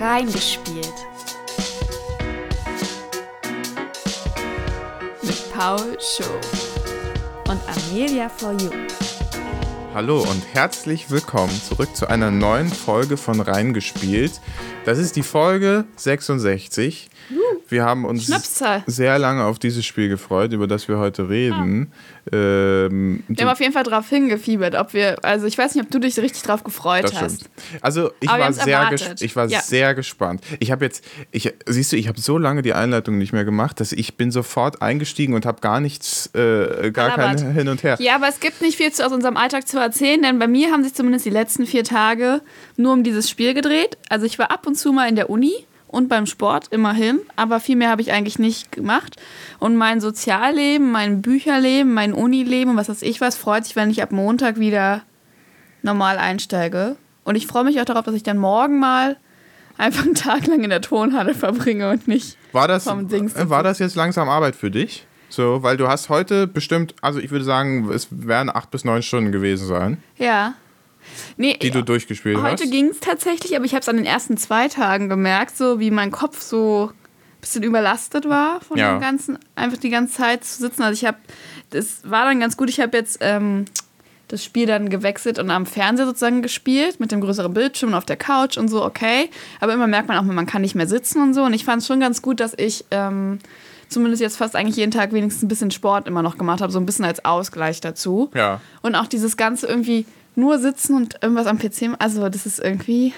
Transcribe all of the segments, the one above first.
Reingespielt. Mit Paul Show und Amelia for You. Hallo und herzlich willkommen zurück zu einer neuen Folge von Reingespielt. Das ist die Folge 66. Wir haben uns Schnapszahl. sehr lange auf dieses Spiel gefreut, über das wir heute reden. Ähm, Wir haben auf jeden Fall drauf hingefiebert, ob wir, also ich weiß nicht, ob du dich richtig drauf gefreut das hast. stimmt. Also ich Aber war, sehr, ich war Ja. sehr gespannt. Ich habe jetzt, ich, siehst du, ich habe so lange die Einleitung nicht mehr gemacht, dass ich bin sofort eingestiegen und habe gar nichts, äh, gar kein Hin und Her. Ja, aber es gibt nicht viel zu, aus unserem Alltag zu erzählen, denn bei mir haben sich zumindest die letzten vier Tage nur um dieses Spiel gedreht. Also ich war ab und zu mal in der Uni und beim Sport immerhin, aber viel mehr habe ich eigentlich nicht gemacht. Und mein Sozialleben, mein Bücherleben, mein Unileben und was weiß ich was, freut sich, wenn ich ab Montag wieder normal einsteige. Und ich freue mich auch darauf, dass ich dann morgen mal einfach einen Tag lang in der Tonhalle verbringe und nicht War das, vom Dings äh, war das jetzt langsam Arbeit für dich? So, weil du hast heute bestimmt, also ich würde sagen, es werden acht bis neun Stunden gewesen sein, Ja. Nee, die du durchgespielt Heute hast. ging es tatsächlich, aber ich habe es an den ersten zwei Tagen gemerkt, so wie mein Kopf so ein bisschen überlastet war von Ja. dem Ganzen, einfach die ganze Zeit zu sitzen. Also ich habe, das war dann ganz gut. Ich habe jetzt ähm, das Spiel dann gewechselt und am Fernseher sozusagen gespielt mit dem größeren Bildschirm und auf der Couch und so, okay. Aber immer merkt man auch, man kann nicht mehr sitzen und so. Und ich fand es schon ganz gut, dass ich ähm, zumindest jetzt fast eigentlich jeden Tag wenigstens ein bisschen Sport immer noch gemacht habe, so ein bisschen als Ausgleich dazu. Ja. Und auch dieses Ganze irgendwie nur sitzen und irgendwas am PC, machen, also das ist irgendwie,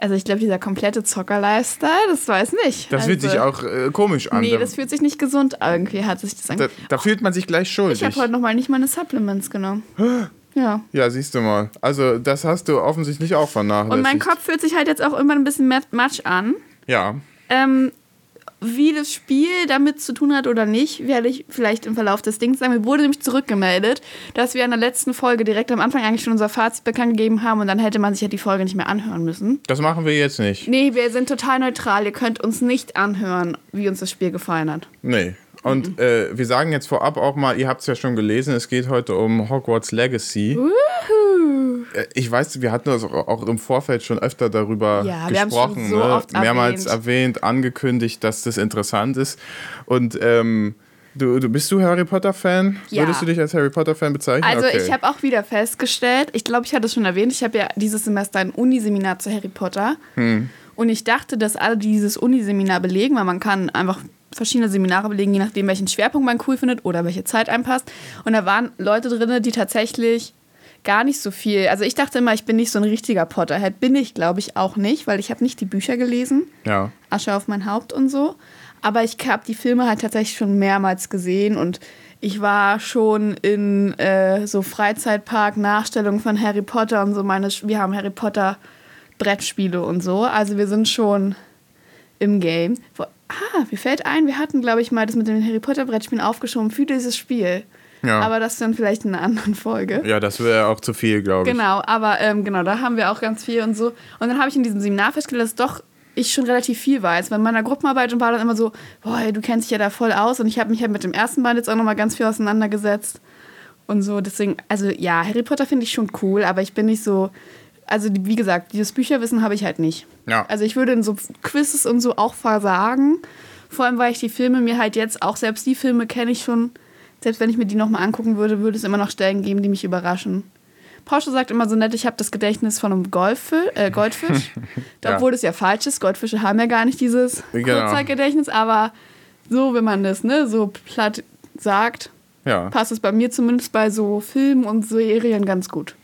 also ich glaube, dieser komplette Zocker-Lifestyle, das weiß nicht. Das also, fühlt sich auch äh, komisch an. Nee, da, das fühlt sich nicht gesund irgendwie, hat sich das da, angefühlt. da fühlt man sich gleich schuldig. Ich habe heute nochmal nicht meine Supplements genommen. Ja. ja, siehst du mal. Also, das hast du offensichtlich auch vernachlässigt. Und mein Kopf fühlt sich halt jetzt auch immer ein bisschen mat- matsch an. Ja. Ähm, wie das Spiel damit zu tun hat oder nicht, werde ich vielleicht im Verlauf des Dings sagen. Mir wurde nämlich zurückgemeldet, dass wir in der letzten Folge direkt am Anfang eigentlich schon unser Fazit bekannt gegeben haben und dann hätte man sich ja die Folge nicht mehr anhören müssen. Das machen wir jetzt nicht. Nee, wir sind total neutral. Ihr könnt uns nicht anhören, wie uns das Spiel gefallen hat. Nee. Und Mhm. äh, wir sagen jetzt vorab auch mal, ihr habt es ja schon gelesen, es geht heute um Hogwarts Legacy. Äh, Ich weiß, wir hatten das auch- im Vorfeld schon öfter darüber Ja, gesprochen, so ne? mehrmals erwähnt. erwähnt, angekündigt, dass das interessant ist. Und ähm, du, du bist du Harry Potter Fan? Ja. Würdest du dich als Harry Potter Fan bezeichnen? Also okay. ich habe auch wieder festgestellt, ich glaube, ich hatte es schon erwähnt, ich habe ja dieses Semester ein Uniseminar zu Harry Potter. Und ich dachte, dass alle dieses Uniseminar belegen, weil man kann einfach verschiedene Seminare belegen, je nachdem, welchen Schwerpunkt man cool findet oder welche Zeit einpasst. Und da waren Leute drin, die tatsächlich gar nicht so viel. Also ich dachte immer, ich bin nicht so ein richtiger Potterhead. Bin ich, glaube ich, auch nicht, weil ich habe nicht die Bücher gelesen. ja. Asche auf mein Haupt und so. Aber ich habe die Filme halt tatsächlich schon mehrmals gesehen und ich war schon in äh, so Freizeitpark-Nachstellungen von Harry Potter und so. Meine, wir haben Harry Potter Brettspiele und so. Also wir sind schon im Game. Wo, ah, mir fällt ein, wir hatten, glaube ich, mal das mit den Harry Potter Brettspielen aufgeschoben für dieses Spiel. Ja. Aber das dann vielleicht in einer anderen Folge. ja, das wäre auch zu viel, glaube ich. Genau, aber ähm, genau, da haben wir auch ganz viel und so. Und dann habe ich in diesem Seminar festgestellt, dass doch ich schon relativ viel weiß. In meiner Gruppenarbeit war dann immer so, boah, ey, du kennst dich ja da voll aus. Und ich habe mich halt mit dem ersten Band jetzt auch nochmal ganz viel auseinandergesetzt. Und so, deswegen, also ja, Harry Potter finde ich schon cool, aber ich bin nicht so, also wie gesagt, dieses Bücherwissen habe ich halt nicht. Ja. Also ich würde in so Quizzes und so auch versagen. Vor allem, weil ich die Filme mir halt jetzt, auch selbst die Filme kenne ich schon. Selbst wenn ich mir die nochmal angucken würde, würde es immer noch Stellen geben, die mich überraschen. Porsche sagt immer so nett, ich habe das Gedächtnis von einem Goldfisch. Äh, Goldfisch. Ja. Obwohl das ja falsch ist. Goldfische haben ja gar nicht dieses Genau. Kurzzeitgedächtnis. Aber so, wenn man das ne, so platt sagt, Ja. passt es bei mir zumindest bei so Filmen und Serien ganz gut.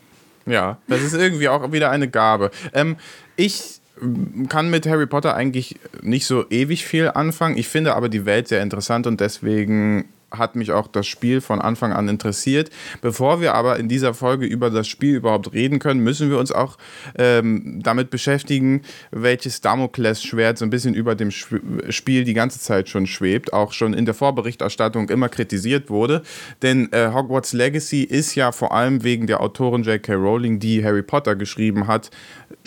Ja, das ist irgendwie auch wieder eine Gabe. Ähm, ich kann mit Harry Potter eigentlich nicht so ewig viel anfangen. Ich finde aber die Welt sehr interessant und deswegen hat mich auch das Spiel von Anfang an interessiert. Bevor wir aber in dieser Folge über das Spiel überhaupt reden können, müssen wir uns auch ähm, damit beschäftigen, welches Damoklesschwert so ein bisschen über dem Spiel die ganze Zeit schon schwebt, auch schon in der Vorberichterstattung immer kritisiert wurde. Denn äh, Hogwarts Legacy ist ja vor allem wegen der Autorin J.K. Rowling, die Harry Potter geschrieben hat,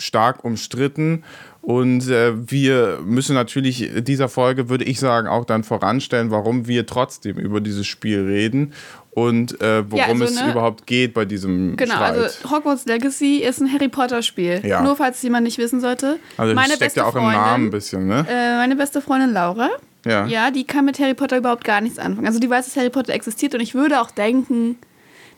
stark umstritten. Und äh, wir müssen natürlich dieser Folge, würde ich sagen, auch dann voranstellen, warum wir trotzdem über dieses Spiel reden und äh, worum Ja, also, es ne? überhaupt geht bei diesem Genau, Streit. also Hogwarts Legacy ist ein Harry Potter Spiel. Ja. Nur falls jemand nicht wissen sollte. Also meine steckt ja auch Freundin, im Namen ein bisschen, ne? Äh, meine beste Freundin Laura, Ja. ja, die kann mit Harry Potter überhaupt gar nichts anfangen. Also die weiß, dass Harry Potter existiert und ich würde auch denken,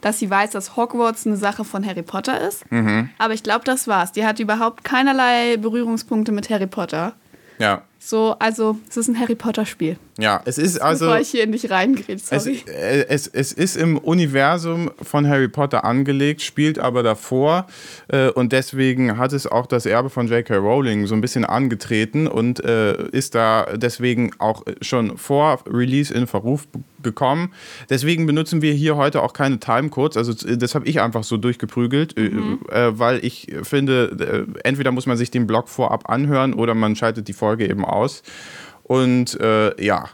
dass sie weiß, dass Hogwarts eine Sache von Harry Potter ist. Mhm. Aber ich glaube, das war's. Die hat überhaupt keinerlei Berührungspunkte mit Harry Potter. Ja. So, also es ist ein Harry Potter Spiel. Ja, es ist also. Bevor ich hier in dich reingrätsch, Es, sorry. äh, es, es ist im Universum von Harry Potter angelegt, spielt aber davor äh, und deswegen hat es auch das Erbe von J.K. Rowling so ein bisschen angetreten und äh, ist da deswegen auch schon vor Release in Verruf gekommen. Deswegen benutzen wir hier heute auch keine Timecodes, also äh, das habe ich einfach so durchgeprügelt, äh, äh, weil ich finde, äh, entweder muss man sich den Blog vorab anhören oder man schaltet die Folge eben aus. Und äh, ja,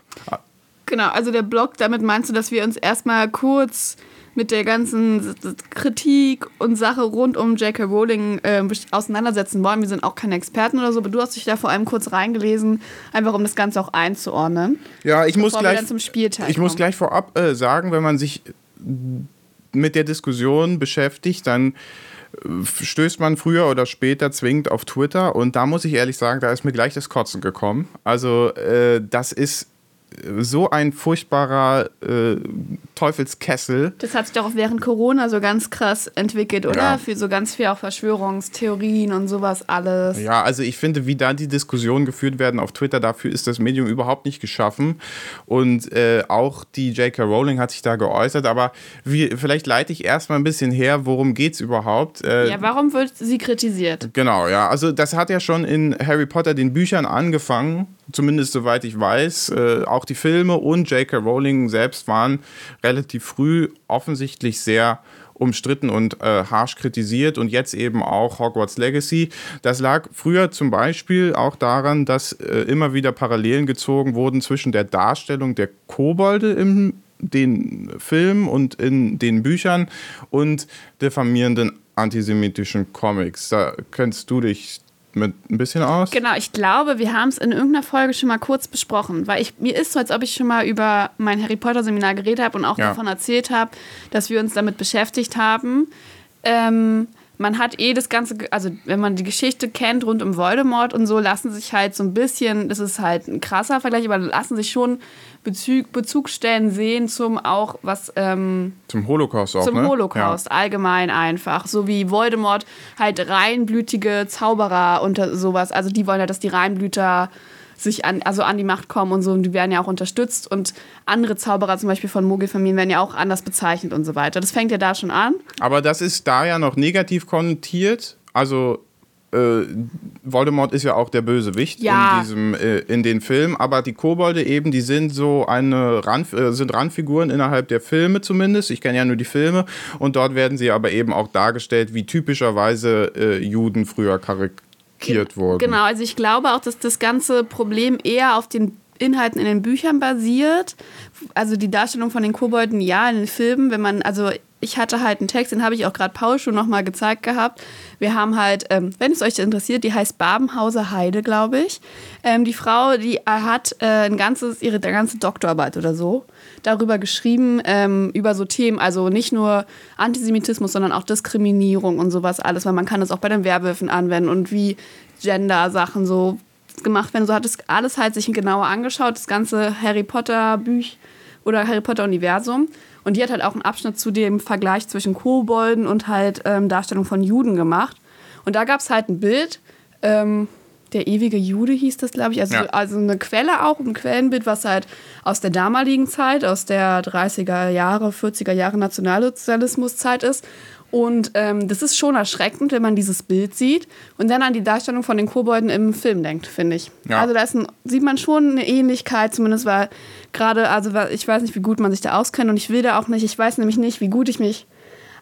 Genau, also der Blog, damit meinst du, dass wir uns erstmal kurz mit der ganzen Kritik und Sache rund um J.K. Rowling äh, auseinandersetzen wollen. Wir sind auch keine Experten oder so, aber du hast dich da vor allem kurz reingelesen, einfach um das Ganze auch einzuordnen. Ja, ich muss gleich, zum Spielteil ich muss gleich vorab äh, sagen, wenn man sich mit der Diskussion beschäftigt, dann stößt man früher oder später zwingend auf Twitter und da muss ich ehrlich sagen, da ist mir gleich das Kotzen gekommen. Also äh, das ist so ein furchtbarer äh, Teufelskessel. Das hat sich doch auch während Corona so ganz krass entwickelt, oder? Ja. Für so ganz viel auch Verschwörungstheorien und sowas alles. Ja, also ich finde, wie da die Diskussionen geführt werden auf Twitter, dafür ist das Medium überhaupt nicht geschaffen. Und äh, auch die J.K. Rowling hat sich da geäußert, aber wie, vielleicht leite ich erstmal ein bisschen her, worum geht es überhaupt? Äh, Ja, warum wird sie kritisiert? Genau, ja. Also das hat ja schon in Harry Potter den Büchern angefangen, zumindest soweit ich weiß. Äh, auch die Filme und J.K. Rowling selbst waren relativ früh offensichtlich sehr umstritten und äh, harsch kritisiert und jetzt eben auch Hogwarts Legacy. Das lag früher zum Beispiel auch daran, dass äh, immer wieder Parallelen gezogen wurden zwischen der Darstellung der Kobolde im den Filmen und in den Büchern und diffamierenden antisemitischen Comics. Da kennst du dich mit ein bisschen aus? Genau, ich glaube, wir haben es in irgendeiner Folge schon mal kurz besprochen, weil ich, mir ist so, als ob ich schon mal über mein Harry Potter Seminar geredet habe und auch Ja. davon erzählt habe, dass wir uns damit beschäftigt haben. Ähm, man hat eh das Ganze, also wenn man die Geschichte kennt rund um Voldemort und so, lassen sich halt so ein bisschen, das ist halt ein krasser Vergleich, aber lassen sich schon Bezug, Bezugsstellen sehen zum auch, was ähm, Zum Holocaust auch, zum ne? Holocaust allgemein einfach. So wie Voldemort halt reinblütige Zauberer und sowas. Also die wollen ja, dass die Reinblüter sich an, also an die Macht kommen und so. Und die werden ja auch unterstützt. Und andere Zauberer, zum Beispiel von Mogelfamilien, werden ja auch anders bezeichnet und so weiter. Das fängt ja da schon an. Aber das ist da ja noch negativ konnotiert. Also äh, Voldemort ist ja auch der Bösewicht Ja. in diesem äh, in den Filmen, aber die Kobolde eben, die sind so eine Rand, äh, sind Randfiguren innerhalb der Filme zumindest. Ich kenne ja nur die Filme und dort werden sie aber eben auch dargestellt, wie typischerweise äh, Juden früher karikiert wurden. Genau, also ich glaube auch, dass das ganze Problem eher auf den Inhalten in den Büchern basiert. Also die Darstellung von den Kobolden, ja, in den Filmen, wenn man, also ich hatte halt einen Text, den habe ich auch gerade Paul schon nochmal gezeigt gehabt. Wir haben halt, ähm, wenn es euch interessiert, die heißt Babenhauser Heide, glaube ich. Ähm, die Frau, die äh, hat äh, ein ganzes, ihre ganze Doktorarbeit oder so darüber geschrieben, ähm, über so Themen, also nicht nur Antisemitismus, sondern auch Diskriminierung und sowas alles, weil man kann das auch bei den Werwölfen anwenden und wie Gender-Sachen so gemacht werden. So hat es alles halt sich genauer angeschaut, das ganze Harry Potter Büch oder Harry Potter Universum. Und die hat halt auch einen Abschnitt zu dem Vergleich zwischen Kobolden und halt ähm, Darstellung von Juden gemacht. Und da gab es halt ein Bild, ähm, der ewige Jude hieß das, glaube ich. Also, Ja. also eine Quelle auch, ein Quellenbild, was halt aus der damaligen Zeit, aus der 30er Jahre, 40er Jahre Nationalsozialismuszeit ist. Und ähm, das ist schon erschreckend, wenn man dieses Bild sieht und dann an die Darstellung von den Kobolden im Film denkt, finde ich. Ja. Also da ein, sieht man schon eine Ähnlichkeit, zumindest weil gerade, also ich weiß nicht, wie gut man sich da auskennt und ich will da auch nicht, ich weiß nämlich nicht, wie gut ich mich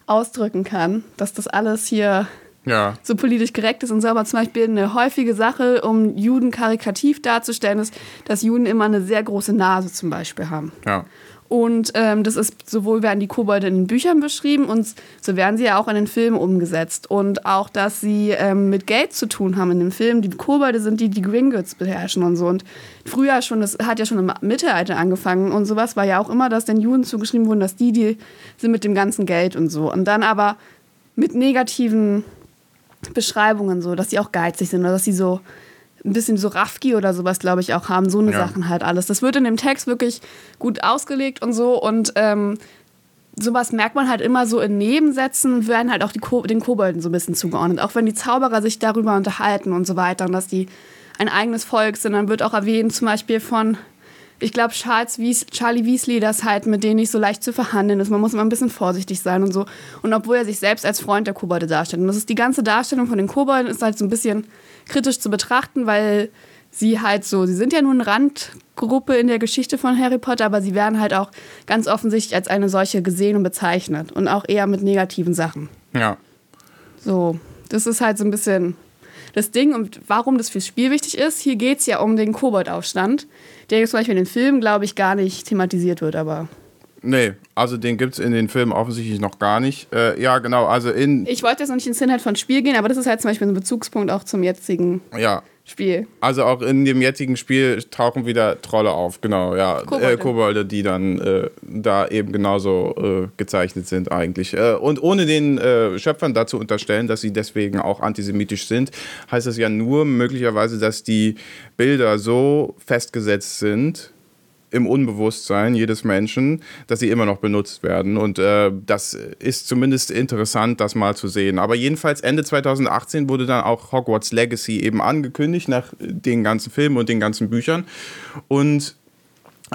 ausdrücken kann, dass das alles hier Ja. so politisch korrekt ist und so, aber zum Beispiel eine häufige Sache, um Juden karikativ darzustellen, ist, dass Juden immer eine sehr große Nase zum Beispiel haben. Ja. Und ähm, das ist sowohl werden die Kobolde in den Büchern beschrieben und so werden sie ja auch in den Filmen umgesetzt. Und auch, dass sie ähm, mit Geld zu tun haben in den Filmen. Die Kobolde sind die, die Gringotts beherrschen und so. Und früher schon, das hat ja schon im Mittelalter angefangen und sowas, war ja auch immer, dass den Juden zugeschrieben wurden, dass die, die sind mit dem ganzen Geld und so. Und dann aber mit negativen Beschreibungen so, dass sie auch geizig sind oder dass sie so ein bisschen so Rafki oder sowas, glaube ich, auch haben. So eine ja. Sachen halt alles. Das wird in dem Text wirklich gut ausgelegt und so. Und ähm, sowas merkt man halt immer so in Nebensätzen, werden halt auch die Ko den Kobolden so ein bisschen zugeordnet. Auch wenn die Zauberer sich darüber unterhalten und so weiter und dass die ein eigenes Volk sind, dann wird auch erwähnt, zum Beispiel von, ich glaube, Wies Charlie Weasley, das halt mit denen nicht so leicht zu verhandeln ist. Man muss immer ein bisschen vorsichtig sein und so. Und obwohl er sich selbst als Freund der Kobolde darstellt. Und das ist die ganze Darstellung von den Kobolden, ist halt so ein bisschen kritisch zu betrachten, weil sie halt so, sie sind ja nur eine Randgruppe in der Geschichte von Harry Potter, aber sie werden halt auch ganz offensichtlich als eine solche gesehen und bezeichnet und auch eher mit negativen Sachen. Ja. So, das ist halt so ein bisschen das Ding und warum das fürs Spiel wichtig ist. Hier geht es ja um den Koboldaufstand, der zum Beispiel in den Filmen, glaube ich, gar nicht thematisiert wird, aber Nee, also den gibt es in den Filmen offensichtlich noch gar nicht. Äh, ja, genau, also in. Ich wollte jetzt noch nicht ins Inhalt von Spiel gehen, aber das ist halt zum Beispiel ein Bezugspunkt auch zum jetzigen ja. Spiel. Also auch in dem jetzigen Spiel tauchen wieder Trolle auf, genau, ja. Kobolde, äh, Kobolde die dann äh, da eben genauso äh, gezeichnet sind eigentlich. Äh, und ohne den äh, Schöpfern dazu unterstellen, dass sie deswegen auch antisemitisch sind, heißt das ja nur möglicherweise, dass die Bilder so festgesetzt sind, im Unbewusstsein jedes Menschen, dass sie immer noch benutzt werden. Und äh, das ist zumindest interessant, das mal zu sehen. Aber jedenfalls Ende 2018 wurde dann auch Hogwarts Legacy eben angekündigt nach den ganzen Filmen und den ganzen Büchern. Und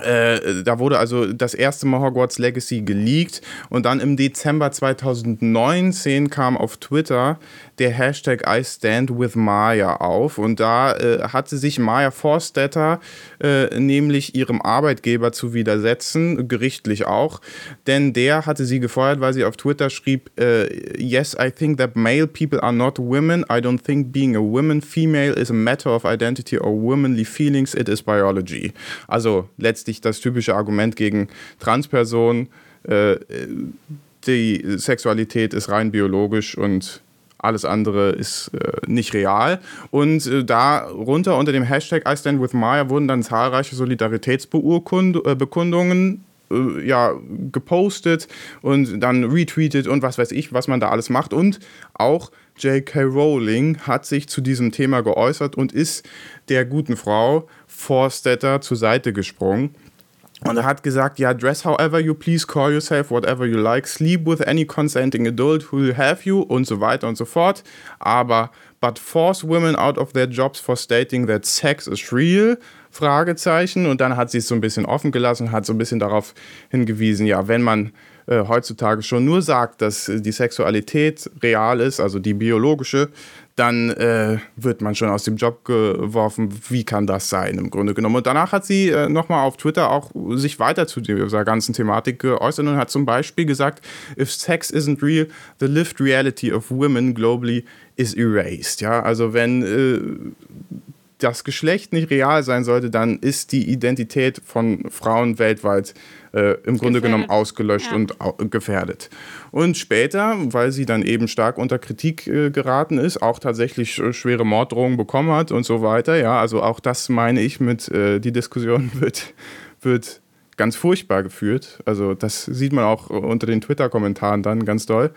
äh, da wurde also das erste Mal Hogwarts Legacy geleakt und dann im Dezember 2019 kam auf Twitter der Hashtag I Stand with Maya auf und da äh, hatte sich Maya Forstetter äh, nämlich ihrem Arbeitgeber zu widersetzen, gerichtlich auch, denn der hatte sie gefeuert, weil sie auf Twitter schrieb, äh, Yes, I think that male people are not women. I don't think being a woman female is a matter of identity or womanly feelings, it is biology. Also letztlich das typische Argument gegen Transpersonen. Äh, die Sexualität ist rein biologisch und alles andere ist äh, nicht real. Und äh, darunter unter dem Hashtag I Stand With Maya wurden dann zahlreiche Solidaritätsbekundungen ja, gepostet und dann retweetet und was weiß ich, was man da alles macht. Und auch J.K. Rowling hat sich zu diesem Thema geäußert und ist der guten Frau Forstetter zur Seite gesprungen. Und er hat gesagt, ja, dress however you please, call yourself whatever you like, sleep with any consenting adult who will have you und so weiter und so fort. Aber, but force women out of their jobs for stating that sex is real? Fragezeichen. Und dann hat sie es so ein bisschen offen gelassen, hat so ein bisschen darauf hingewiesen, ja, wenn man äh, heutzutage schon nur sagt, dass die Sexualität real ist, also die biologische, dann äh, wird man schon aus dem Job geworfen. Wie kann das sein im Grunde genommen? Und danach hat sie äh, nochmal auf Twitter auch sich weiter zu dieser ganzen Thematik geäußert und hat zum Beispiel gesagt, if sex isn't real, the lived reality of women globally is erased. Ja, also wenn äh, das Geschlecht nicht real sein sollte, dann ist die Identität von Frauen weltweit äh, im Grunde gefährdet. genommen ausgelöscht ja. und au gefährdet. Und später, weil sie dann eben stark unter Kritik äh, geraten ist, auch tatsächlich schwere Morddrohungen bekommen hat und so weiter, ja, also auch das meine ich mit, äh, die Diskussion wird, wird ganz furchtbar geführt. Also das sieht man auch unter den Twitter-Kommentaren dann ganz doll.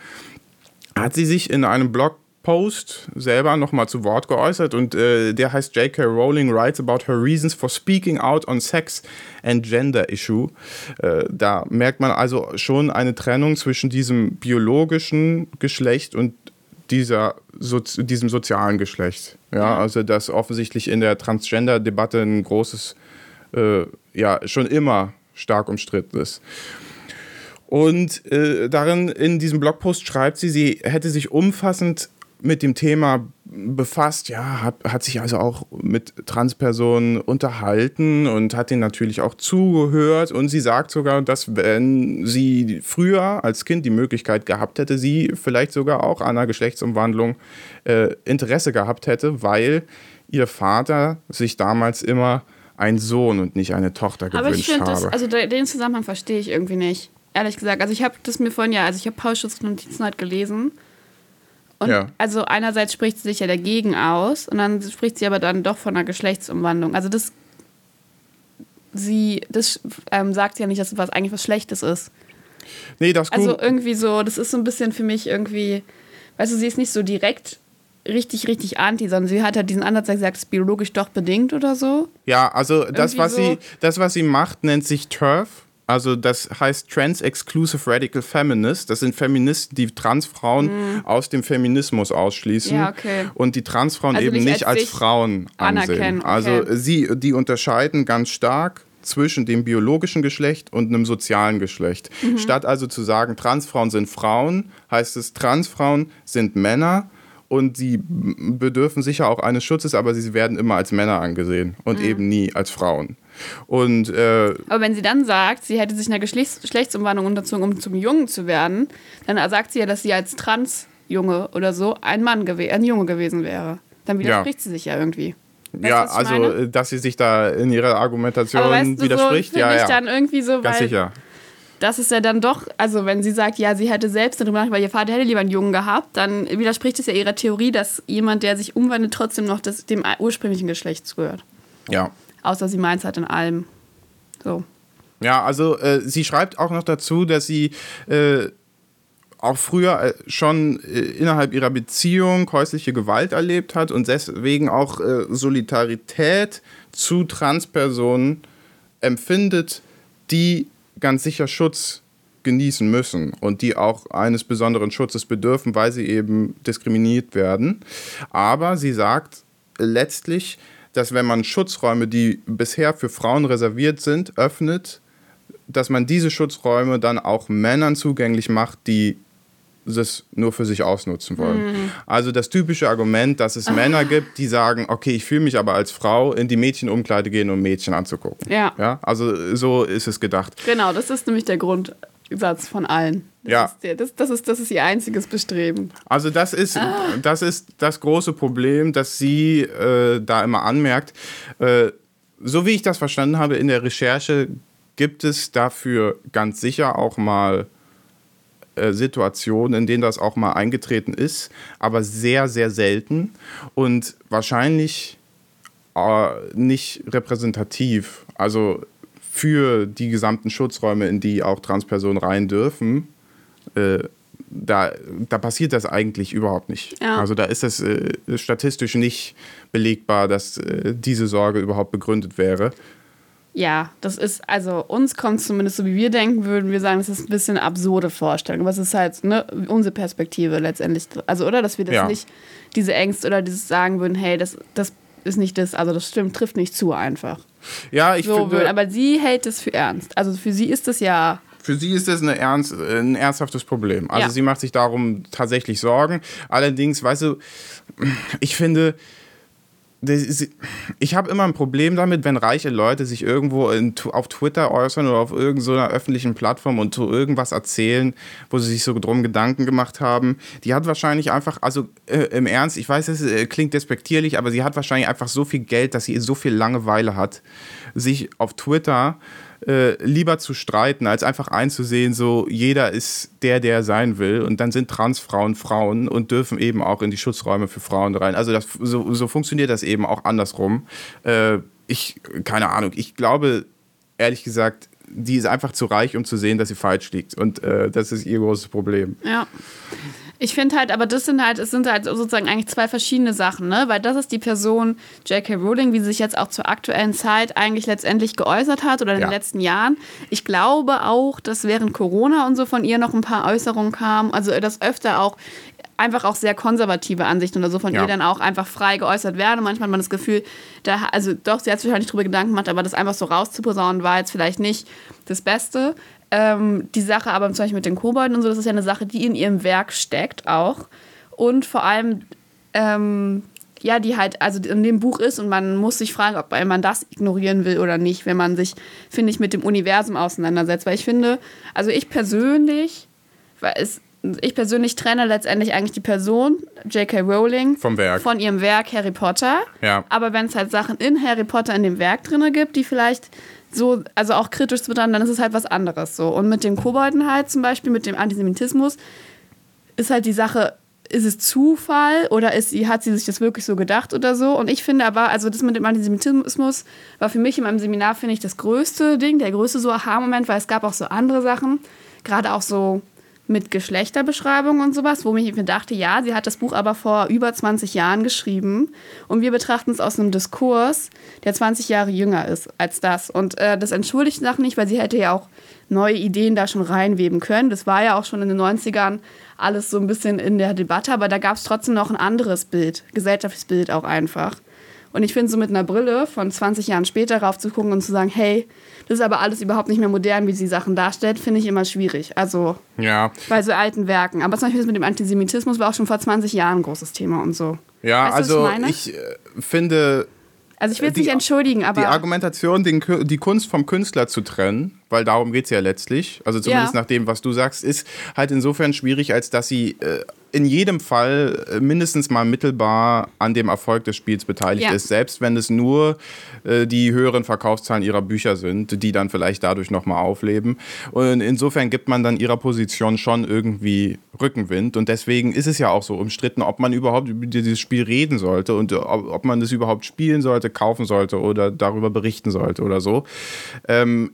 Hat sie sich in einem Blog Post selber nochmal zu Wort geäußert und äh, der heißt J.K. Rowling writes about her reasons for speaking out on sex and gender issue. Äh, da merkt man also schon eine Trennung zwischen diesem biologischen Geschlecht und dieser so, diesem sozialen Geschlecht. Ja, also dass offensichtlich in der Transgender-Debatte ein großes, äh, ja, schon immer stark umstritten ist. Und äh, darin, in diesem Blogpost schreibt sie, sie hätte sich umfassend mit dem Thema befasst, ja, hat, hat sich also auch mit Transpersonen unterhalten und hat ihnen natürlich auch zugehört. Und sie sagt sogar, dass wenn sie früher als Kind die Möglichkeit gehabt hätte, sie vielleicht sogar auch an einer Geschlechtsumwandlung äh, Interesse gehabt hätte, weil ihr Vater sich damals immer einen Sohn und nicht eine Tochter Aber ich gewünscht finde habe. das, also de- den Zusammenhang verstehe ich irgendwie nicht. Ehrlich gesagt. Also ich habe das mir vorhin ja, also ich habe Paul Schutz Notizen halt gelesen. Und Ja. also einerseits spricht sie sich ja dagegen aus und dann spricht sie aber dann doch von einer Geschlechtsumwandlung. Also das sie, das ähm, sagt ja nicht, dass was eigentlich was Schlechtes ist. nee, das ist gut. Also irgendwie so, das ist so ein bisschen für mich irgendwie, weißt du, sie ist nicht so direkt richtig, richtig anti, sondern sie hat halt diesen Ansatz, der sagt, es ist biologisch doch bedingt oder so. Ja, also das Irgendwie was, so- sie, das, was sie macht, nennt sich TERF. Also das heißt Trans Exclusive Radical Feminist. Das sind Feministen, die Transfrauen aus dem Feminismus ausschließen Mhm. Ja, okay. und die Transfrauen Also eben nicht als als, Frauen ansehen. anerkennen, okay. Also sie, die unterscheiden ganz stark zwischen dem biologischen Geschlecht und einem sozialen Geschlecht. Mhm. Statt also zu sagen, Transfrauen sind Frauen, heißt es, Transfrauen sind Männer und sie bedürfen sicher auch eines Schutzes, aber sie werden immer als Männer angesehen und Mhm. eben nie als Frauen. Und äh, Aber wenn sie dann sagt, sie hätte sich einer Geschlechts Geschlechtsumwandlung unterzogen, um zum Jungen zu werden, dann sagt sie ja, dass sie als Transjunge oder so ein Mann gewe ein Junge gewesen wäre. Dann widerspricht sie sich ja irgendwie. Weißt ja, ich also, meine? äh, dass sie sich da in ihrer Argumentation Aber weißt du, so widerspricht, finde ja, ich ja. dann irgendwie so, Ganz sicher. das ist ja dann doch, also wenn sie sagt, ja, sie hätte selbst darüber nachgedacht, weil ihr Vater hätte lieber einen Jungen gehabt, dann widerspricht es ja ihrer Theorie, dass jemand, der sich umwandelt, trotzdem noch das, dem ursprünglichen Geschlecht gehört. Ja. Außer sie meint es halt in allem. So. Ja, also äh, sie schreibt auch noch dazu, dass sie äh, auch früher äh, schon äh, innerhalb ihrer Beziehung häusliche Gewalt erlebt hat und deswegen auch äh, Solidarität zu Transpersonen empfindet, die ganz sicher Schutz genießen müssen und die auch eines besonderen Schutzes bedürfen, weil sie eben diskriminiert werden. Aber sie sagt letztlich, dass wenn man Schutzräume, die bisher für Frauen reserviert sind, öffnet, dass man diese Schutzräume dann auch Männern zugänglich macht, die das nur für sich ausnutzen wollen. Also das typische Argument, dass es Männer gibt, die sagen, okay, ich fühle mich aber als Frau, in die Mädchenumkleide gehen, um Mädchen anzugucken. Ja. ja. Also so ist es gedacht. Genau, das ist nämlich der Grundsatz von allen. Das Ja. Ist der, das, das, ist, das ist ihr einziges Bestreben. Also das ist, das ist das große Problem, das sie äh, da immer anmerkt. Äh, so wie ich das verstanden habe in der Recherche, gibt es dafür ganz sicher auch mal äh, Situationen, in denen das auch mal eingetreten ist, aber sehr, sehr selten und wahrscheinlich äh, nicht repräsentativ. Also für die gesamten Schutzräume, in die auch Transpersonen rein dürfen, äh, da, da passiert das eigentlich überhaupt nicht. Ja. Also da ist es äh, statistisch nicht belegbar, dass äh, diese Sorge überhaupt begründet wäre. Ja, das ist, also uns kommt zumindest so, wie wir denken würden, wir sagen, das ist ein bisschen eine absurde Vorstellung. Es ist halt ne, unsere Perspektive letztendlich. Also, oder? Dass wir das Ja. nicht, diese Ängste oder dieses sagen würden, hey, das, das ist nicht das, also das stimmt, trifft nicht zu einfach. Ja, ich So finde, würden, aber sie hält es für ernst. Also für sie ist das ja, für sie ist das eine ernst, ein ernsthaftes Problem. Also Ja. sie macht sich darum tatsächlich Sorgen. Allerdings, weißt du, ich finde, ich habe immer ein Problem damit, wenn reiche Leute sich irgendwo in, auf Twitter äußern oder auf irgendeiner öffentlichen Plattform und zu irgendwas erzählen, wo sie sich so drum Gedanken gemacht haben. Die hat wahrscheinlich einfach, also äh, im Ernst, ich weiß, es äh, klingt despektierlich, aber sie hat wahrscheinlich einfach so viel Geld, dass sie so viel Langeweile hat, sich auf Twitter äh, lieber zu streiten, als einfach einzusehen, so jeder ist der, der er sein will. Und dann sind Transfrauen Frauen und dürfen eben auch in die Schutzräume für Frauen rein. Also das, so, so funktioniert das eben auch andersrum. Äh, ich, keine Ahnung, ich glaube, ehrlich gesagt, die ist einfach zu reich, um zu sehen, dass sie falsch liegt. Und äh, das ist ihr großes Problem. ja. Ich finde halt, aber das sind halt, es sind halt sozusagen eigentlich zwei verschiedene Sachen, ne? Weil das ist die Person J.K. Rowling, wie sie sich jetzt auch zur aktuellen Zeit eigentlich letztendlich geäußert hat oder in Ja. den letzten Jahren. Ich glaube auch, dass während Corona und so von ihr noch ein paar Äußerungen kamen, also dass öfter auch einfach auch sehr konservative Ansichten oder so von Ja. ihr dann auch einfach frei geäußert werden. Und manchmal hat man das Gefühl, da, also doch, sie hat sich wahrscheinlich drüber Gedanken gemacht, aber das einfach so rauszuposaunen war jetzt vielleicht nicht das Beste. Ähm, die Sache aber zum Beispiel mit den Kobolden und so, das ist ja eine Sache, die in ihrem Werk steckt auch. Und vor allem, ähm, ja, die halt, also in dem Buch ist und man muss sich fragen, ob man das ignorieren will oder nicht, wenn man sich, finde ich, mit dem Universum auseinandersetzt. Weil ich finde, also ich persönlich, weil es, ich persönlich trenne letztendlich eigentlich die Person, J.K. Rowling, Vom Werk. von ihrem Werk Harry Potter. Ja. Aber wenn es halt Sachen in Harry Potter in dem Werk drin gibt, die vielleicht so, also auch kritisch zu betrachten, dann ist es halt was anderes so. Und mit dem Kobolden halt zum Beispiel, mit dem Antisemitismus, ist halt die Sache, ist es Zufall oder ist hat sie sich das wirklich so gedacht oder so? Und ich finde aber, also das mit dem Antisemitismus war für mich in meinem Seminar, finde ich, das größte Ding, der größte so Aha-Moment, weil es gab auch so andere Sachen, gerade auch so mit Geschlechterbeschreibung und sowas, wo ich mir dachte, ja, sie hat das Buch aber vor über 20 Jahren geschrieben und wir betrachten es aus einem Diskurs, der 20 Jahre jünger ist als das. Und äh, das entschuldigt Sachen nicht, weil sie hätte ja auch neue Ideen da schon reinweben können. Das war ja auch schon in den 90ern alles so ein bisschen in der Debatte, aber da gab es trotzdem noch ein anderes Bild, gesellschaftliches Bild auch einfach. Und ich finde, so mit einer Brille von 20 Jahren später rauf zu gucken und zu sagen, hey, das ist aber alles überhaupt nicht mehr modern, wie sie Sachen darstellt, finde ich immer schwierig. Also Ja. bei so alten Werken. Aber zum Beispiel das mit dem Antisemitismus war auch schon vor 20 Jahren ein großes Thema und so. Ja, Weißt du, also ich meine? ich äh, finde Also ich will es nicht entschuldigen, aber die Argumentation, den, die Kunst vom Künstler zu trennen, weil darum geht es ja letztlich, also zumindest Ja. nach dem, was du sagst, ist halt insofern schwierig, als dass sie äh, in jedem Fall äh, mindestens mal mittelbar an dem Erfolg des Spiels beteiligt Ja. ist, selbst wenn es nur äh, die höheren Verkaufszahlen ihrer Bücher sind, die dann vielleicht dadurch nochmal aufleben. Und insofern gibt man dann ihrer Position schon irgendwie Rückenwind. Und deswegen ist es ja auch so umstritten, ob man überhaupt über dieses Spiel reden sollte und ob, ob man es überhaupt spielen sollte, kaufen sollte oder darüber berichten sollte oder so. Ähm,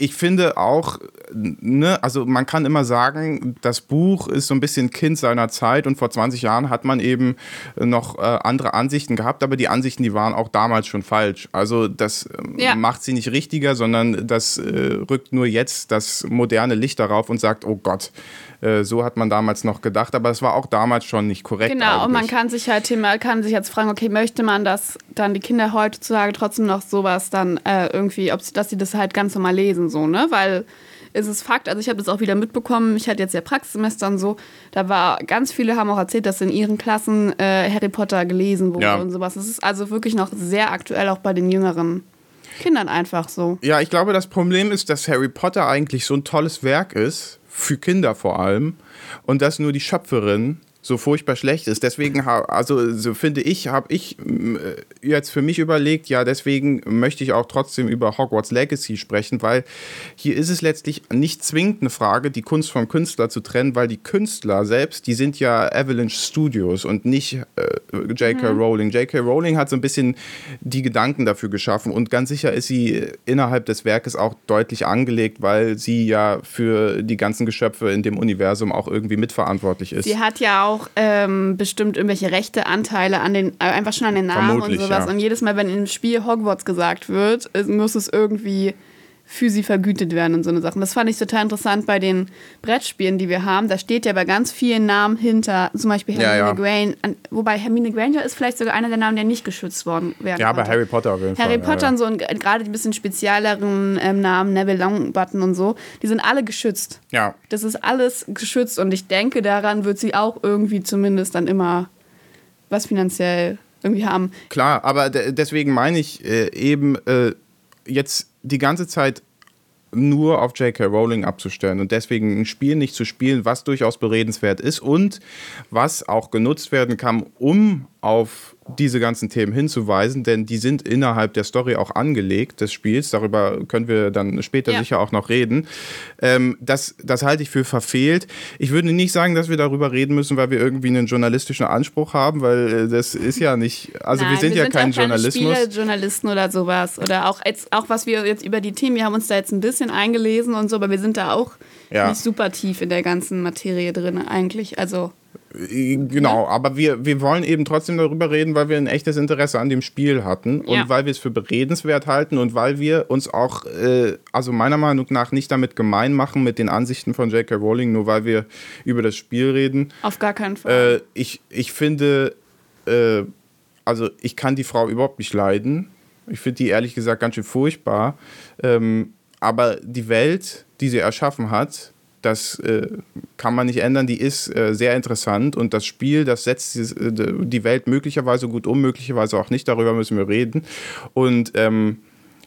ich finde auch, ne, also man kann immer sagen, das Buch ist so ein bisschen Kind seiner Zeit und vor 20 Jahren hat man eben noch äh, andere Ansichten gehabt, aber die Ansichten, die waren auch damals schon falsch. Also das ähm, Ja. macht sie nicht richtiger, sondern das äh, rückt nur jetzt das moderne Licht darauf und sagt, oh Gott, äh, so hat man damals noch gedacht, aber es war auch damals schon nicht korrekt. Genau, und man eigentlich. kann sich halt Thema, kann sich jetzt fragen, okay, möchte man, dass dann die Kinder heutzutage trotzdem noch sowas dann äh, irgendwie, ob sie, dass sie das halt ganz normal lesen, so, ne? Weil es ist Fakt, also ich habe das auch wieder mitbekommen, ich hatte jetzt ja Praxissemester und so, da war, ganz viele haben auch erzählt, dass in ihren Klassen äh, Harry Potter gelesen wurde Ja. und sowas. Es ist also wirklich noch sehr aktuell, auch bei den jüngeren Kindern einfach so. Ja, ich glaube, das Problem ist, dass Harry Potter eigentlich so ein tolles Werk ist, für Kinder vor allem, und dass nur die Schöpferin so furchtbar schlecht ist. Deswegen, also so finde ich, habe ich äh, jetzt für mich überlegt, ja, deswegen möchte ich auch trotzdem über Hogwarts Legacy sprechen, weil hier ist es letztlich nicht zwingend eine Frage, die Kunst vom Künstler zu trennen, weil die Künstler selbst, die sind ja Avalanche Studios und nicht äh, J.K. Rowling. J.K. Rowling hat so ein bisschen die Gedanken dafür geschaffen und ganz sicher ist sie innerhalb des Werkes auch deutlich angelegt, weil sie ja für die ganzen Geschöpfe in dem Universum auch irgendwie mitverantwortlich ist. Sie hat ja auch ähm, bestimmt irgendwelche Rechteanteile an den, äh, einfach schon an den Namen Vermutlich, und sowas. ja. Und jedes Mal, wenn im Spiel Hogwarts gesagt wird, muss es irgendwie für sie vergütet werden und so eine Sachen. Das fand ich total interessant bei den Brettspielen, die wir haben. Da steht ja bei ganz vielen Namen hinter, zum Beispiel Ja, Hermine ja. Granger. an- Wobei Hermine Granger ist vielleicht sogar einer der Namen, der nicht geschützt worden werden ja, konnte. Harry Potter auf jeden Fall. Harry ja, Potter ja. und so und gerade die bisschen spezielleren ähm, Namen, Neville Longbutton und so, die sind alle geschützt. Ja, Das ist alles geschützt und ich denke, daran wird sie auch irgendwie zumindest dann immer was finanziell irgendwie haben. Klar, aber de- deswegen meine ich äh, eben äh, jetzt die ganze Zeit nur auf J.K. Rowling abzustellen und deswegen ein Spiel nicht zu spielen, was durchaus beredenswert ist und was auch genutzt werden kann, um auf diese ganzen Themen hinzuweisen, denn die sind innerhalb der Story auch angelegt des Spiels. Darüber können wir dann später Ja. sicher auch noch reden. Ähm, das, das halte ich für verfehlt. Ich würde nicht sagen, dass wir darüber reden müssen, weil wir irgendwie einen journalistischen Anspruch haben, weil äh, das ist ja nicht, also wir Nein, sind ja kein auch keine Journalismus. Spielejournalisten oder sowas. Oder auch, jetzt, auch was wir jetzt über die Themen, wir haben uns da jetzt ein bisschen eingelesen und so, aber wir sind da auch Ja. nicht super tief in der ganzen Materie drin eigentlich. Also, Genau, aber wir, wir wollen eben trotzdem darüber reden, weil wir ein echtes Interesse an dem Spiel hatten und Ja. weil wir es für beredenswert halten und weil wir uns auch, äh, also meiner Meinung nach, nicht damit gemein machen mit den Ansichten von J.K. Rowling, nur weil wir über das Spiel reden. auf gar keinen Fall. Äh, ich, ich finde, äh, also ich kann die Frau überhaupt nicht leiden. Ich finde die ehrlich gesagt ganz schön furchtbar. Ähm, aber die Welt, die sie erschaffen hat, das äh, kann man nicht ändern. Die ist äh, sehr interessant und das Spiel, das setzt äh, die Welt möglicherweise gut um, möglicherweise auch nicht. Darüber müssen wir reden. Und ähm,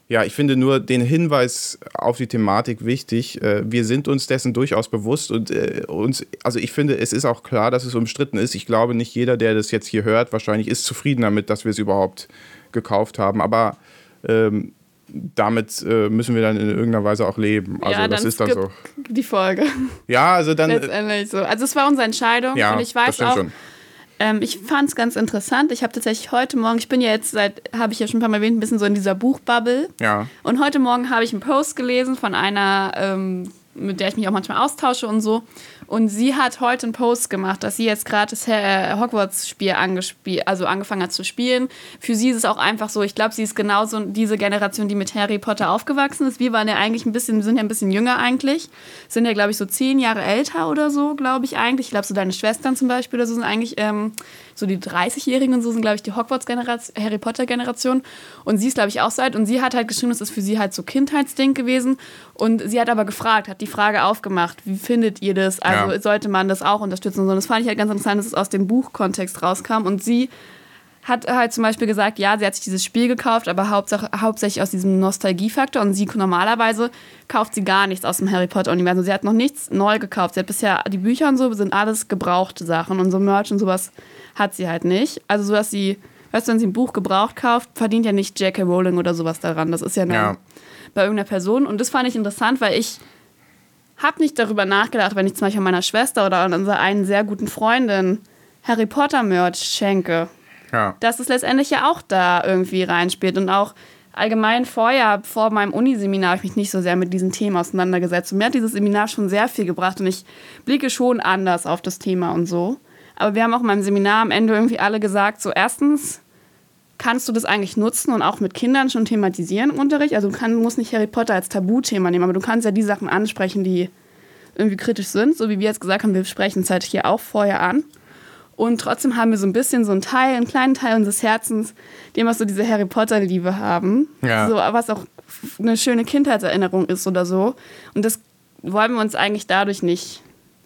Ja, ich finde nur den Hinweis auf die Thematik wichtig. Äh, wir sind uns dessen durchaus bewusst und äh, uns, also ich finde, es ist auch klar, dass es umstritten ist. Ich glaube, nicht jeder, der das jetzt hier hört, wahrscheinlich ist zufrieden damit, dass wir es überhaupt gekauft haben. Aber ähm, damit äh, müssen wir dann in irgendeiner Weise auch leben. Also ja, das ist dann so. Die Folge. Ja, also dann. Letztendlich so. Also es war unsere Entscheidung ja, und ich weiß auch. Schon. Ähm, ich fand es ganz interessant. Ich habe tatsächlich heute Morgen, ich bin ja jetzt seit, habe ich ja schon ein paar Mal erwähnt, ein bisschen so in dieser Buchbubble. Ja. Und heute Morgen habe ich einen Post gelesen von einer, ähm, mit der ich mich auch manchmal austausche und so. Und sie hat heute einen Post gemacht, dass sie jetzt gerade das äh, Hogwarts-Spiel also angefangen hat zu spielen. Für sie ist es auch einfach so, ich glaube, sie ist genauso diese Generation, die mit Harry Potter aufgewachsen ist. Wir waren ja eigentlich ein bisschen, sind ja ein bisschen jünger eigentlich. Sind ja, glaube ich, so zehn Jahre älter oder so, glaube ich eigentlich. Ich glaube, so deine Schwestern zum Beispiel oder so sind eigentlich ähm, so die 30-Jährigen und so sind, glaube ich, die Hogwarts-Generation, Harry Potter-Generation. Und sie ist, glaube ich, auch alt. Und sie hat halt geschrieben, das ist für sie halt so Kindheitsding gewesen. Und sie hat aber gefragt, hat die Frage aufgemacht, wie findet ihr das? Also ja. sollte man das auch unterstützen? Und das fand ich halt ganz interessant, dass es aus dem Buchkontext rauskam. Und sie hat halt zum Beispiel gesagt, ja, sie hat sich dieses Spiel gekauft, aber hauptsächlich aus diesem Nostalgiefaktor. Und sie normalerweise kauft sie gar nichts aus dem Harry Potter-Universum. Sie hat noch nichts neu gekauft. Sie hat bisher die Bücher und so sind alles gebrauchte Sachen und so Merch und sowas hat sie halt nicht. Also so, dass sie, weißt du, wenn sie ein Buch gebraucht kauft, verdient ja nicht J.K. Rowling oder sowas daran. Das ist ja, ja. bei irgendeiner Person. Und das fand ich interessant, weil ich habe nicht darüber nachgedacht, wenn ich zum Beispiel meiner Schwester oder unserer einen sehr guten Freundin Harry Potter Merch schenke. Ja. Dass es letztendlich ja auch da irgendwie reinspielt und auch allgemein vorher, vor meinem Uniseminar, habe ich mich nicht so sehr mit diesen Themen auseinandergesetzt. Und mir hat dieses Seminar schon sehr viel gebracht und ich blicke schon anders auf das Thema und so. Aber wir haben auch in meinem Seminar am Ende irgendwie alle gesagt, so erstens kannst du das eigentlich nutzen und auch mit Kindern schon thematisieren im Unterricht. Also du kann, musst nicht Harry Potter als Tabuthema nehmen, aber du kannst ja die Sachen ansprechen, die irgendwie kritisch sind. So wie wir jetzt gesagt haben, wir sprechen es halt hier auch vorher an. Und trotzdem haben wir so ein bisschen so einen Teil, einen kleinen Teil unseres Herzens, die immer so diese Harry Potter-Liebe haben. Ja. So, was auch eine schöne Kindheitserinnerung ist oder so. Und das wollen wir uns eigentlich dadurch nicht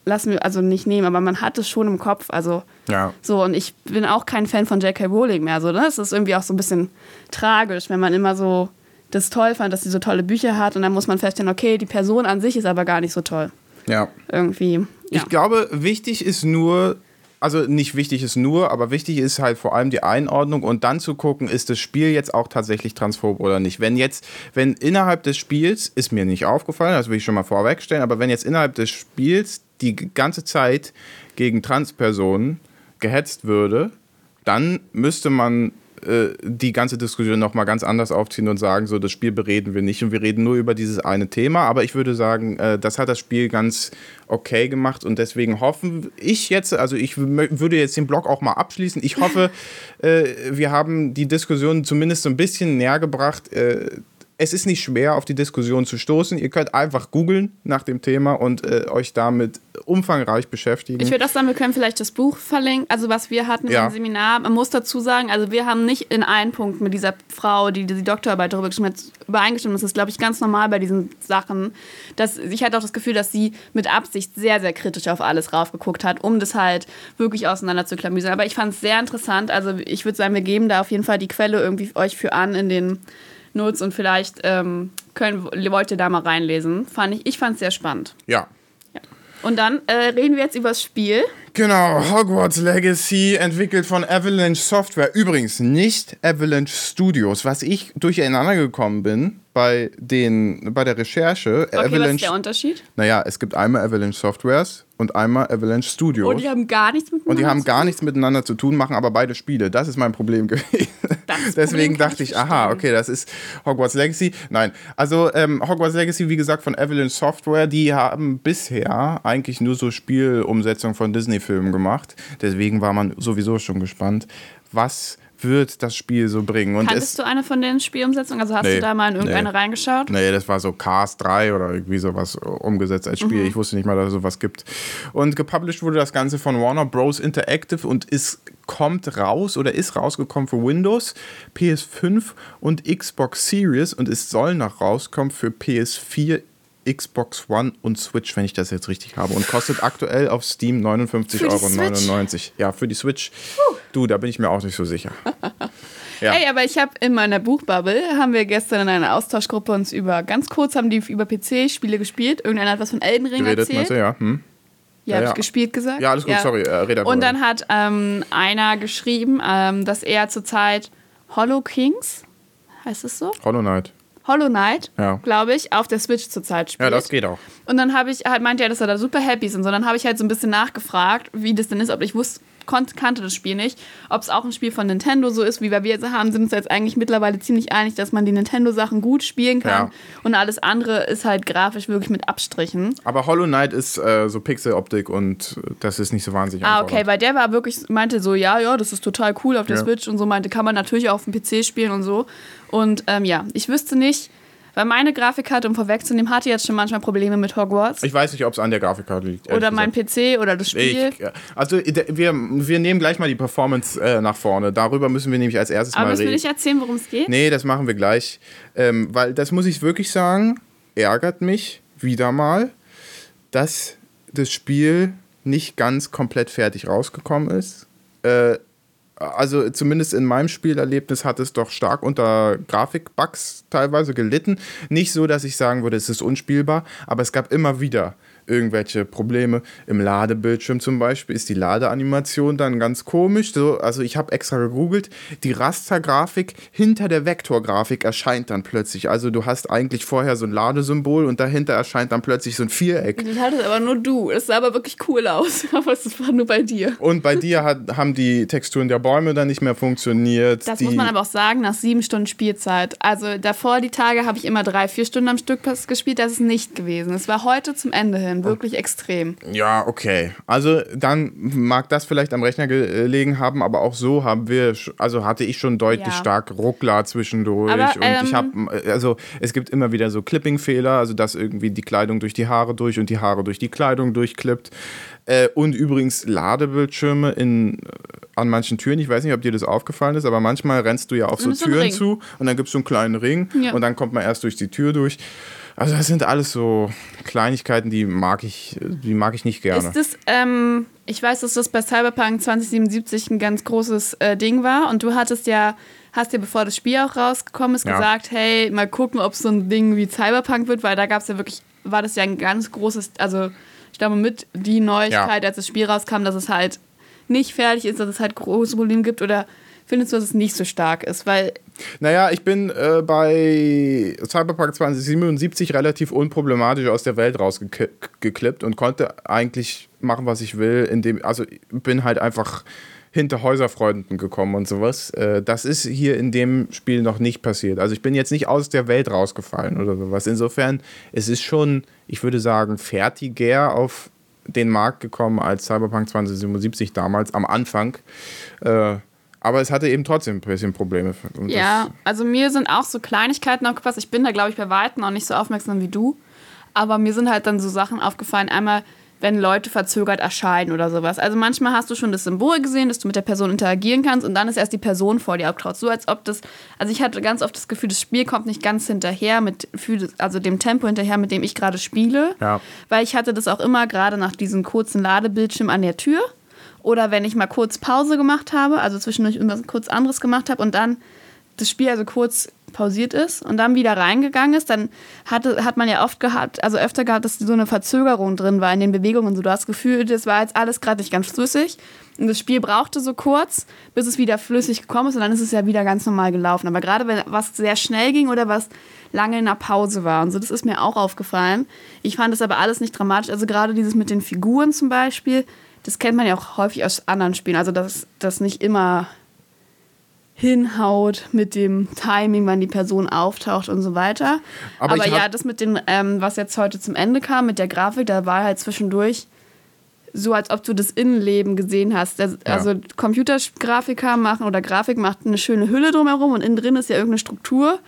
lassen wir also nicht nehmen, aber man hat es schon im Kopf. Also ja. so, und ich bin auch kein Fan von J.K. Rowling mehr. So, ne? Es ist irgendwie auch so ein bisschen tragisch, wenn man immer so das toll fand, dass sie so tolle Bücher hat und dann muss man feststellen, okay, die Person an sich ist aber gar nicht so toll. Ja. Irgendwie. Ja. Ich glaube, wichtig ist nur, also nicht wichtig ist nur, aber wichtig ist halt vor allem die Einordnung und dann zu gucken, ist das Spiel jetzt auch tatsächlich transphob oder nicht. Wenn jetzt, wenn innerhalb des Spiels, ist mir nicht aufgefallen, das will ich schon mal vorwegstellen, aber wenn jetzt innerhalb des Spiels die ganze Zeit gegen Transpersonen gehetzt würde, dann müsste man äh, die ganze Diskussion nochmal ganz anders aufziehen und sagen, so das Spiel bereden wir nicht und wir reden nur über dieses eine Thema. Aber ich würde sagen, äh, das hat das Spiel ganz okay gemacht und deswegen hoffen ich jetzt, also ich würde jetzt den Blog auch mal abschließen. Ich hoffe, äh, wir haben die Diskussion zumindest so ein bisschen näher gebracht äh, es ist nicht schwer, auf die Diskussion zu stoßen. Ihr könnt einfach googeln nach dem Thema und äh, euch damit umfangreich beschäftigen. Ich würde auch sagen, wir können vielleicht das Buch verlinken, also was wir hatten ja. im Seminar. Man muss dazu sagen, also wir haben nicht in allen Punkten mit dieser Frau, die die Doktorarbeit darüber geschrieben hat, übereingestimmt. Das ist, glaube ich, ganz normal bei diesen Sachen. Dass, ich hatte auch das Gefühl, dass sie mit Absicht sehr, sehr kritisch auf alles raufgeguckt hat, um das halt wirklich auseinander zu klamüsern. Aber ich fand es sehr interessant. Also ich würde sagen, wir geben da auf jeden Fall die Quelle irgendwie euch für an in den Notes und vielleicht ähm, können, wollt ihr da mal reinlesen. Fand ich ich fand es sehr spannend. Ja. ja. Und dann äh, reden wir jetzt über das Spiel. Genau, Hogwarts Legacy, entwickelt von Avalanche Software. Übrigens nicht Avalanche Studios, was ich durcheinander gekommen bin bei, den, bei der Recherche. Okay, Avalanche, was ist der Unterschied? Naja, es gibt einmal Avalanche Softwares und einmal Avalanche Studios. Und die haben gar nichts miteinander Und die haben gar nichts miteinander zu tun, machen aber beide Spiele. Das ist mein Problem gewesen. Deswegen Problem dachte ich, ich aha, okay, das ist Hogwarts Legacy. Nein, also ähm, Hogwarts Legacy, wie gesagt, von Avalanche Software, die haben bisher eigentlich nur so Spielumsetzung von Disney-Filmen gemacht. Deswegen war man sowieso schon gespannt, was wird das Spiel so bringen. Und Kanntest du eine von den Spielumsetzungen? Also hast nee, du da mal in irgendeine nee. reingeschaut? Nee, das war so Cars 3 oder irgendwie sowas umgesetzt als Spiel. Mhm. Ich wusste nicht mal, dass es sowas gibt. Und gepublished wurde das Ganze von Warner Bros. Interactive und ist, kommt raus oder ist rausgekommen für Windows, PS5 und Xbox Series und es soll noch rauskommen für PS4, Xbox One und Switch, wenn ich das jetzt richtig habe. Und kostet aktuell auf Steam 59,99 Euro. Ja, für die Switch. Puh. Du, da bin ich mir auch nicht so sicher. Ja. Ey, aber ich habe in meiner Buchbubble, haben wir gestern in einer Austauschgruppe uns über, ganz kurz haben die über PC-Spiele gespielt. Irgendeiner hat was von Elden Ring Geredet, erzählt. du, ja. Hm? Ja, Ja, hab ja. ich gespielt gesagt. Ja, alles gut, sorry, äh, red Und dann hat ähm, einer geschrieben, ähm, dass er zurzeit Hollow Kings, heißt es so? Hollow Knight. Hollow Knight, Ja. glaube ich, auf der Switch zurzeit spielt. Ja, das geht auch. Und dann habe ich halt meinte er, dass er da super happy ist und so. Dann habe ich halt so ein bisschen nachgefragt, wie das denn ist, ob ich wusste, kannte das Spiel nicht, ob es auch ein Spiel von Nintendo so ist, wie wir jetzt haben, sind uns jetzt eigentlich mittlerweile ziemlich einig, dass man die Nintendo-Sachen gut spielen kann Ja. und alles andere ist halt grafisch wirklich mit Abstrichen. Aber Hollow Knight ist äh, so Pixeloptik und das ist nicht so wahnsinnig Ah, okay, weil der war wirklich, meinte so, ja, ja, das ist total cool auf der Ja. Switch und so, meinte, kann man natürlich auch auf dem PC spielen und so. Und ähm, ja, ich wüsste nicht, weil meine Grafikkarte, um vorwegzunehmen, hatte jetzt schon manchmal Probleme mit Hogwarts. Ich weiß nicht, ob es an der Grafikkarte liegt. oder mein. PC oder das Spiel. Ich, also wir, wir nehmen gleich mal die Performance äh, nach vorne. Darüber müssen wir nämlich als erstes Aber mal das will reden. ich erzählen, worum es geht. Nee, das machen wir gleich. Ähm, weil das muss ich wirklich sagen, ärgert mich wieder mal, dass das Spiel nicht ganz komplett fertig rausgekommen ist. Äh, also zumindest in meinem Spielerlebnis hat es doch stark unter Grafikbugs teilweise gelitten. Nicht so, dass ich sagen würde, es ist unspielbar, aber es gab immer wieder irgendwelche Probleme. Im Ladebildschirm zum Beispiel ist die Ladeanimation dann ganz komisch. So, also ich habe extra gegoogelt. Die Rastergrafik hinter der Vektorgrafik erscheint dann plötzlich. Also du hast eigentlich vorher so ein Ladesymbol und dahinter erscheint dann plötzlich so ein Viereck. Das hattest aber nur du. Das sah aber wirklich cool aus. Aber es war nur bei dir. Und bei dir hat, haben die Texturen der Bäume dann nicht mehr funktioniert. Das muss man aber auch sagen, nach sieben Stunden Spielzeit. Also davor die Tage habe ich immer drei, vier Stunden am Stück gespielt. Das ist nicht gewesen. Es war heute zum Ende hin wirklich extrem. Ja, okay. Also dann mag das vielleicht am Rechner gelegen haben, aber auch so haben wir, also hatte ich schon deutlich Ja. stark Ruckler zwischendurch. Aber, und ich ähm, habe, also es gibt immer wieder so Clipping-Fehler, also dass irgendwie die Kleidung durch die Haare durch und die Haare durch die Kleidung durchklippt. Äh, und übrigens Ladebildschirme in, an manchen Türen. Ich weiß nicht, ob dir das aufgefallen ist, aber manchmal rennst du ja auf so Türen zu und dann gibt es so einen kleinen Ring Ja. und dann kommt man erst durch die Tür durch. Also das sind alles so Kleinigkeiten, die mag ich, die mag ich nicht gerne. Ist das, ähm, ich weiß, dass das bei Cyberpunk 2077 ein ganz großes äh, Ding war und du hattest ja, hast ja bevor das Spiel auch rausgekommen ist, Ja. gesagt, hey, mal gucken, ob es so ein Ding wie Cyberpunk wird, weil da gab es ja wirklich, war das ja ein ganz großes, also ich glaube mit die Neuigkeit, als das Spiel rauskam, dass es halt nicht fertig ist, dass es halt große Probleme gibt oder findest du, dass es nicht so stark ist, weil Naja, ich bin äh, bei Cyberpunk 2077 relativ unproblematisch aus der Welt rausgeklippt und konnte eigentlich machen, was ich will, indem, also bin halt einfach hinter Häuserfreunden gekommen und sowas. Äh, das ist hier in dem Spiel noch nicht passiert. Also ich bin jetzt nicht aus der Welt rausgefallen oder sowas. Insofern, es ist schon, ich würde sagen, fertiger auf den Markt gekommen als Cyberpunk 2077 damals am Anfang. Äh, aber es hatte eben trotzdem ein bisschen Probleme. Ja, also mir sind auch so Kleinigkeiten aufgepasst. Ich bin da, glaube ich, bei Weitem auch nicht so aufmerksam wie du. Aber mir sind halt dann so Sachen aufgefallen. Einmal, wenn Leute verzögert erscheinen oder sowas. Also manchmal hast du schon das Symbol gesehen, dass du mit der Person interagieren kannst und dann ist erst die Person vor dir aufgetaucht. So als ob das, also ich hatte ganz oft das Gefühl, das Spiel kommt nicht ganz hinterher mit, also dem Tempo hinterher, mit dem ich gerade spiele. Ja. Weil ich hatte das auch immer gerade nach diesem kurzen Ladebildschirm an der Tür. Oder wenn ich mal kurz Pause gemacht habe, also zwischendurch irgendwas kurz anderes gemacht habe und dann das Spiel also kurz pausiert ist und dann wieder reingegangen ist, dann hatte, hat man ja oft gehabt, also öfter gehabt, dass so eine Verzögerung drin war in den Bewegungen. So, du hast das Gefühl, das war jetzt alles gerade nicht ganz flüssig. Und das Spiel brauchte so kurz, bis es wieder flüssig gekommen ist und dann ist es ja wieder ganz normal gelaufen. Aber gerade wenn was sehr schnell ging oder was lange in der Pause war und so, das ist mir auch aufgefallen. Ich fand das aber alles nicht dramatisch. Also gerade dieses mit den Figuren zum Beispiel, das kennt man ja auch häufig aus anderen Spielen. Also dass das nicht immer hinhaut mit dem Timing, wann die Person auftaucht und so weiter. Aber Aber, ja, das mit den, ähm, was jetzt heute zum Ende kam, mit der Grafik, da war halt zwischendurch so, als ob du das Innenleben gesehen hast. Das, Ja. Also Computergrafiker machen oder Grafik macht eine schöne Hülle drumherum und innen drin ist ja irgendeine Struktur.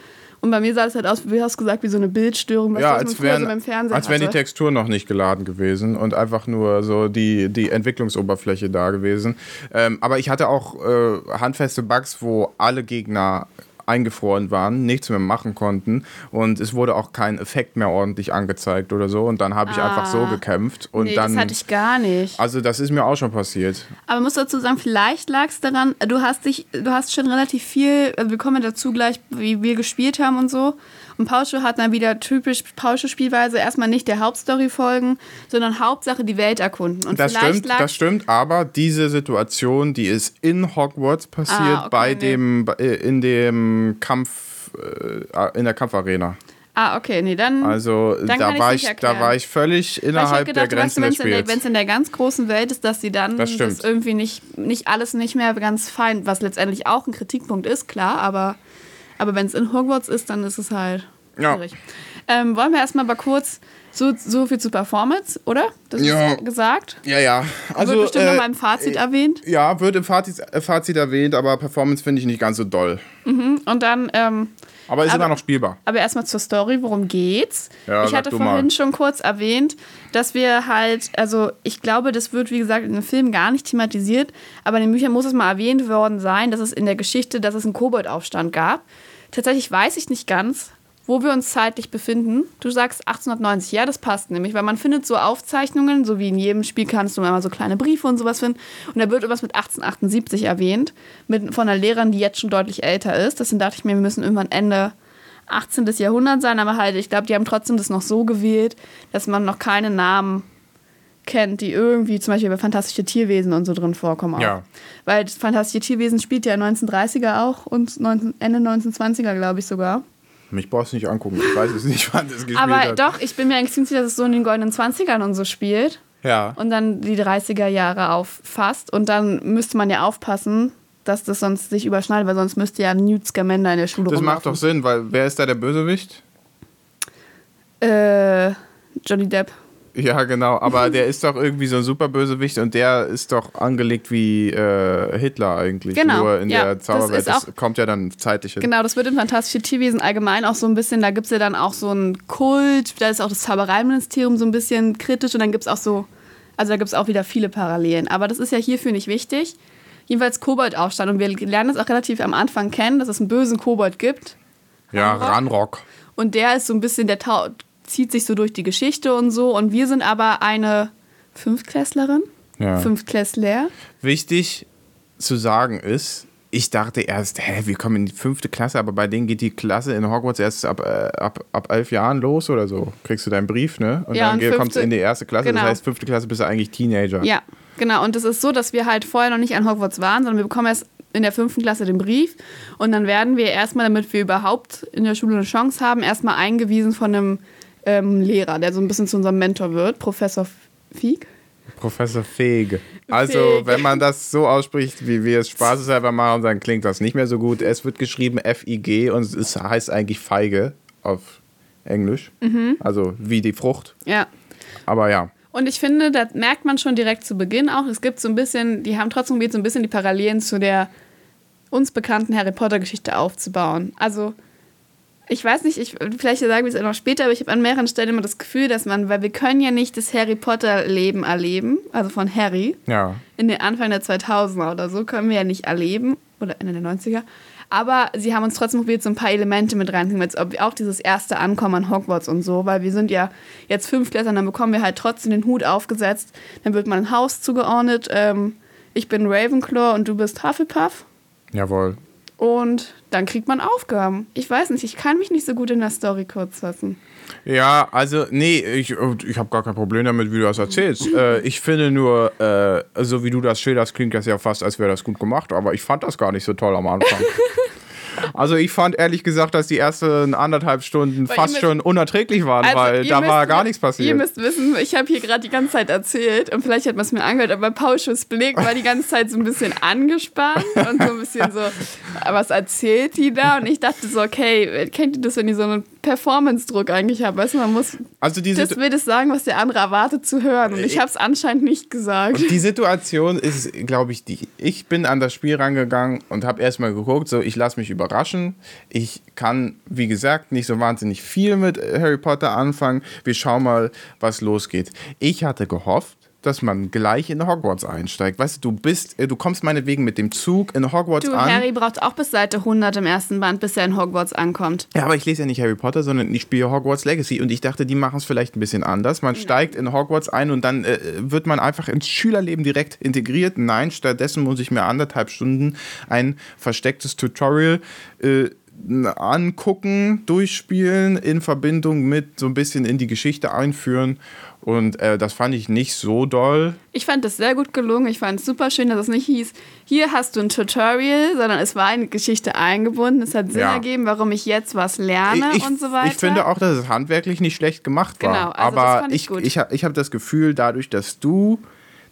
Und bei mir sah es halt aus, wie hast du gesagt, wie so eine Bildstörung, was ja, als wären, so beim Fernsehen als wären die. Texturen noch nicht geladen gewesen und einfach nur so die, die Entwicklungsoberfläche da gewesen. Ähm, aber ich hatte auch äh, handfeste Bugs, wo alle Gegner eingefroren waren, nichts mehr machen konnten und es wurde auch kein Effekt mehr ordentlich angezeigt oder so und dann habe ich Ah. einfach so gekämpft und nee, dann das hatte ich gar nicht. also das ist mir auch schon passiert. Aber muss dazu sagen, vielleicht lag es daran, du hast dich, du hast schon relativ viel, also wir kommen dazu gleich, wie wir gespielt haben und so. Und Pausche hat dann wieder typisch Pausche-Spielweise erstmal nicht der Hauptstory folgen, sondern Hauptsache die Welt erkunden. Und Das stimmt, das stimmt, aber diese Situation, die ist in Hogwarts passiert, Ah, okay, bei nee. dem, äh, in dem Kampf, äh, in der Kampfarena. Ah, okay, nee, dann. Also Dann da war, ich, da erklären. war ich völlig ich innerhalb hab gedacht, der Grenzen wenn des es in, der- ganz großen Welt ist, dass sie dann Das stimmt. irgendwie nicht, nicht alles nicht mehr ganz fein, was letztendlich auch ein Kritikpunkt ist, klar, aber, aber wenn es in Hogwarts ist, dann ist es halt Ja. schwierig. Ähm, wollen wir erstmal mal kurz so, so viel zu Performance, oder? Das Ja. ist gesagt. Ja, ja. Also, wird bestimmt äh, noch mal im Fazit erwähnt. Ja, wird im Fazit, äh, Fazit erwähnt, aber Performance finde ich nicht ganz so doll. Und dann, ähm, Aber ist Aber- immer noch spielbar. aber erstmal zur Story, worum geht's? Ja, ich hatte vorhin mal. schon kurz erwähnt, dass wir halt, also ich glaube, das wird, wie gesagt, in dem Film gar nicht thematisiert, aber in den Büchern muss es mal erwähnt worden sein, dass es in der Geschichte, dass es einen Koboldaufstand gab. Tatsächlich weiß ich nicht ganz, wo wir uns zeitlich befinden. Du sagst 1890, ja, das passt nämlich, weil man findet so Aufzeichnungen, so wie in jedem Spiel kannst du immer so kleine Briefe und sowas finden. Und da wird irgendwas mit 1878 erwähnt, mit, von einer Lehrerin, die jetzt schon deutlich älter ist. Deswegen dachte ich mir, wir müssen irgendwann Ende 18. Jahrhundert sein, aber halt, ich glaube, die haben trotzdem das noch so gewählt, dass man noch keine Namen kennt, die irgendwie zum Beispiel bei Fantastische Tierwesen und so drin vorkommen. Auch. Ja. Weil das Fantastische Tierwesen spielt ja 1930er auch und 19, Ende 1920er, glaube ich sogar. Mich brauchst du nicht angucken. Ich weiß es nicht, wann das gespielt Aber hat. doch, ich bin mir eigentlich ziemlich sicher, dass es so in den goldenen 20ern und so spielt Ja. und dann die 30er Jahre auffasst. Und dann müsste man ja aufpassen, dass das sonst sich überschneidet, weil sonst müsste ja Newt Scamander in der Schule Das macht doch rumlaufen. Sinn, weil wer ist da der Bösewicht? Äh, Johnny Depp. Ja, genau, aber der ist doch irgendwie so ein super Bösewicht und der ist doch angelegt wie äh, Hitler eigentlich. Genau, Nur in ja, der das Zauberwelt, das, auch- kommt ja dann zeitlich hin. Genau, das wird in Fantastische Tierwesen allgemein auch so ein bisschen, da gibt es ja dann auch so einen Kult, da ist auch das Zaubereiministerium so ein bisschen kritisch und dann gibt es auch so, also da gibt es auch wieder viele Parallelen. Aber das ist ja hierfür nicht wichtig. Jedenfalls Koboldaufstand und wir lernen es auch relativ am Anfang kennen, dass es einen bösen Kobold gibt. Ja, Ranrock. Ranrock. Und der ist so ein bisschen, der tau zieht sich so durch die Geschichte und so. Und wir sind aber eine Fünftklässlerin. Ja. Fünftklässler. Wichtig zu sagen ist, ich dachte erst, hä, wir kommen in die fünfte Klasse, aber bei denen geht die Klasse in Hogwarts erst ab, äh, ab, ab elf Jahren los oder so. Kriegst du deinen Brief, ne? Und Ja, dann und kommst du in die erste Klasse. genau. Das heißt, fünfte Klasse bist du eigentlich Teenager. Ja, genau. Und es ist so, dass wir halt vorher noch nicht an Hogwarts waren, sondern wir bekommen erst in der fünften Klasse den Brief. Und dann werden wir erstmal, damit wir überhaupt in der Schule eine Chance haben, erstmal eingewiesen von einem ähm, Lehrer, der so ein bisschen zu unserem Mentor wird, Professor Fieg. Professor Feg. Also, Feg. wenn man das so ausspricht, wie wir es spaßeshalber machen, dann klingt das nicht mehr so gut. Es wird geschrieben F-I-G und es heißt eigentlich Feige auf Englisch. Mhm. Also wie die Frucht. Ja. Aber ja. Und ich finde, da merkt man schon direkt zu Beginn auch, es gibt so ein bisschen, die haben trotzdem probiert, so ein bisschen die Parallelen zu der uns bekannten Harry Potter-Geschichte aufzubauen. Also, ich weiß nicht, ich, vielleicht sagen wir es auch noch später, aber ich habe an mehreren Stellen immer das Gefühl, dass man, weil wir können ja nicht das Harry Potter-Leben erleben, also von Harry, Ja. in den Anfang der 2000er oder so, können wir ja nicht erleben, oder Ende der 90er. Aber sie haben uns trotzdem probiert, so ein paar Elemente mit reinzunehmen, auch dieses erste Ankommen an Hogwarts und so, weil wir sind ja jetzt Fünftklässler, dann bekommen wir halt trotzdem den Hut aufgesetzt, dann wird man ein Haus zugeordnet. Ähm, ich bin Ravenclaw und du bist Hufflepuff. Jawohl. Und dann kriegt man Aufgaben. Ich weiß nicht, ich kann mich nicht so gut in der Story kurz fassen. Ja, also, nee, ich, ich habe gar kein Problem damit, wie du das erzählst. äh, ich finde nur, äh, so wie du das schilderst, klingt das ja fast, als wäre das gut gemacht, aber ich fand das gar nicht so toll am Anfang. Also ich fand ehrlich gesagt, dass die ersten anderthalb Stunden Weil fast ihr müsst- schon unerträglich waren, Also, weil ihr da war gar nichts Ihr passiert. müsst wissen, ich habe hier gerade die ganze Zeit erzählt und vielleicht hat man es mir angehört, aber Pauschus Blick war die ganze Zeit so ein bisschen angespannt und so ein bisschen so, was erzählt die da? Und ich dachte so, okay, kennt ihr das, wenn ihr so einen Performance-Druck eigentlich habt? Weißt du, man muss Also die, das will das sagen, was der andere erwartet zu hören. Und ich habe es anscheinend nicht gesagt. die Situation ist, glaube ich, die. Ich bin an das Spiel rangegangen und habe erstmal geguckt, so ich lasse mich überraschen. Ich kann, wie gesagt, nicht so wahnsinnig viel mit Harry Potter anfangen. Wir schauen mal, was losgeht. Ich hatte gehofft, dass man gleich in Hogwarts einsteigt. Weißt du, du bist, äh, du kommst meinetwegen mit dem Zug in Hogwarts Du, an. Harry braucht auch bis Seite 100 im ersten Band, bis er in Hogwarts ankommt. Ja, aber ich lese ja nicht Harry Potter, sondern ich spiele Hogwarts Legacy und ich dachte, die machen es vielleicht ein bisschen anders. Man steigt in Hogwarts ein und dann äh, wird man einfach ins Schülerleben direkt integriert. Nein, stattdessen muss ich mir anderthalb Stunden ein verstecktes Tutorial äh, angucken, durchspielen, in Verbindung mit so ein bisschen in die Geschichte einführen. Und äh, das fand ich nicht so doll. Ich fand das sehr gut gelungen. Ich fand es super schön, dass es nicht hieß, hier hast du ein Tutorial, sondern es war eine Geschichte eingebunden. Es hat Sinn Ja. ergeben, warum ich jetzt was lerne ich, und so weiter. Ich finde auch, dass es handwerklich nicht schlecht gemacht war. Genau, also Aber fand ich ich, ich, habe hab das Gefühl, dadurch, dass du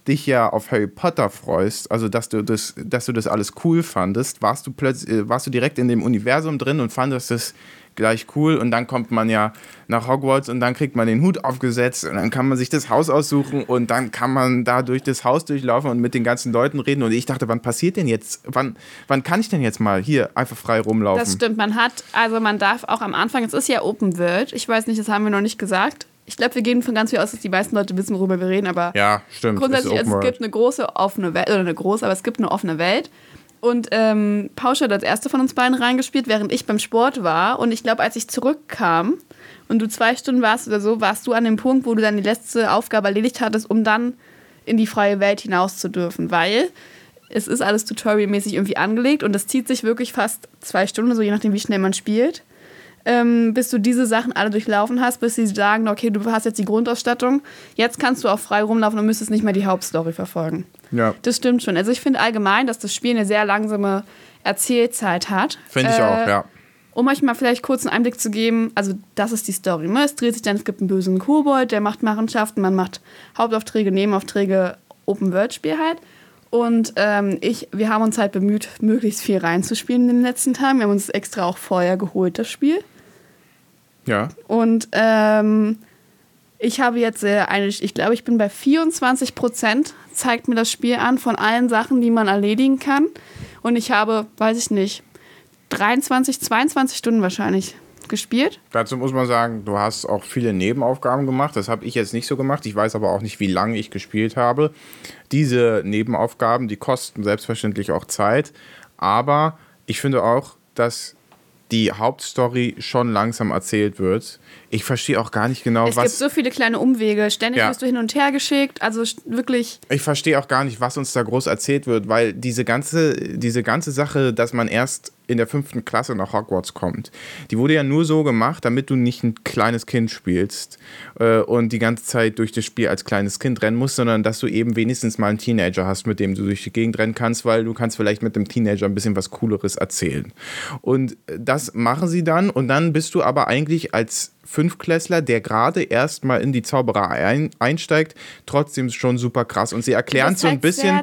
dich ja auf Harry Potter freust, also dass du das, dass du das alles cool fandest, warst du plötzlich, äh, warst du direkt in dem Universum drin und fandest es gleich cool und dann kommt man ja nach Hogwarts und dann kriegt man den Hut aufgesetzt und dann kann man sich das Haus aussuchen und dann kann man da durch das Haus durchlaufen und mit den ganzen Leuten reden und ich dachte, wann passiert denn jetzt, wann, wann kann ich denn jetzt mal hier einfach frei rumlaufen? Das stimmt, man hat, also man darf auch am Anfang, es ist ja Open World, ich weiß nicht, das haben wir noch nicht gesagt. Ich glaube, wir gehen von ganz viel aus, dass die meisten Leute wissen, worüber wir reden, aber ja, stimmt. grundsätzlich, ist also es gibt eine große offene Welt, oder eine große, aber es gibt eine offene Welt. Und ähm, Pausch hat als erste von uns beiden reingespielt, während ich beim Sport war. Und ich glaube, als ich zurückkam und du zwei Stunden warst oder so, warst du an dem Punkt, wo du dann die letzte Aufgabe erledigt hattest, um dann in die freie Welt hinaus zu dürfen. Weil es ist alles tutorialmäßig irgendwie angelegt und das zieht sich wirklich fast zwei Stunden, so je nachdem, wie schnell man spielt. Ähm, bis du diese Sachen alle durchlaufen hast, bis sie sagen, okay, du hast jetzt die Grundausstattung, jetzt kannst du auch frei rumlaufen und müsstest nicht mehr die Hauptstory verfolgen. Ja. Das stimmt schon. Also ich finde allgemein, dass das Spiel eine sehr langsame Erzählzeit hat. Finde ich Äh, auch, ja. Um euch mal vielleicht kurz einen Einblick zu geben, also das ist die Story. Ne? Es dreht sich dann, es gibt einen bösen Kobold, der macht Machenschaften, man macht Hauptaufträge, Nebenaufträge, Open-World-Spiel halt. Und ähm, ich, wir haben uns halt bemüht, möglichst viel reinzuspielen in den letzten Tagen. Wir haben uns extra auch vorher geholt, das Spiel. Ja. Und ähm, ich habe jetzt äh, eine, ich glaube, ich bin bei 24 Prozent, zeigt mir das Spiel an von allen Sachen, die man erledigen kann. Und ich habe, weiß ich nicht, 23, 22 Stunden wahrscheinlich gespielt. Dazu muss man sagen, du hast auch viele Nebenaufgaben gemacht. Das habe ich jetzt nicht so gemacht. Ich weiß aber auch nicht, wie lange ich gespielt habe. Diese Nebenaufgaben, die kosten selbstverständlich auch Zeit. Aber ich finde auch, dass die Hauptstory schon langsam erzählt wird. Ich verstehe auch gar nicht genau, Es gibt was. so viele kleine Umwege. Ständig Ja. wirst du hin und her geschickt. Also wirklich. Ich verstehe auch gar nicht, was uns da groß erzählt wird, weil diese ganze, diese ganze Sache, dass man erst in der fünften Klasse nach Hogwarts kommt, die wurde ja nur so gemacht, damit du nicht ein kleines Kind spielst äh, und die ganze Zeit durch das Spiel als kleines Kind rennen musst, sondern dass du eben wenigstens mal einen Teenager hast, mit dem du durch die Gegend rennen kannst, weil du kannst vielleicht mit dem Teenager ein bisschen was Cooleres erzählen. Und das machen sie dann und dann bist du aber eigentlich als Fünfklässler, der gerade erst mal in die Zauberei ein, einsteigt, trotzdem schon super krass. Und sie erklären bist so ein halt bisschen.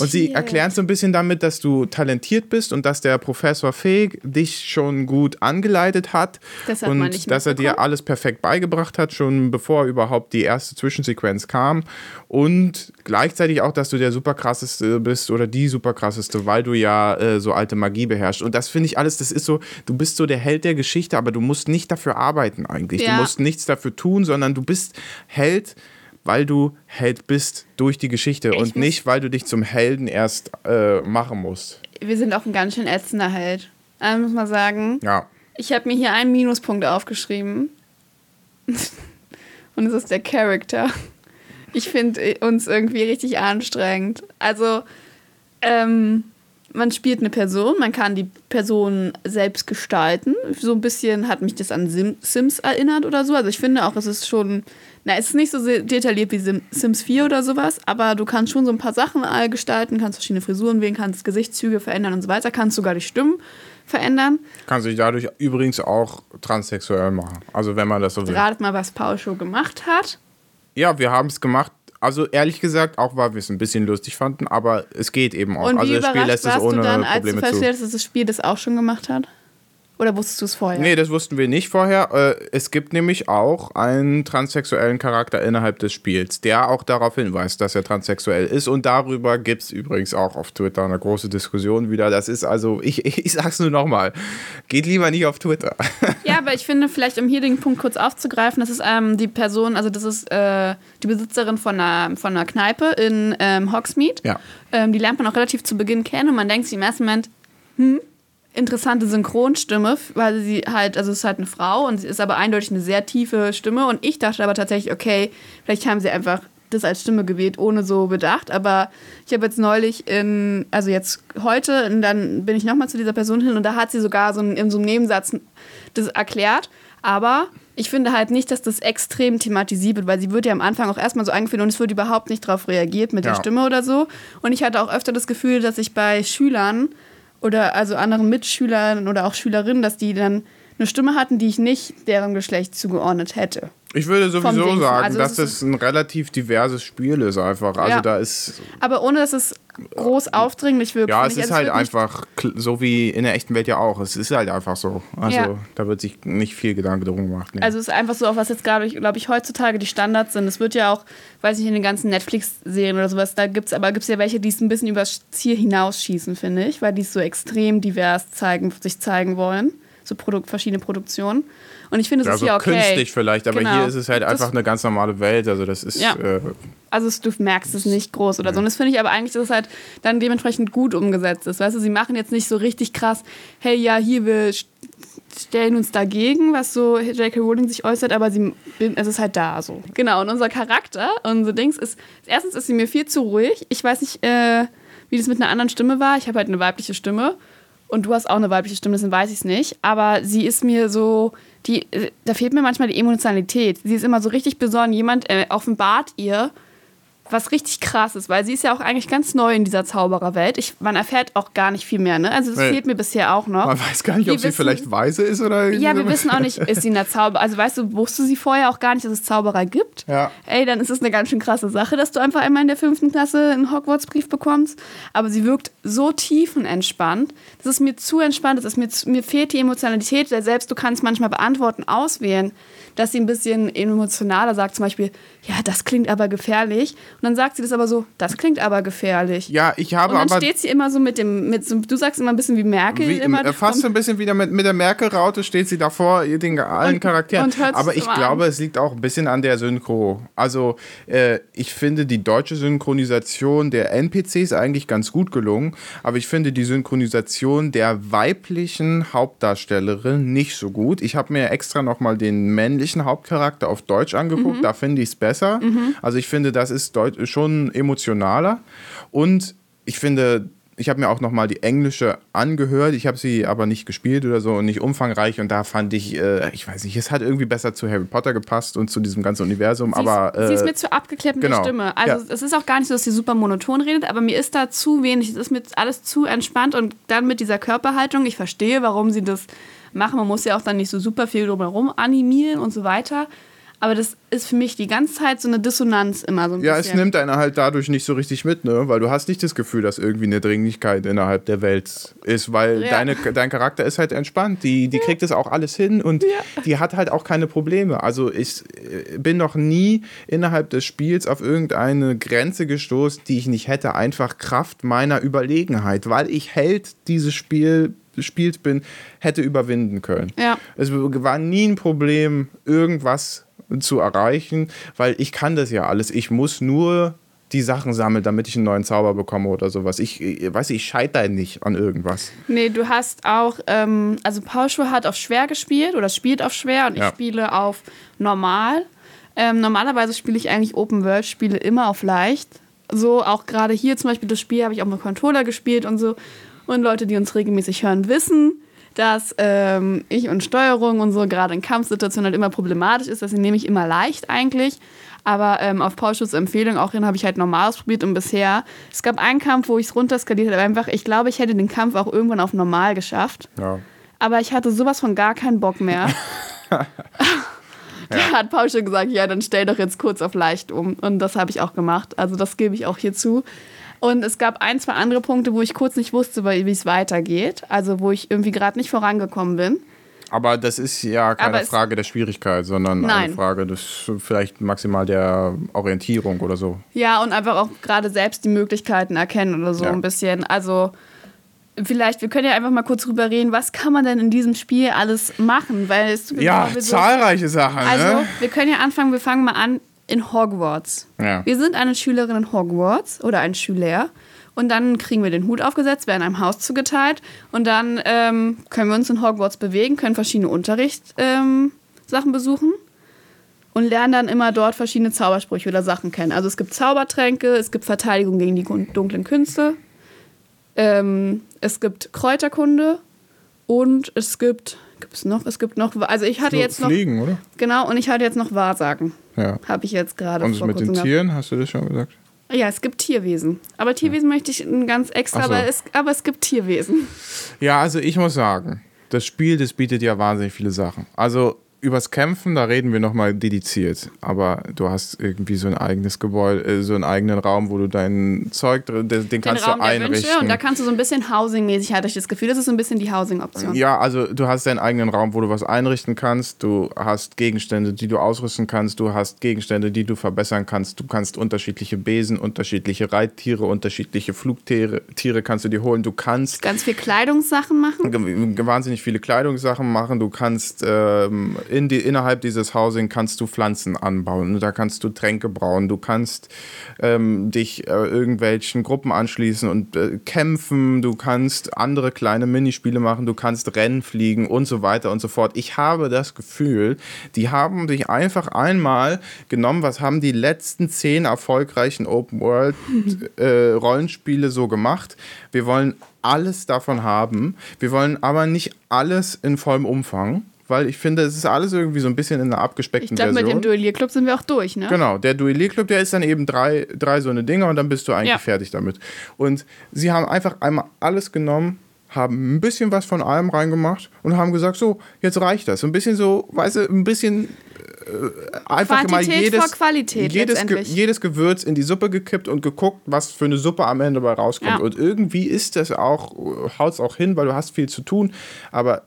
Und sie erklären so ein bisschen damit, dass du talentiert bist und dass der Professor Feg dich schon gut angeleitet hat. Das hat und dass er dir alles perfekt beigebracht hat, schon bevor überhaupt die erste Zwischensequenz kam. Und gleichzeitig auch, dass du der super krasseste bist oder die super krasseste, weil du ja äh, so alte Magie beherrschst. Und das finde ich alles, das ist so, du bist so der Held der Geschichte, aber du musst nicht dafür arbeiten eigentlich. Du Ja. musst nichts dafür tun, sondern du bist Held, weil du Held bist durch die Geschichte Ich und nicht, weil du dich zum Helden erst äh, machen musst. Wir sind auch ein ganz schön ätzender Held. Also muss man sagen. Ja. Ich habe mir hier einen Minuspunkt aufgeschrieben. Und es ist der Charakter. Ich finde uns irgendwie richtig anstrengend. Also, ähm, man spielt eine Person, man kann die Person selbst gestalten. So ein bisschen hat mich das an Sim Sims erinnert oder so. Also ich finde auch, es ist schon, na, es ist nicht so detailliert wie Sim Sims 4 oder sowas, aber du kannst schon so ein paar Sachen gestalten, kannst verschiedene Frisuren wählen, kannst Gesichtszüge verändern und so weiter, kannst sogar die Stimmen verändern. Kannst dich dadurch übrigens auch transsexuell machen. Also wenn man das so will. Ratet mal, was Paul Show gemacht hat. Ja, wir haben es gemacht. Also ehrlich gesagt, auch weil wir es ein bisschen lustig fanden, aber es geht eben auch. Und also das Spiel lässt es warst du ohne dann, als du Probleme feststellst, dass das Spiel das auch schon gemacht hat? Oder wusstest du es vorher? Nee, das wussten wir nicht vorher. Äh, Es gibt nämlich auch einen transsexuellen Charakter innerhalb des Spiels, der auch darauf hinweist, dass er transsexuell ist. Und darüber gibt es übrigens auch auf Twitter eine große Diskussion wieder. Das ist also, ich, ich sag's nur nochmal, geht lieber nicht auf Twitter. Ja, aber ich finde, vielleicht um hier den Punkt kurz aufzugreifen, das ist ähm, die Person, also das ist äh, die Besitzerin von einer, von einer Kneipe in ähm, Hogsmeade. Ja. Ähm, die lernt man auch relativ zu Beginn kennen und man denkt sich im ersten Moment, hm, interessante Synchronstimme, weil sie halt, also es ist halt eine Frau und sie ist aber eindeutig eine sehr tiefe Stimme und ich dachte aber tatsächlich, okay, vielleicht haben sie einfach das als Stimme gewählt, ohne so bedacht, aber ich habe jetzt neulich in, also jetzt heute, und dann bin ich nochmal zu dieser Person hin und da hat sie sogar so in, so einem Nebensatz das erklärt, aber ich finde halt nicht, dass das extrem thematisiert wird, weil sie wird ja am Anfang auch erstmal so eingeführt und es wird überhaupt nicht darauf reagiert mit der Ja. Stimme oder so. Und ich hatte auch öfter das Gefühl, dass ich bei Schülern oder also anderen Mitschülern oder auch Schülerinnen, dass die dann eine Stimme hatten, die ich nicht deren Geschlecht zugeordnet hätte. Ich würde sowieso sagen, Also dass es das ein relativ diverses Spiel ist einfach. Also Ja. da ist, Aber ohne dass es groß aufdringlich wirkt. ja, es ist Also halt nicht- einfach so wie in der echten Welt ja auch. Es ist halt einfach so. Also Ja. da wird sich nicht viel Gedanke drum gemacht. Nee. Also es ist einfach so, auch was jetzt gerade, glaube ich, heutzutage die Standards sind. Es wird ja auch, weiß ich, in den ganzen Netflix-Serien oder sowas, da gibt es aber gibt's ja welche, die es ein bisschen übers Ziel hinausschießen, finde ich, weil die es so extrem divers zeigen, sich zeigen wollen. So Produkt, verschiedene Produktionen. Und ich finde, es ja, ist so ja okay. künstlich vielleicht, aber Genau. hier ist es halt Das- einfach eine ganz normale Welt. Also das ist Ja. äh, Also es- du merkst es nicht groß oder so. Und das finde ich aber eigentlich, dass es halt dann dementsprechend gut umgesetzt ist. Weißt du, sie machen jetzt nicht so richtig krass, hey, ja, hier, wir st- stellen uns dagegen, was so J.K. Rowling sich äußert, aber sie, es ist halt da so. Genau, und unser Charakter, unser Dings ist, erstens ist sie mir viel zu ruhig. Ich weiß nicht, äh, wie das mit einer anderen Stimme war. Ich habe halt eine weibliche Stimme. Und du hast auch eine weibliche Stimme, deswegen weiß ich es nicht. Aber sie ist mir so, die, äh, da fehlt mir manchmal die Emotionalität. Sie ist immer so richtig besonnen. Jemand äh, offenbart ihr, was richtig krass ist, weil sie ist ja auch eigentlich ganz neu in dieser Zaubererwelt. Ich, man erfährt auch gar nicht viel mehr, ne? Also das Nee. fehlt mir bisher auch noch. man weiß gar nicht, Wir ob sie wissen- vielleicht weise ist oder. Ja, wir wissen auch nicht, ist sie in der Zauber. Also weißt du, wusste sie vorher auch gar nicht, dass es Zauberer gibt? Ja. Ey, dann ist es eine ganz schön krasse Sache, dass du einfach einmal in der fünften Klasse einen Hogwarts-Brief bekommst. Aber sie wirkt so tiefenentspannt. Das ist mir zu entspannt. Das ist mir, zu, mir fehlt die Emotionalität. Selbst du kannst manchmal Beantworten auswählen, dass sie ein bisschen emotionaler sagt. Zum Beispiel, ja, das klingt aber gefährlich. Und dann sagt sie das aber so, das klingt aber gefährlich. Ja, ich habe Und dann aber. steht sie immer so mit dem, mit so, du sagst immer ein bisschen wie Merkel. Wie, immer äh, fast so ein bisschen wieder mit, mit der Merkel-Raute steht sie davor, den allen Und- Charakteren. und Aber ich glaube, an. es liegt auch ein bisschen an der Synchro. Also, äh, ich finde die deutsche Synchronisation der NPCs eigentlich ganz gut gelungen, aber ich finde die Synchronisation der weiblichen Hauptdarstellerin nicht so gut. Ich habe mir extra nochmal den männlichen Hauptcharakter auf Deutsch angeguckt, Mhm. da finde ich es besser. Also, ich finde, das ist schon emotionaler und ich finde, ich habe mir auch nochmal die englische angehört. Ich habe sie aber nicht gespielt oder so und nicht umfangreich. Und da fand ich, äh, ich weiß nicht, es hat irgendwie besser zu Harry Potter gepasst und zu diesem ganzen Universum. Sie aber ist, sie ist äh, mir zu abgeklebt mit genau. der Stimme. Also Ja. es ist auch gar nicht so, dass sie super monoton redet, aber mir ist da zu wenig. Es ist mir alles zu entspannt und dann mit dieser Körperhaltung. Ich verstehe, warum sie das machen. Man muss ja auch dann nicht so super viel drumherum animieren und so weiter. Aber das ist für mich die ganze Zeit so eine Dissonanz immer so ein ja, es bisschen. nimmt einen halt dadurch nicht so richtig mit, ne? Weil du hast nicht das Gefühl, dass irgendwie eine Dringlichkeit innerhalb der Welt ist, weil Ja. deine, dein Charakter ist halt entspannt. Die, die kriegt das auch alles hin und die hat halt auch keine Probleme. Also ich äh, bin noch nie innerhalb des Spiels auf irgendeine Grenze gestoßen, die ich nicht hätte, einfach Kraft meiner Überlegenheit, weil ich Held dieses Spiel gespielt bin, hätte überwinden können. Ja. Es war nie ein Problem, irgendwas zu erreichen, weil ich kann das ja alles. Ich muss nur die Sachen sammeln, damit ich einen neuen Zauber bekomme oder sowas. Ich, ich weiß, ich scheitere nicht an irgendwas. Nee, du hast auch, ähm, also Paul Schur hat auf schwer gespielt oder spielt auf schwer und Ja. ich spiele auf normal. Ähm, normalerweise spiele ich eigentlich Open World Spiele immer auf leicht. So auch gerade hier zum Beispiel das Spiel habe ich auch mit Controller gespielt und so. Und Leute, die uns regelmäßig hören, wissen, dass ähm, ich und Steuerung und so gerade in Kampfsituationen halt immer problematisch ist. Deswegen nehme ich immer leicht eigentlich. Aber ähm, auf Paul Schurs Empfehlung auch hin habe ich halt normal ausprobiert und bisher, es gab einen Kampf, wo ich es runterskaliert habe, einfach, ich glaube, ich hätte den Kampf auch irgendwann auf normal geschafft. Ja. Aber ich hatte sowas von gar keinen Bock mehr. Da hat Paul schon gesagt, ja, dann stell doch jetzt kurz auf leicht um. Und das habe ich auch gemacht. Also das gebe ich auch hier zu. Und es gab ein, zwei andere Punkte, wo ich kurz nicht wusste, wie es weitergeht. Also wo ich irgendwie gerade nicht vorangekommen bin. Aber das ist ja keine Frage der Schwierigkeit, sondern eine Nein. Frage des vielleicht maximal der Orientierung oder so. Ja, und einfach auch gerade selbst die Möglichkeiten erkennen oder so Ja. ein bisschen. Also vielleicht, wir können ja einfach mal kurz drüber reden, was kann man denn in diesem Spiel alles machen? Weil es Ja, wir so- zahlreiche Sachen, Also, ne? wir können ja anfangen, wir fangen mal an in Hogwarts. Ja. Wir sind eine Schülerin in Hogwarts oder ein Schüler. Und dann kriegen wir den Hut aufgesetzt, werden einem Haus zugeteilt. Und dann ähm, können wir uns in Hogwarts bewegen, können verschiedene Unterrichtssachen ähm, besuchen. Und lernen dann immer dort verschiedene Zaubersprüche oder Sachen kennen. Also es gibt Zaubertränke, es gibt Verteidigung gegen die dunklen Künste. Ähm, es gibt Kräuterkunde. Und es gibt, gibt es noch? Es gibt noch, also ich hatte jetzt noch, Fliegen, oder? genau, und ich hatte jetzt noch Wahrsagen. Ja. Habe ich jetzt gerade Und vor mit den gehabt. Tieren, hast du das schon gesagt? Ja, es gibt Tierwesen. Aber Tierwesen möchte ich ganz extra, so. aber, es, aber es gibt Tierwesen. Ja, also ich muss sagen, das Spiel, das bietet ja wahnsinnig viele Sachen. Also übers Kämpfen, da reden wir nochmal dediziert. Aber du hast irgendwie so ein eigenes Gebäude, äh, so einen eigenen Raum, wo du dein Zeug, drin- den, den kannst Raum du einrichten. Wünsche. Und da kannst du so ein bisschen Housing-mäßig, hatte ich das Gefühl, das ist so ein bisschen die Housing-Option. Ja, also du hast deinen eigenen Raum, wo du was einrichten kannst. Du hast Gegenstände, die du ausrüsten kannst. Du hast Gegenstände, die du verbessern kannst. Du kannst unterschiedliche Besen, unterschiedliche Reittiere, unterschiedliche Flugtiere Tiere kannst du dir holen. Du kannst Ganz viel Kleidungssachen machen. wahnsinnig viele Kleidungssachen machen. Du kannst ähm, in die, innerhalb dieses Housing kannst du Pflanzen anbauen. Da kannst du Tränke brauen. Du kannst ähm, dich äh, irgendwelchen Gruppen anschließen und äh, kämpfen. Du kannst andere kleine Minispiele machen. Du kannst Rennen fliegen und so weiter und so fort. Ich habe das Gefühl, die haben sich einfach einmal genommen, was haben die letzten zehn erfolgreichen Open World äh, Rollenspiele so gemacht. Wir wollen alles davon haben. Wir wollen aber nicht alles in vollem Umfang, weil ich finde, es ist alles irgendwie so ein bisschen in einer Ich abgespeckten glaube, mit Version. dem Duellierclub sind wir auch durch, ne? Genau, der Duellierclub, der ist dann eben drei, drei so eine Dinger und dann bist du eigentlich Ja. fertig damit. Und sie haben einfach einmal alles genommen, haben ein bisschen was von allem reingemacht und haben gesagt, so, jetzt reicht das. So ein bisschen so, weißt du, ein bisschen äh, einfach mal Quantität jedes, vor Qualität jedes, Ge jedes Gewürz in die Suppe gekippt und geguckt, was für eine Suppe am Ende dabei rauskommt. Ja. Und irgendwie ist das auch, haut es auch hin, weil du hast viel zu tun, aber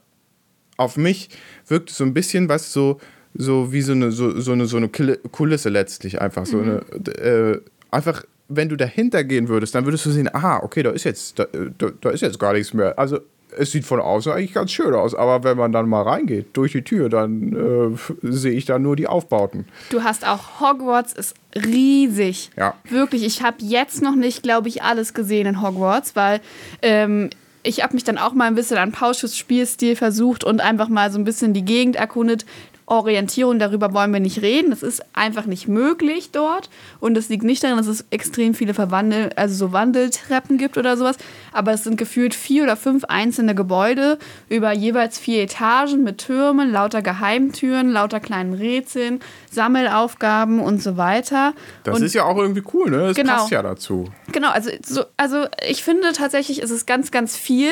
auf mich wirkt es so ein bisschen was so, so wie so eine, so, so eine, so eine Kulisse letztlich einfach. So Mhm. eine, äh, einfach, wenn du dahinter gehen würdest, dann würdest du sehen, aha, okay, da ist jetzt, da, da, da ist jetzt gar nichts mehr. Also es sieht von außen eigentlich ganz schön aus, aber wenn man dann mal reingeht durch die Tür, dann äh, sehe ich da nur die Aufbauten. Du hast auch Hogwarts ist riesig. Ja. Wirklich, ich habe jetzt noch nicht, glaube ich, alles gesehen in Hogwarts, weil ähm, ich habe mich dann auch mal ein bisschen an Pauschus Spielstil versucht und einfach mal so ein bisschen die Gegend erkundet. Orientierung, darüber wollen wir nicht reden. Das ist einfach nicht möglich dort. Und das liegt nicht daran, dass es extrem viele Verwandel, also so Wandeltreppen gibt oder sowas. Aber es sind gefühlt vier oder fünf einzelne Gebäude über jeweils vier Etagen mit Türmen, lauter Geheimtüren, lauter kleinen Rätseln, Sammelaufgaben und so weiter. Das und ist ja auch irgendwie cool, ne? Das Genau. passt ja dazu. Genau, also, so, also ich finde tatsächlich, ist es ganz, ganz viel,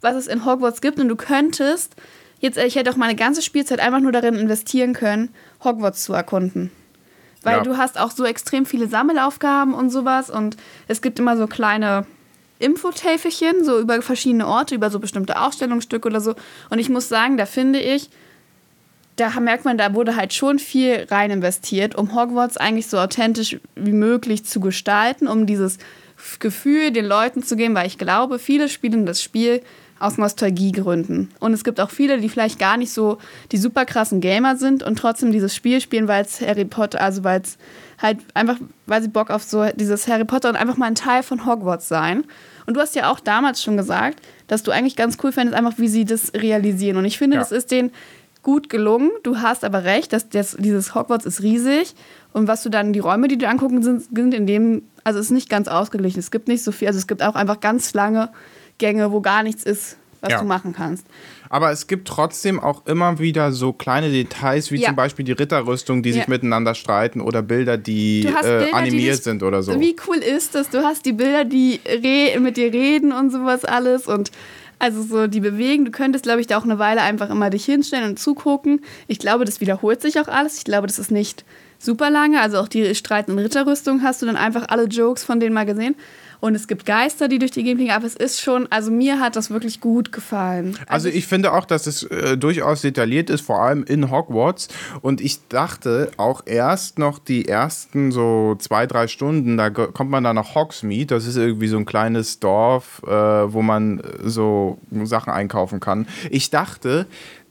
was es in Hogwarts gibt. Und du könntest, jetzt, ich hätte auch meine ganze Spielzeit einfach nur darin investieren können, Hogwarts zu erkunden. Weil Ja. du hast auch so extrem viele Sammelaufgaben und sowas. Und es gibt immer so kleine Infotäfelchen, so über verschiedene Orte, über so bestimmte Ausstellungsstücke oder so. Und ich muss sagen, da finde ich, da merkt man, da wurde halt schon viel rein investiert, um Hogwarts eigentlich so authentisch wie möglich zu gestalten, um dieses Gefühl den Leuten zu geben, weil ich glaube, viele spielen das Spiel aus Nostalgiegründen. Und es gibt auch viele, die vielleicht gar nicht so die super krassen Gamer sind und trotzdem dieses Spiel spielen, weil es Harry Potter, also weil es halt einfach, weil sie Bock auf so dieses Harry Potter und einfach mal ein Teil von Hogwarts sein. Und du hast ja auch damals schon gesagt, dass du eigentlich ganz cool fändest, einfach wie sie das realisieren. Und ich finde, Ja. das ist denen gut gelungen. Du hast aber recht, dass das, dieses Hogwarts ist riesig. Und was du dann, die Räume, die du angucken, sind, sind in dem, also es ist nicht ganz ausgeglichen. Es gibt nicht so viel, also es gibt auch einfach ganz lange Gänge, wo gar nichts ist, was Ja. du machen kannst. Aber es gibt trotzdem auch immer wieder so kleine Details, wie Ja. zum Beispiel die Ritterrüstung, die sich Ja. miteinander streiten oder Bilder, die äh, Bilder, die animiert dich- sind oder so. Wie cool ist das? Du hast die Bilder, die mit dir reden und sowas alles und also so die bewegen. Du könntest, glaube ich, da auch eine Weile einfach immer dich hinstellen und zugucken. Ich glaube, das wiederholt sich auch alles. Ich glaube, das ist nicht super lange. Also auch die streitenden Ritterrüstung hast du dann einfach alle Jokes von denen mal gesehen. Und es gibt Geister, die durch die Gegend fliegen, aber es ist schon, also mir hat das wirklich gut gefallen. Also, ich finde auch, dass es äh, durchaus detailliert ist, vor allem in Hogwarts. Und ich dachte auch erst noch die ersten so zwei, drei Stunden, da kommt man dann nach Hogsmeade. Das ist irgendwie so ein kleines Dorf, äh, wo man so Sachen einkaufen kann. Ich dachte,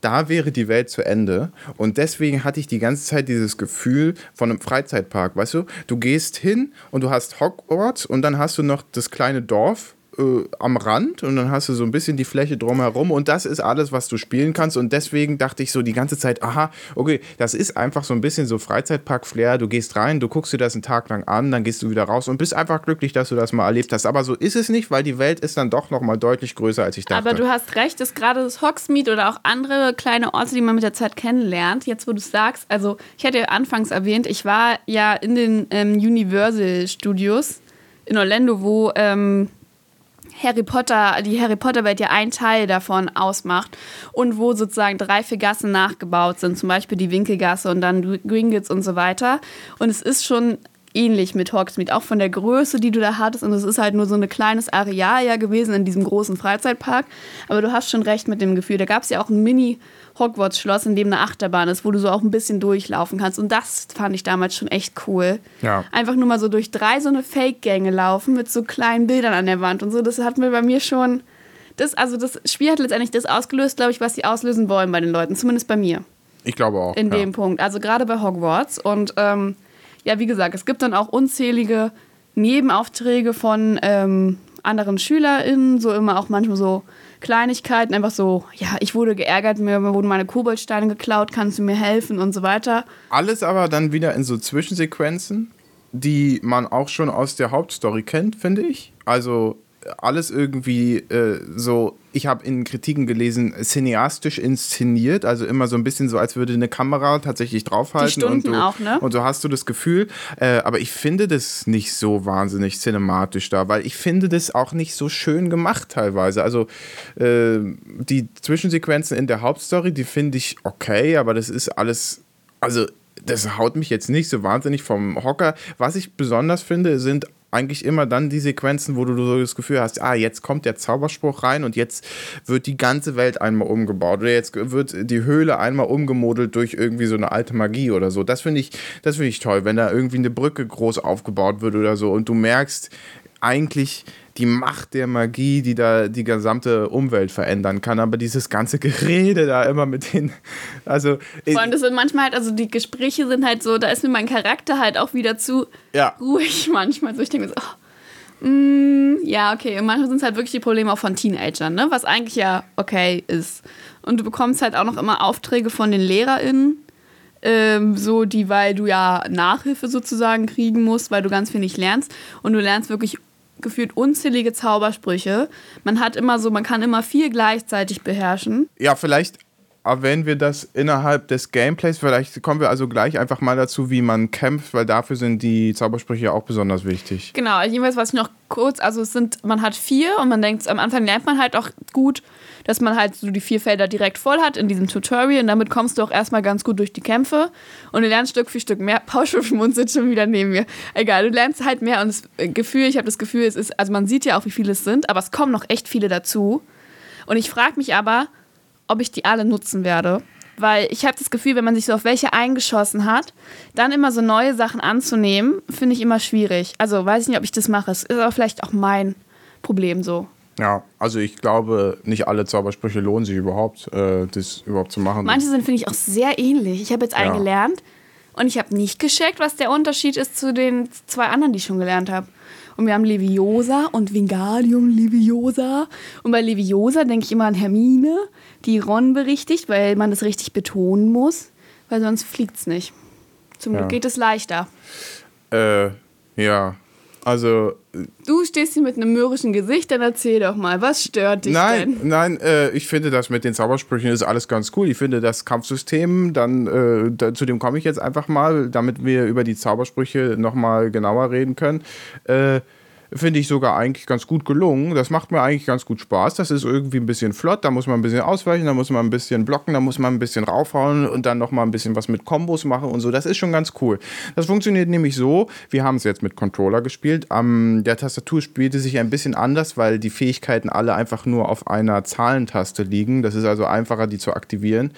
da wäre die Welt zu Ende. Und deswegen hatte ich die ganze Zeit dieses Gefühl von einem Freizeitpark. Weißt du, du gehst hin und du hast Hogwarts und dann hast du noch das kleine Dorf äh, am Rand und dann hast du so ein bisschen die Fläche drumherum und das ist alles, was du spielen kannst. Und deswegen dachte ich so die ganze Zeit, aha, okay, das ist einfach so ein bisschen so Freizeitpark-Flair. Du gehst rein, du guckst dir das einen Tag lang an, dann gehst du wieder raus und bist einfach glücklich, dass du das mal erlebt hast. Aber so ist es nicht, weil die Welt ist dann doch nochmal deutlich größer, als ich dachte. Aber du hast recht, dass gerade das Hogsmeade oder auch andere kleine Orte, die man mit der Zeit kennenlernt, jetzt wo du es sagst, also ich hatte ja anfangs erwähnt, ich war ja in den ähm, Universal Studios in Orlando, wo ähm, Harry Potter, die Harry Potter Welt ja ein Teil davon ausmacht und wo sozusagen drei, vier Gassen nachgebaut sind, zum Beispiel die Winkelgasse und dann Gringotts und so weiter. Und es ist schon ähnlich mit Hogsmeade, auch von der Größe, die du da hattest. Und es ist halt nur so ein kleines Areal ja gewesen in diesem großen Freizeitpark. Aber du hast schon recht mit dem Gefühl. Da gab es ja auch ein Mini- Hogwarts-Schloss, in dem eine Achterbahn ist, wo du so auch ein bisschen durchlaufen kannst. Und das fand ich damals schon echt cool. Ja. Einfach nur mal so durch drei so eine Fake-Gänge laufen mit so kleinen Bildern an der Wand und so. Das hat mir bei mir schon. Das, also das Spiel hat letztendlich das ausgelöst, glaube ich, was sie auslösen wollen bei den Leuten. Zumindest bei mir. Ich glaube auch. In ja. dem Punkt. Also gerade bei Hogwarts. Und ähm, ja, wie gesagt, es gibt dann auch unzählige Nebenaufträge von ähm, anderen SchülerInnen, so immer auch manchmal so Kleinigkeiten, einfach so, ja, ich wurde geärgert, mir wurden meine Koboldsteine geklaut, kannst du mir helfen und so weiter. Alles aber dann wieder in so Zwischensequenzen, die man auch schon aus der Hauptstory kennt, finde ich. Also alles irgendwie äh, so, ich habe in Kritiken gelesen, cineastisch inszeniert, also immer so ein bisschen so, als würde eine Kamera tatsächlich draufhalten. Die Stunden und du, auch, ne? Und so hast du das Gefühl, äh, aber ich finde das nicht so wahnsinnig cinematisch da, weil ich finde das auch nicht so schön gemacht teilweise. Also äh, die Zwischensequenzen in der Hauptstory, die finde ich okay, aber das ist alles, also das haut mich jetzt nicht so wahnsinnig vom Hocker. Was ich besonders finde, sind eigentlich immer dann die Sequenzen, wo du so das Gefühl hast, ah, jetzt kommt der Zauberspruch rein und jetzt wird die ganze Welt einmal umgebaut oder jetzt wird die Höhle einmal umgemodelt durch irgendwie so eine alte Magie oder so. Das finde ich, das finde ich toll, wenn da irgendwie eine Brücke groß aufgebaut wird oder so und du merkst eigentlich die Macht der Magie, die da die gesamte Umwelt verändern kann. Aber dieses ganze Gerede da immer mit den. Also. Vor allem, das sind manchmal halt, also die Gespräche sind halt so, da ist mir mein Charakter halt auch wieder zu ja. ruhig manchmal. So, ich denke so, oh, mm, ja, okay. Und manchmal sind es halt wirklich die Probleme auch von Teenagern, ne? Was eigentlich ja okay ist. Und du bekommst halt auch noch immer Aufträge von den LehrerInnen. Ähm, so die, weil du ja Nachhilfe sozusagen kriegen musst, weil du ganz viel nicht lernst. Und du lernst wirklich gefühlt unzählige Zaubersprüche. Man hat immer so, man kann immer viel gleichzeitig beherrschen. Ja, vielleicht erwähnen wir das innerhalb des Gameplays. Vielleicht kommen wir also gleich einfach mal dazu, wie man kämpft, weil dafür sind die Zaubersprüche auch besonders wichtig. Genau, jedenfalls was ich noch kurz, also es sind, man hat vier und man denkt, am Anfang lernt man halt auch gut, dass man halt so die vier Felder direkt voll hat in diesem Tutorial und damit kommst du auch erstmal ganz gut durch die Kämpfe und du lernst Stück für Stück mehr. Pauschelschmund sitzt schon wieder neben mir. Egal, du lernst halt mehr und das Gefühl, ich habe das Gefühl, es ist, also man sieht ja auch, wie viele es sind, aber es kommen noch echt viele dazu. Und ich frage mich aber, ob ich die alle nutzen werde. Weil ich habe das Gefühl, wenn man sich so auf welche eingeschossen hat, dann immer so neue Sachen anzunehmen, finde ich immer schwierig. Also weiß ich nicht, ob ich das mache. Es ist aber vielleicht auch mein Problem so. Ja, also ich glaube, nicht alle Zaubersprüche lohnen sich überhaupt, äh, das überhaupt zu machen. Manche sind, finde ich, auch sehr ähnlich. Ich habe jetzt einen Ja. gelernt und ich habe nicht gecheckt, was der Unterschied ist zu den zwei anderen, die ich schon gelernt habe. Und wir haben Leviosa und Wingardium Leviosa. Und bei Leviosa denke ich immer an Hermine, die Ron berichtigt, weil man das richtig betonen muss, weil sonst fliegt es nicht. Zum Ja. Glück geht es leichter. Äh, ja. Also, Du stehst hier mit einem mürrischen Gesicht, dann erzähl doch mal, was stört dich nein, denn? nein, äh, ich finde das mit den Zaubersprüchen ist alles ganz cool. Ich finde das Kampfsystem, dann, äh, da, zu dem komme ich jetzt einfach mal, damit wir über die Zaubersprüche nochmal genauer reden können. Äh, finde ich sogar eigentlich ganz gut gelungen. Das macht mir eigentlich ganz gut Spaß. Das ist irgendwie ein bisschen flott. Da muss man ein bisschen ausweichen, da muss man ein bisschen blocken, da muss man ein bisschen raufhauen und dann nochmal ein bisschen was mit Kombos machen und so. Das ist schon ganz cool. Das funktioniert nämlich so, wir haben es jetzt mit Controller gespielt. Am der Tastatur spielte sich ein bisschen anders, weil die Fähigkeiten alle einfach nur auf einer Zahlentaste liegen. Das ist also einfacher, die zu aktivieren.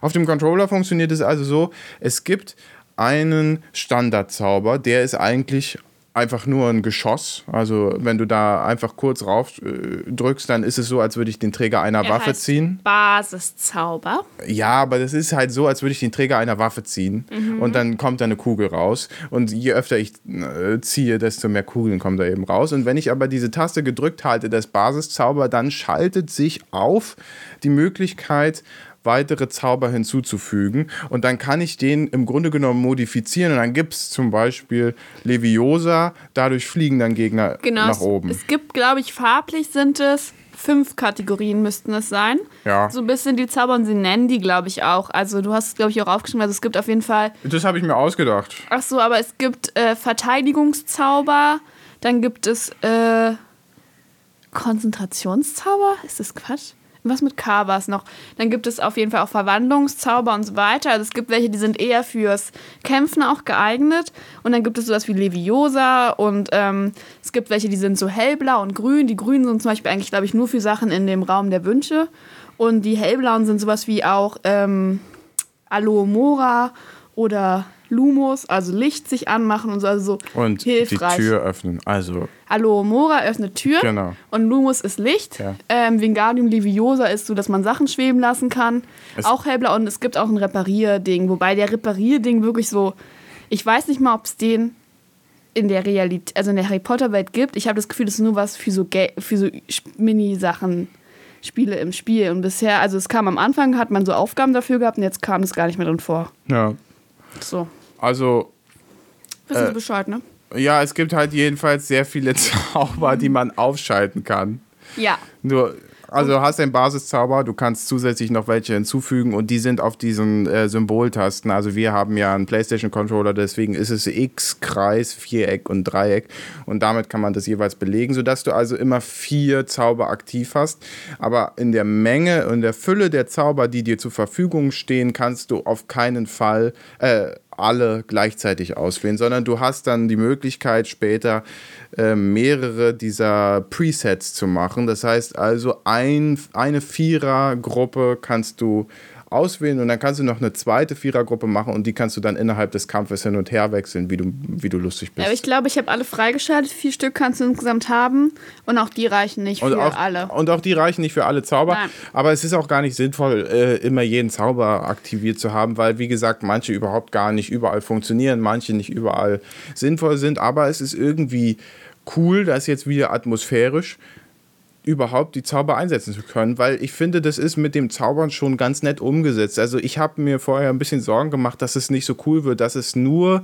Auf dem Controller funktioniert es also so, es gibt einen Standardzauber, der ist eigentlich einfach nur ein Geschoss. Also wenn du da einfach kurz rauf äh, drückst, dann ist es so, als würde ich den Träger einer Er Waffe ziehen. Basiszauber. Ja, aber das ist halt so, als würde ich den Träger einer Waffe ziehen und dann kommt da eine Kugel raus. Und je öfter ich äh, ziehe, desto mehr Kugeln kommen da eben raus. Und wenn ich aber diese Taste gedrückt halte, das Basiszauber, dann schaltet sich auf die Möglichkeit, weitere Zauber hinzuzufügen. Und dann kann ich den im Grunde genommen modifizieren. Und dann gibt es zum Beispiel Leviosa, dadurch fliegen dann Gegner Genau. nach es- oben. Es gibt, glaube ich, farblich sind es fünf Kategorien müssten es sein. Ja. So ein bisschen die Zauber und sie nennen die, glaube ich, auch. Also du hast es, glaube ich, auch aufgeschrieben. Also es gibt auf jeden Fall Das habe ich mir ausgedacht. Ach so, aber es gibt äh, Verteidigungszauber, dann gibt es äh, Konzentrationszauber. Ist das Quatsch? Was mit K war es noch? Dann gibt es auf jeden Fall auch Verwandlungszauber und so weiter. Also es gibt welche, die sind eher fürs Kämpfen auch geeignet. Und dann gibt es sowas wie Leviosa und ähm, es gibt welche, die sind so hellblau und grün. Die grünen sind zum Beispiel eigentlich, glaube ich, nur für Sachen in dem Raum der Wünsche. Und die hellblauen sind sowas wie auch ähm, Aloe Mora oder Lumos, also Licht sich anmachen und so, also so Und hilfreich. die Tür öffnen. Also, Aloe Mora öffnet Tür Genau. und Lumos ist Licht. Ja. Ähm, Wingardium Leviosa ist so, dass man Sachen schweben lassen kann. Es- auch hellblau und es gibt auch ein Reparierding, wobei der Reparierding wirklich so, ich weiß nicht mal, ob es den in der Realität, also in der Harry Potter Welt gibt. Ich habe das Gefühl, das ist nur was für so, Ga- für so Mini-Sachen. Spiele im Spiel und bisher, also es kam am Anfang, hat man so Aufgaben dafür gehabt und jetzt kam das gar nicht mehr drin vor. ja. So, Also, wissen Äh, Sie Bescheid, ne? Ja, es gibt halt jedenfalls sehr viele Zauber, die man aufschalten kann. Ja. Nur, also du hast einen Basiszauber, du kannst zusätzlich noch welche hinzufügen und die sind auf diesen äh, Symboltasten. Also wir haben ja einen PlayStation-Controller, deswegen ist es X, Kreis, Viereck und Dreieck und damit kann man das jeweils belegen, sodass du also immer vier Zauber aktiv hast. Aber in der Menge und der Fülle der Zauber, die dir zur Verfügung stehen, kannst du auf keinen Fall äh, alle gleichzeitig auswählen, sondern du hast dann die Möglichkeit später äh, mehrere dieser Presets zu machen. Das heißt also ein, eine Vierergruppe kannst du auswählen und dann kannst du noch eine zweite Vierergruppe machen und die kannst du dann innerhalb des Kampfes hin und her wechseln, wie du, wie du lustig bist. Aber ich glaube, ich habe alle freigeschaltet. Vier Stück kannst du insgesamt haben. Und auch die reichen nicht und für auch, alle. Und auch die reichen nicht für alle Zauber. Nein. Aber es ist auch gar nicht sinnvoll, äh, immer jeden Zauber aktiviert zu haben, weil, wie gesagt, manche überhaupt gar nicht überall funktionieren, manche nicht überall sinnvoll sind. Aber es ist irgendwie cool, das jetzt wieder atmosphärisch überhaupt die Zauber einsetzen zu können, weil ich finde, das ist mit dem Zaubern schon ganz nett umgesetzt. Also ich habe mir vorher ein bisschen Sorgen gemacht, dass es nicht so cool wird, dass es nur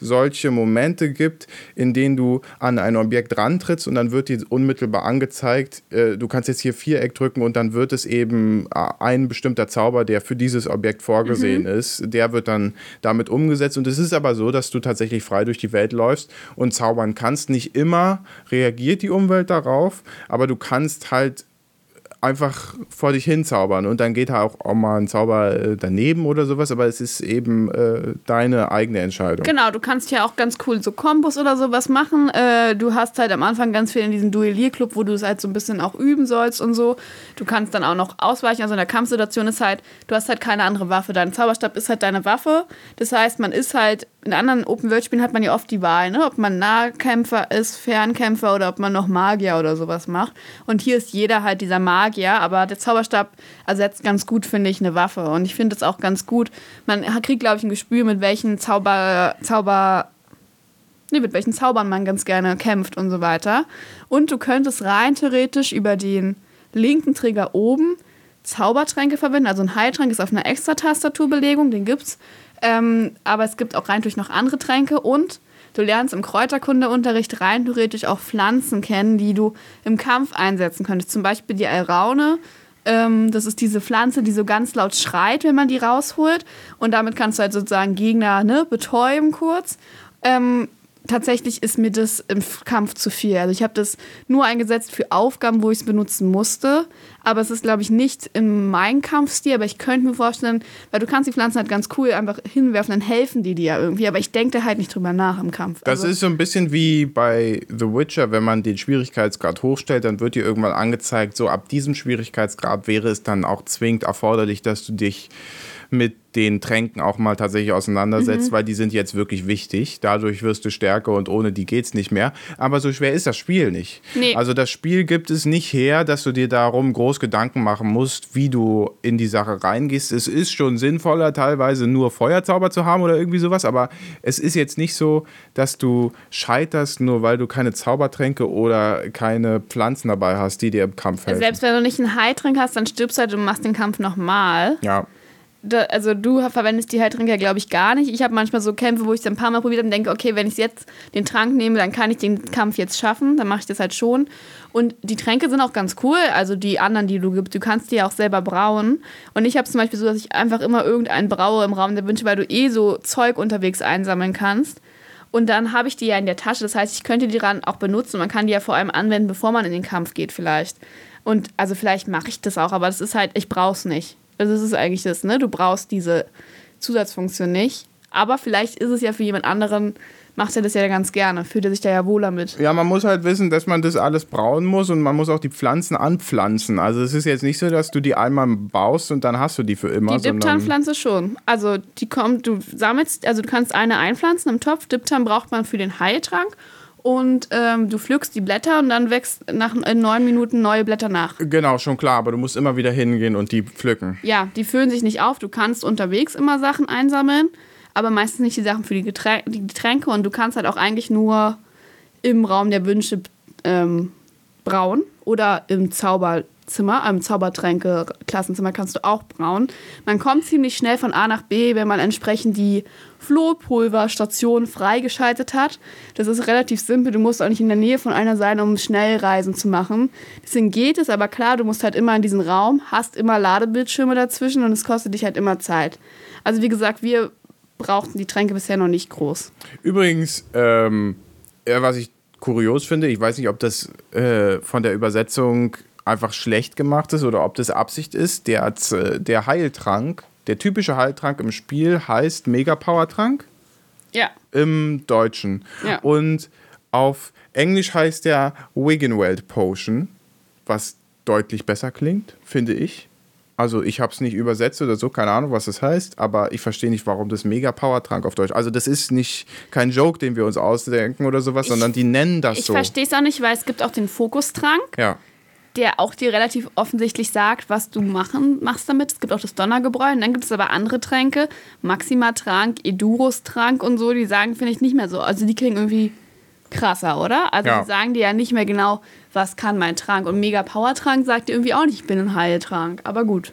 solche Momente gibt, in denen du an ein Objekt rantrittst und dann wird dir unmittelbar angezeigt, äh, du kannst jetzt hier Viereck drücken und dann wird es eben äh, ein bestimmter Zauber, der für dieses Objekt vorgesehen ist, der wird dann damit umgesetzt und es ist aber so, dass du tatsächlich frei durch die Welt läufst und zaubern kannst. Nicht immer reagiert die Umwelt darauf, aber du kannst halt einfach vor dich hin zaubern und dann geht da auch, auch mal ein Zauber äh, daneben oder sowas, aber es ist eben äh, deine eigene Entscheidung. Genau, du kannst ja auch ganz cool so Kombos oder sowas machen. Äh, du hast halt am Anfang ganz viel in diesem Duellierclub, wo du es halt so ein bisschen auch üben sollst und so. Du kannst dann auch noch ausweichen. Also in der Kampfsituation ist halt, du hast halt keine andere Waffe. Dein Zauberstab ist halt deine Waffe. Das heißt, man ist halt, in anderen Open-World-Spielen hat man ja oft die Wahl, ne? ob man Nahkämpfer ist, Fernkämpfer oder ob man noch Magier oder sowas macht. Und hier ist jeder halt dieser Magier, aber der Zauberstab ersetzt ganz gut, finde ich, eine Waffe. Und ich finde es auch ganz gut. Man kriegt, glaube ich, ein Gespür, mit welchen Zauber, Zauber, nee, mit welchen Zaubern man ganz gerne kämpft und so weiter. Und du könntest rein theoretisch über den linken Trigger oben Zaubertränke verwenden. Also ein Heiltrank ist auf einer extra Tastaturbelegung, den gibt's. Ähm, aber es gibt auch rein durch noch andere Tränke und du lernst im Kräuterkundeunterricht rein theoretisch auch Pflanzen kennen, die du im Kampf einsetzen könntest. Zum Beispiel die Alraune. Ähm, das ist diese Pflanze, die so ganz laut schreit, wenn man die rausholt. Und damit kannst du halt sozusagen Gegner ne, betäuben kurz. Ähm, tatsächlich ist mir das im Kampf zu viel. Also ich habe das nur eingesetzt für Aufgaben, wo ich es benutzen musste. Aber es ist, glaube ich, nicht in meinem Kampfstil. Aber ich könnte mir vorstellen, weil du kannst die Pflanzen halt ganz cool einfach hinwerfen, dann helfen die dir ja irgendwie. Aber ich denke da halt nicht drüber nach im Kampf. Das also, ist so ein bisschen wie bei The Witcher, wenn man den Schwierigkeitsgrad hochstellt, dann wird dir irgendwann angezeigt, so ab diesem Schwierigkeitsgrad wäre es dann auch zwingend erforderlich, dass du dich mit den Tränken auch mal tatsächlich auseinandersetzt, mhm. weil die sind jetzt wirklich wichtig. Dadurch wirst du stärker und ohne die geht's nicht mehr. Aber so schwer ist das Spiel nicht. Nee. Also das Spiel gibt es nicht her, dass du dir darum groß Gedanken machen musst, wie du in die Sache reingehst. Es ist schon sinnvoller, teilweise nur Feuerzauber zu haben oder irgendwie sowas, aber es ist jetzt nicht so, dass du scheiterst, nur weil du keine Zaubertränke oder keine Pflanzen dabei hast, die dir im Kampf helfen. Selbst wenn du nicht einen Heiltrank hast, dann stirbst du halt und machst den Kampf nochmal. Ja da, also du verwendest die Heiltränke, glaube ich, gar nicht. Ich habe manchmal so Kämpfe, wo ich es ein paar Mal probiert habe und denke, okay, wenn ich jetzt den Trank nehme, dann kann ich den Kampf jetzt schaffen. Dann mache ich das halt schon. Und die Tränke sind auch ganz cool, also die anderen, die du gibst. Du kannst die ja auch selber brauen. Und ich habe zum Beispiel so, dass ich einfach immer irgendeinen braue im Raum der Wünsche, weil du eh so Zeug unterwegs einsammeln kannst. Und dann habe ich die ja in der Tasche. Das heißt, ich könnte die dann auch benutzen. Man kann die ja vor allem anwenden, bevor man in den Kampf geht, vielleicht. Und also vielleicht mache ich das auch, aber das ist halt, ich brauche es nicht. Also das ist eigentlich das, ne? Du brauchst diese Zusatzfunktion nicht. Aber vielleicht ist es ja für jemand anderen, macht er das ja ganz gerne, fühlt er sich da ja wohler mit. Ja, man muss halt wissen, dass man das alles brauen muss und man muss auch die Pflanzen anpflanzen. Also es ist jetzt nicht so, dass du die einmal baust und dann hast du die für immer. Die Diptan-Pflanze schon. Also die kommt, du sammelst, also du kannst eine einpflanzen im Topf. Diptan braucht man für den Heiltrank und ähm, du pflückst die Blätter und dann wächst nach neun Minuten neue Blätter nach. Genau, schon klar, aber du musst immer wieder hingehen und die pflücken. Ja, die füllen sich nicht auf. Du kannst unterwegs immer Sachen einsammeln, aber meistens nicht die Sachen für die, Geträn die Getränke und du kannst halt auch eigentlich nur im Raum der Wünsche ähm, brauen oder im Zauber Zimmer, im Zaubertränke-Klassenzimmer kannst du auch brauen. Man kommt ziemlich schnell von A nach B, wenn man entsprechend die Flohpulverstation freigeschaltet hat. Das ist relativ simpel. Du musst auch nicht in der Nähe von einer sein, um Schnellreisen zu machen. Deswegen geht es, aber klar, du musst halt immer in diesen Raum, hast immer Ladebildschirme dazwischen und es kostet dich halt immer Zeit. Also wie gesagt, wir brauchten die Tränke bisher noch nicht groß. Übrigens, ähm, was ich kurios finde, ich weiß nicht, ob das äh, von der Übersetzung einfach schlecht gemacht ist oder ob das Absicht ist. Der, der Heiltrank, der typische Heiltrank im Spiel heißt Mega Power Trank. Ja. Im Deutschen. Ja. Und auf Englisch heißt der Wiggenweld Potion, was deutlich besser klingt, finde ich. Also ich habe es nicht übersetzt oder so, keine Ahnung, was das heißt, aber ich verstehe nicht, warum das Mega Power Trank auf Deutsch. Also das ist nicht kein Joke, den wir uns ausdenken oder sowas, ich, sondern die nennen das ich so. Ich verstehe es auch nicht, weil es gibt auch den Fokustrank. Ja der auch dir relativ offensichtlich sagt, was du machen, machst damit. Es gibt auch das Donnergebräu und dann gibt es aber andere Tränke, Maxima-Trank, Edurus-Trank und so, die sagen, finde ich, nicht mehr so. Also die klingen irgendwie krasser, oder? Also ja. die sagen dir ja nicht mehr genau, was kann mein Trank. Und Mega-Power-Trank sagt dir irgendwie auch nicht, ich bin ein Heiltrank. Aber gut.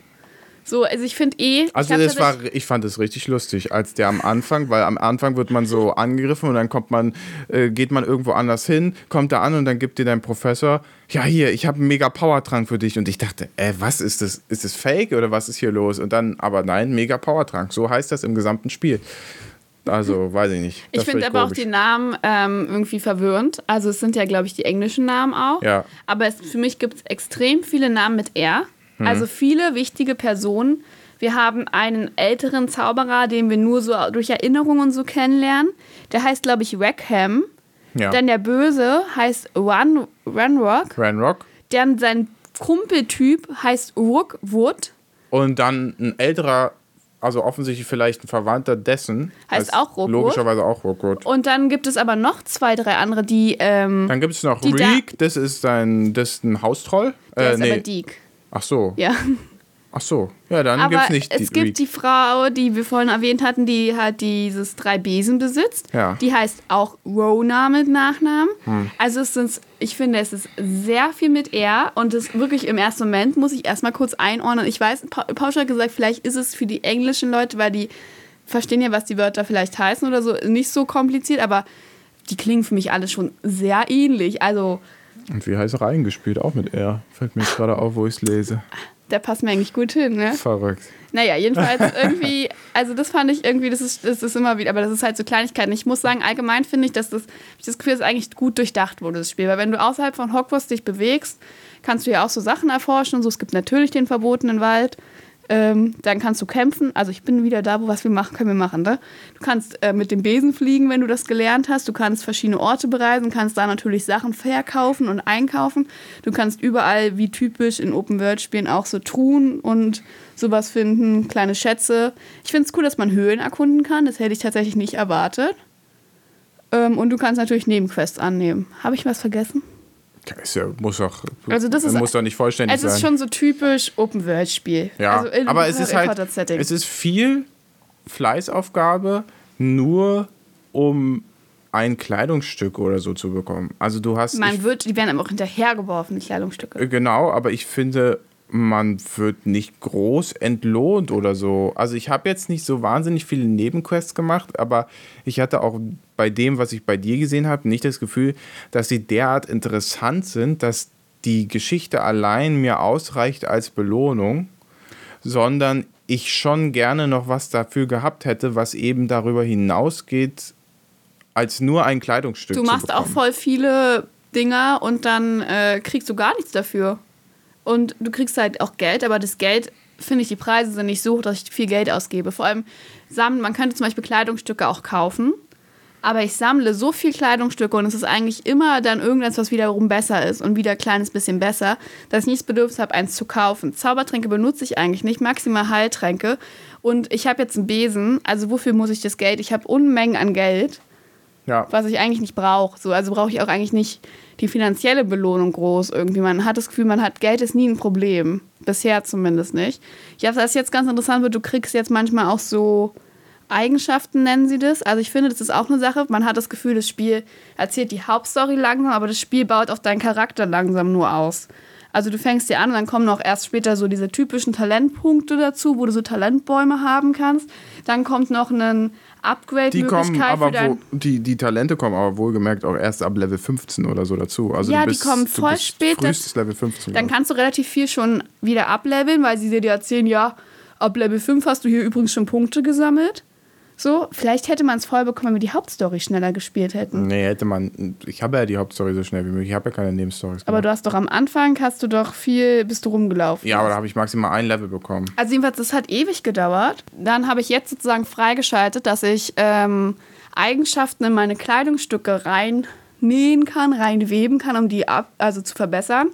So, also ich finde eh. Also das war, ich fand es richtig lustig, als der am Anfang, weil am Anfang wird man so angegriffen und dann kommt man, äh, geht man irgendwo anders hin, kommt da an und dann gibt dir dein Professor, ja hier, ich habe einen mega Powertrank für dich und ich dachte, äh, was ist das? Ist das Fake oder was ist hier los? Und dann, aber nein, mega Powertrank, so heißt das im gesamten Spiel. Also, weiß ich nicht. Das ich finde aber komisch. auch die Namen ähm, irgendwie verwirrend. Also, es sind ja, glaube ich, die englischen Namen auch. Ja. Aber es, für mich gibt es extrem viele Namen mit R. Mhm. Also viele wichtige Personen. Wir haben einen älteren Zauberer, den wir nur so durch Erinnerungen so kennenlernen. Der heißt, glaube ich, Rackham. Ja. Dann der Böse heißt Run, Runrock. Runrock. Dann sein Kumpeltyp heißt Rookwood. Und dann ein älterer, also offensichtlich vielleicht ein Verwandter dessen. Heißt, auch Rookwood. Logischerweise auch Rookwood. Und dann gibt es aber noch zwei, drei andere, die. Ähm, dann gibt es noch Reek, da das ist ein, das ist ein Haustroll. Der äh, ist nee. aber Deke. Ach so. Ja. Ach so, ja, dann gibt es nicht. Es gibt die Frau, die wir vorhin erwähnt hatten, die halt dieses drei Besen besitzt. Ja. Die heißt auch Rona mit Nachnamen. Hm. Also es sind, ich finde, es ist sehr viel mit R und es wirklich im ersten Moment muss ich erstmal kurz einordnen. Ich weiß, Pausch hat gesagt, vielleicht ist es für die englischen Leute, weil die verstehen ja, was die Wörter vielleicht heißen oder so, nicht so kompliziert, aber die klingen für mich alle schon sehr ähnlich. Also und wie heißt reingespielt? Auch mit R. Fällt mir jetzt gerade auf, wo ich es lese. Der passt mir eigentlich gut hin, ne? Verrückt. Naja, jedenfalls irgendwie, also das fand ich irgendwie, das ist, das ist immer wieder, aber das ist halt so Kleinigkeiten. Ich muss sagen, allgemein finde ich, dass das, ich das Gefühl, dass eigentlich gut durchdacht wurde, das Spiel. Weil wenn du außerhalb von Hogwarts dich bewegst, kannst du ja auch so Sachen erforschen und so. Es gibt natürlich den verbotenen Wald. Ähm, dann kannst du kämpfen. Also ich bin wieder da, wo was wir machen, können wir machen. Ne? Du kannst äh, mit dem Besen fliegen, wenn du das gelernt hast. Du kannst verschiedene Orte bereisen, kannst da natürlich Sachen verkaufen und einkaufen. Du kannst überall, wie typisch in Open-World-Spielen, auch so Truhen und sowas finden, kleine Schätze. Ich finde es cool, dass man Höhlen erkunden kann. Das hätte ich tatsächlich nicht erwartet. Ähm, und du kannst natürlich Nebenquests annehmen. Habe ich was vergessen? Ja, muss doch, Also das ist- muss doch nicht vollständig Es sein. ist schon so typisch Open-World-Spiel. ja, also in aber es ist halt, es ist viel Fleißaufgabe, nur um ein Kleidungsstück oder so zu bekommen. Also du hast, Man ich, wird, die werden aber auch hinterhergeworfen, die Kleidungsstücke. äh, genau, aber ich finde, man wird nicht groß entlohnt oder so. Also ich habe jetzt nicht so wahnsinnig viele Nebenquests gemacht, aber ich hatte auch bei dem, was ich bei dir gesehen habe, nicht das Gefühl, dass sie derart interessant sind, dass die Geschichte allein mir ausreicht als Belohnung, sondern ich schon gerne noch was dafür gehabt hätte, was eben darüber hinausgeht, als nur ein Kleidungsstück Du machst auch voll viele Dinger und dann äh, kriegst du gar nichts dafür. Und du kriegst halt auch Geld, aber das Geld, finde ich, die Preise sind nicht so hoch, dass ich viel Geld ausgebe. Vor allem man könnte zum Beispiel Kleidungsstücke auch kaufen. Aber ich sammle so viel Kleidungsstücke und es ist eigentlich immer dann irgendwas, was wiederum besser ist und wieder ein kleines bisschen besser, dass ich nicht das Bedürfnis habe, eins zu kaufen. Zaubertränke benutze ich eigentlich nicht, maximal Heiltränke. Und ich habe jetzt einen Besen, also wofür muss ich das Geld? Ich habe Unmengen an Geld Ja. was ich eigentlich nicht brauche. So, also brauche ich auch eigentlich nicht die finanzielle Belohnung groß irgendwie. Man hat das Gefühl, man hat Geld ist nie ein Problem. Bisher zumindest nicht. Ja, was jetzt ganz interessant wird, du kriegst jetzt manchmal auch so Eigenschaften, nennen sie das. Also ich finde, das ist auch eine Sache. Man hat das Gefühl, das Spiel erzählt die Hauptstory langsam, aber das Spiel baut auch deinen Charakter langsam nur aus. Also du fängst dir an und dann kommen noch erst später so diese typischen Talentpunkte dazu, wo du so Talentbäume haben kannst. Dann kommt noch ein Die Upgrade-Möglichkeit kommen für dein... wo, die, die Talente kommen aber wohlgemerkt auch erst ab Level 15 oder so dazu. Also Ja, du die bist, kommen voll bist spät, Level 15. Dann kannst du relativ viel schon wieder ableveln, weil sie dir erzählen, ja, ab Level 5 hast du hier übrigens schon Punkte gesammelt. So, vielleicht hätte man es voll bekommen, wenn wir die Hauptstory schneller gespielt hätten. Nee, hätte man. Ich habe ja die Hauptstory so schnell wie möglich. Ich habe ja keine Nebenstories. Aber gemacht. du hast doch am Anfang, hast du doch viel, bist du rumgelaufen. ja, aber da habe ich maximal ein Level bekommen. Also jedenfalls, das hat ewig gedauert. Dann habe ich jetzt sozusagen freigeschaltet, dass ich ähm, Eigenschaften in meine Kleidungsstücke reinnähen kann, reinweben kann, um die ab, also zu verbessern.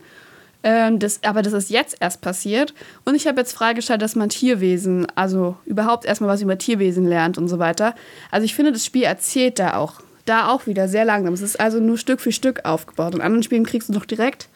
Ähm, das, aber das ist jetzt erst passiert. Und ich habe jetzt freigeschaltet, dass man Tierwesen, also überhaupt erstmal was über Tierwesen lernt und so weiter. Also ich finde, das Spiel erzählt da auch, da auch wieder sehr langsam. Es ist also nur Stück für Stück aufgebaut. In anderen Spielen kriegst du doch direkt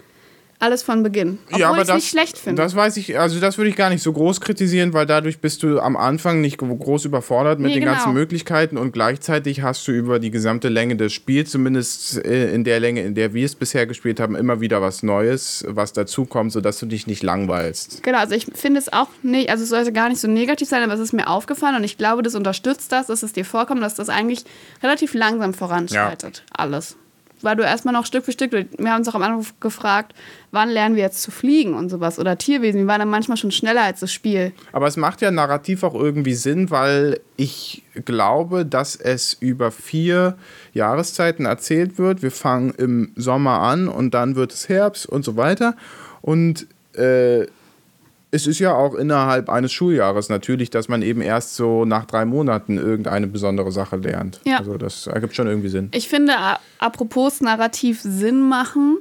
alles von Beginn. Obwohl ja, aber ich es das, nicht schlecht finde. das weiß ich, also das würde ich gar nicht so groß kritisieren, weil dadurch bist du am Anfang nicht groß überfordert mit Nee, den genau. ganzen Möglichkeiten und gleichzeitig hast du über die gesamte Länge des Spiels, zumindest äh, in der Länge, in der wir es bisher gespielt haben, immer wieder was Neues, was dazukommt, sodass du dich nicht langweilst. Genau, also ich finde es auch nicht, also es sollte gar nicht so negativ sein, aber es ist mir aufgefallen und ich glaube, das unterstützt das, dass es dir vorkommt, dass das eigentlich relativ langsam voranschreitet. Alles. Weil du erstmal noch Stück für Stück, wir haben uns auch am Anfang gefragt, wann lernen wir jetzt zu fliegen und sowas oder Tierwesen, wir waren dann manchmal schon schneller als das Spiel. Aber es macht ja narrativ auch irgendwie Sinn, weil ich glaube, dass es über vier Jahreszeiten erzählt wird. Wir fangen im Sommer an und dann wird es Herbst und so weiter. Und äh, es ist ja auch innerhalb eines Schuljahres natürlich, dass man eben erst so nach drei Monaten irgendeine besondere Sache lernt. Ja. Also das ergibt schon irgendwie Sinn. Ich finde, apropos narrativ Sinn machen,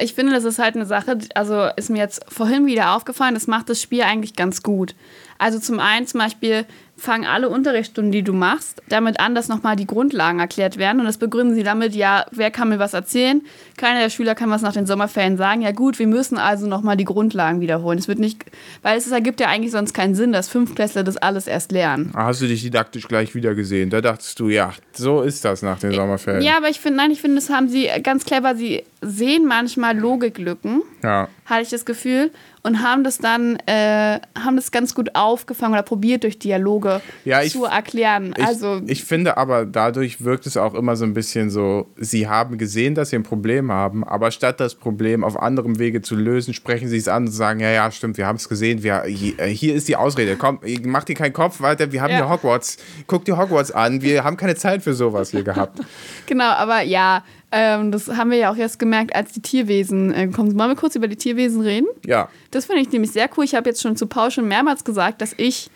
ich finde, das ist halt eine Sache, also ist mir jetzt vorhin wieder aufgefallen, das macht das Spiel eigentlich ganz gut. Also zum einen zum Beispiel fangen alle Unterrichtsstunden, die du machst, damit an, dass nochmal die Grundlagen erklärt werden. Und das begründen sie damit, ja, wer kann mir was erzählen? Keiner der Schüler kann was nach den Sommerferien sagen. Ja gut, wir müssen also nochmal die Grundlagen wiederholen. Es wird nicht, weil es ergibt ja eigentlich sonst keinen Sinn, dass Fünftklässler das alles erst lernen. Ah, Hast du dich didaktisch gleich wieder gesehen? Da dachtest du, ja, so ist das nach den Sommerferien. Ja, aber ich finde, nein, ich finde, das haben sie ganz clever. Sie sehen manchmal Logiklücken, ja. hatte ich das Gefühl, und haben das dann, äh, haben das ganz gut aufgefangen oder probiert durch Dialoge Ja, ich- zu erklären. Ich, also ich finde aber, dadurch wirkt es auch immer so ein bisschen so, sie haben gesehen, dass sie ein Problem haben, aber statt das Problem auf anderem Wege zu lösen, sprechen sie es an und sagen, ja, ja, stimmt, wir haben es gesehen, wir, hier, äh, hier ist die Ausrede, komm, mach dir keinen Kopf weiter, wir haben Ja. hier Hogwarts, guck dir Hogwarts an, wir haben keine Zeit für sowas hier gehabt. Genau, aber ja, ähm, das haben wir ja auch erst gemerkt, als die Tierwesen äh, kommen. Wollen wir kurz über die Tierwesen reden? Ja, Das finde ich nämlich sehr cool. Ich habe jetzt schon zu Paul schon mehrmals gesagt, dass ich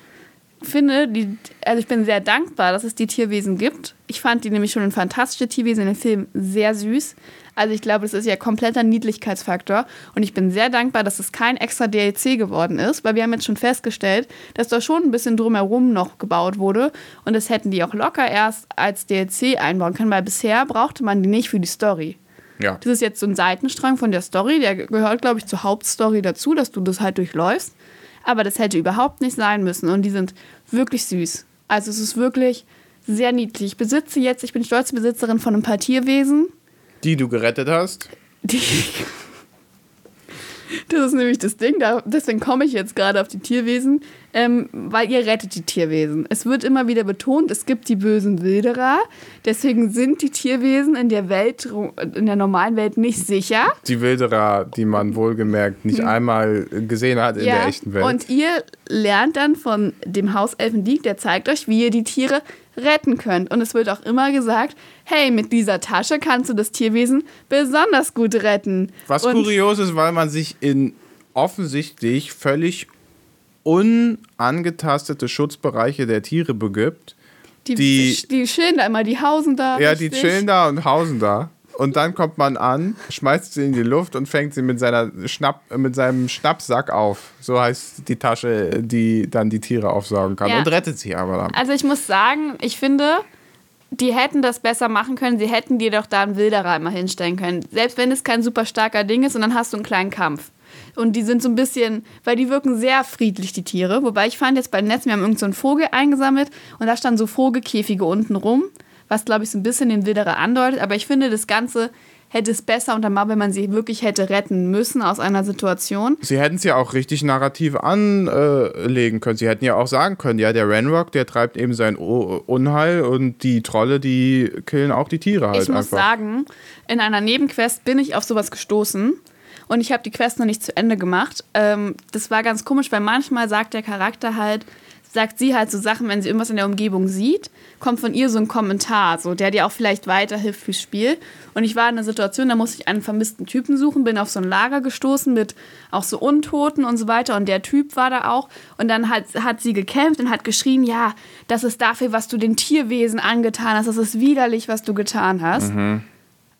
finde, die, also ich bin sehr dankbar, dass es die Tierwesen gibt. Ich fand die nämlich schon ein fantastische Tierwesen in dem Film sehr süß. Also ich glaube, das ist ja kompletter Niedlichkeitsfaktor. Und ich bin sehr dankbar, dass es kein extra DLC geworden ist, weil wir haben jetzt schon festgestellt, dass da schon ein bisschen drumherum noch gebaut wurde. Und das hätten die auch locker erst als DLC einbauen können, weil bisher brauchte man die nicht für die Story. ja. Das ist jetzt so ein Seitenstrang von der Story, der gehört, glaube ich, zur Hauptstory dazu, dass du das halt durchläufst. Aber das hätte überhaupt nicht sein müssen und die sind wirklich süß. Also es ist wirklich sehr niedlich. Ich besitze jetzt, ich bin stolze Besitzerin von ein paar Tierwesen. Die du gerettet hast. Die das ist nämlich das Ding, da, deswegen komme ich jetzt gerade auf die Tierwesen, ähm, weil ihr rettet die Tierwesen. Es wird immer wieder betont, es gibt die bösen Wilderer, deswegen sind die Tierwesen in der Welt, in der normalen Welt nicht sicher. Die Wilderer, die man wohlgemerkt nicht einmal gesehen hat in der echten Welt. Hm. Und ihr lernt dann von dem Hauselfen Diek, der zeigt euch, wie ihr die Tiere retten könnt. Und es wird auch immer gesagt, hey, mit dieser Tasche kannst du das Tierwesen besonders gut retten. Was Und kurios ist, weil man sich in offensichtlich völlig unangetastete Schutzbereiche der Tiere begibt. die, die- die, chillen da immer, die hausen da. Ja, die richtig. chillen da und hausen da. Und dann kommt man an, schmeißt sie in die Luft und fängt sie mit, seiner Schnapp, mit seinem Schnappsack auf. So heißt die Tasche, die dann die Tiere aufsaugen kann. Ja. Und rettet sie aber dann. Also ich muss sagen, ich finde, die hätten das besser machen können. Sie hätten dir doch da einen Wilderer immer hinstellen können. Selbst wenn es kein super starker Ding ist und dann hast du einen kleinen Kampf. Und die sind so ein bisschen, weil die wirken sehr friedlich, die Tiere. Wobei ich fand jetzt bei den Netzen, wir haben irgend so einen Vogel eingesammelt und da standen so Vogelkäfige unten rum, was glaube ich so ein bisschen den Wilderer andeutet. Aber ich finde, das Ganze hätte es besser untermauert, wenn man sie wirklich hätte retten müssen aus einer Situation. Sie hätten es ja auch richtig narrativ anlegen können. Sie hätten ja auch sagen können, ja, der Renrock, der treibt eben sein Unheil und die Trolle, die killen auch die Tiere halt ich muss einfach. sagen, in einer Nebenquest bin ich auf sowas gestoßen und ich habe die Quest noch nicht zu Ende gemacht. Ähm, das war ganz komisch, weil manchmal sagt der Charakter halt, sagt sie halt so Sachen, wenn sie irgendwas in der Umgebung sieht, kommt von ihr so ein Kommentar, so der dir auch vielleicht weiterhilft fürs Spiel. Und ich war in einer Situation, da musste ich einen vermissten Typen suchen, bin auf so ein Lager gestoßen mit auch so Untoten und so weiter. Und der Typ war da auch. Und dann hat, hat sie gekämpft und hat geschrien, ja, das ist dafür, was du den Tierwesen angetan hast, das ist widerlich, was du getan hast.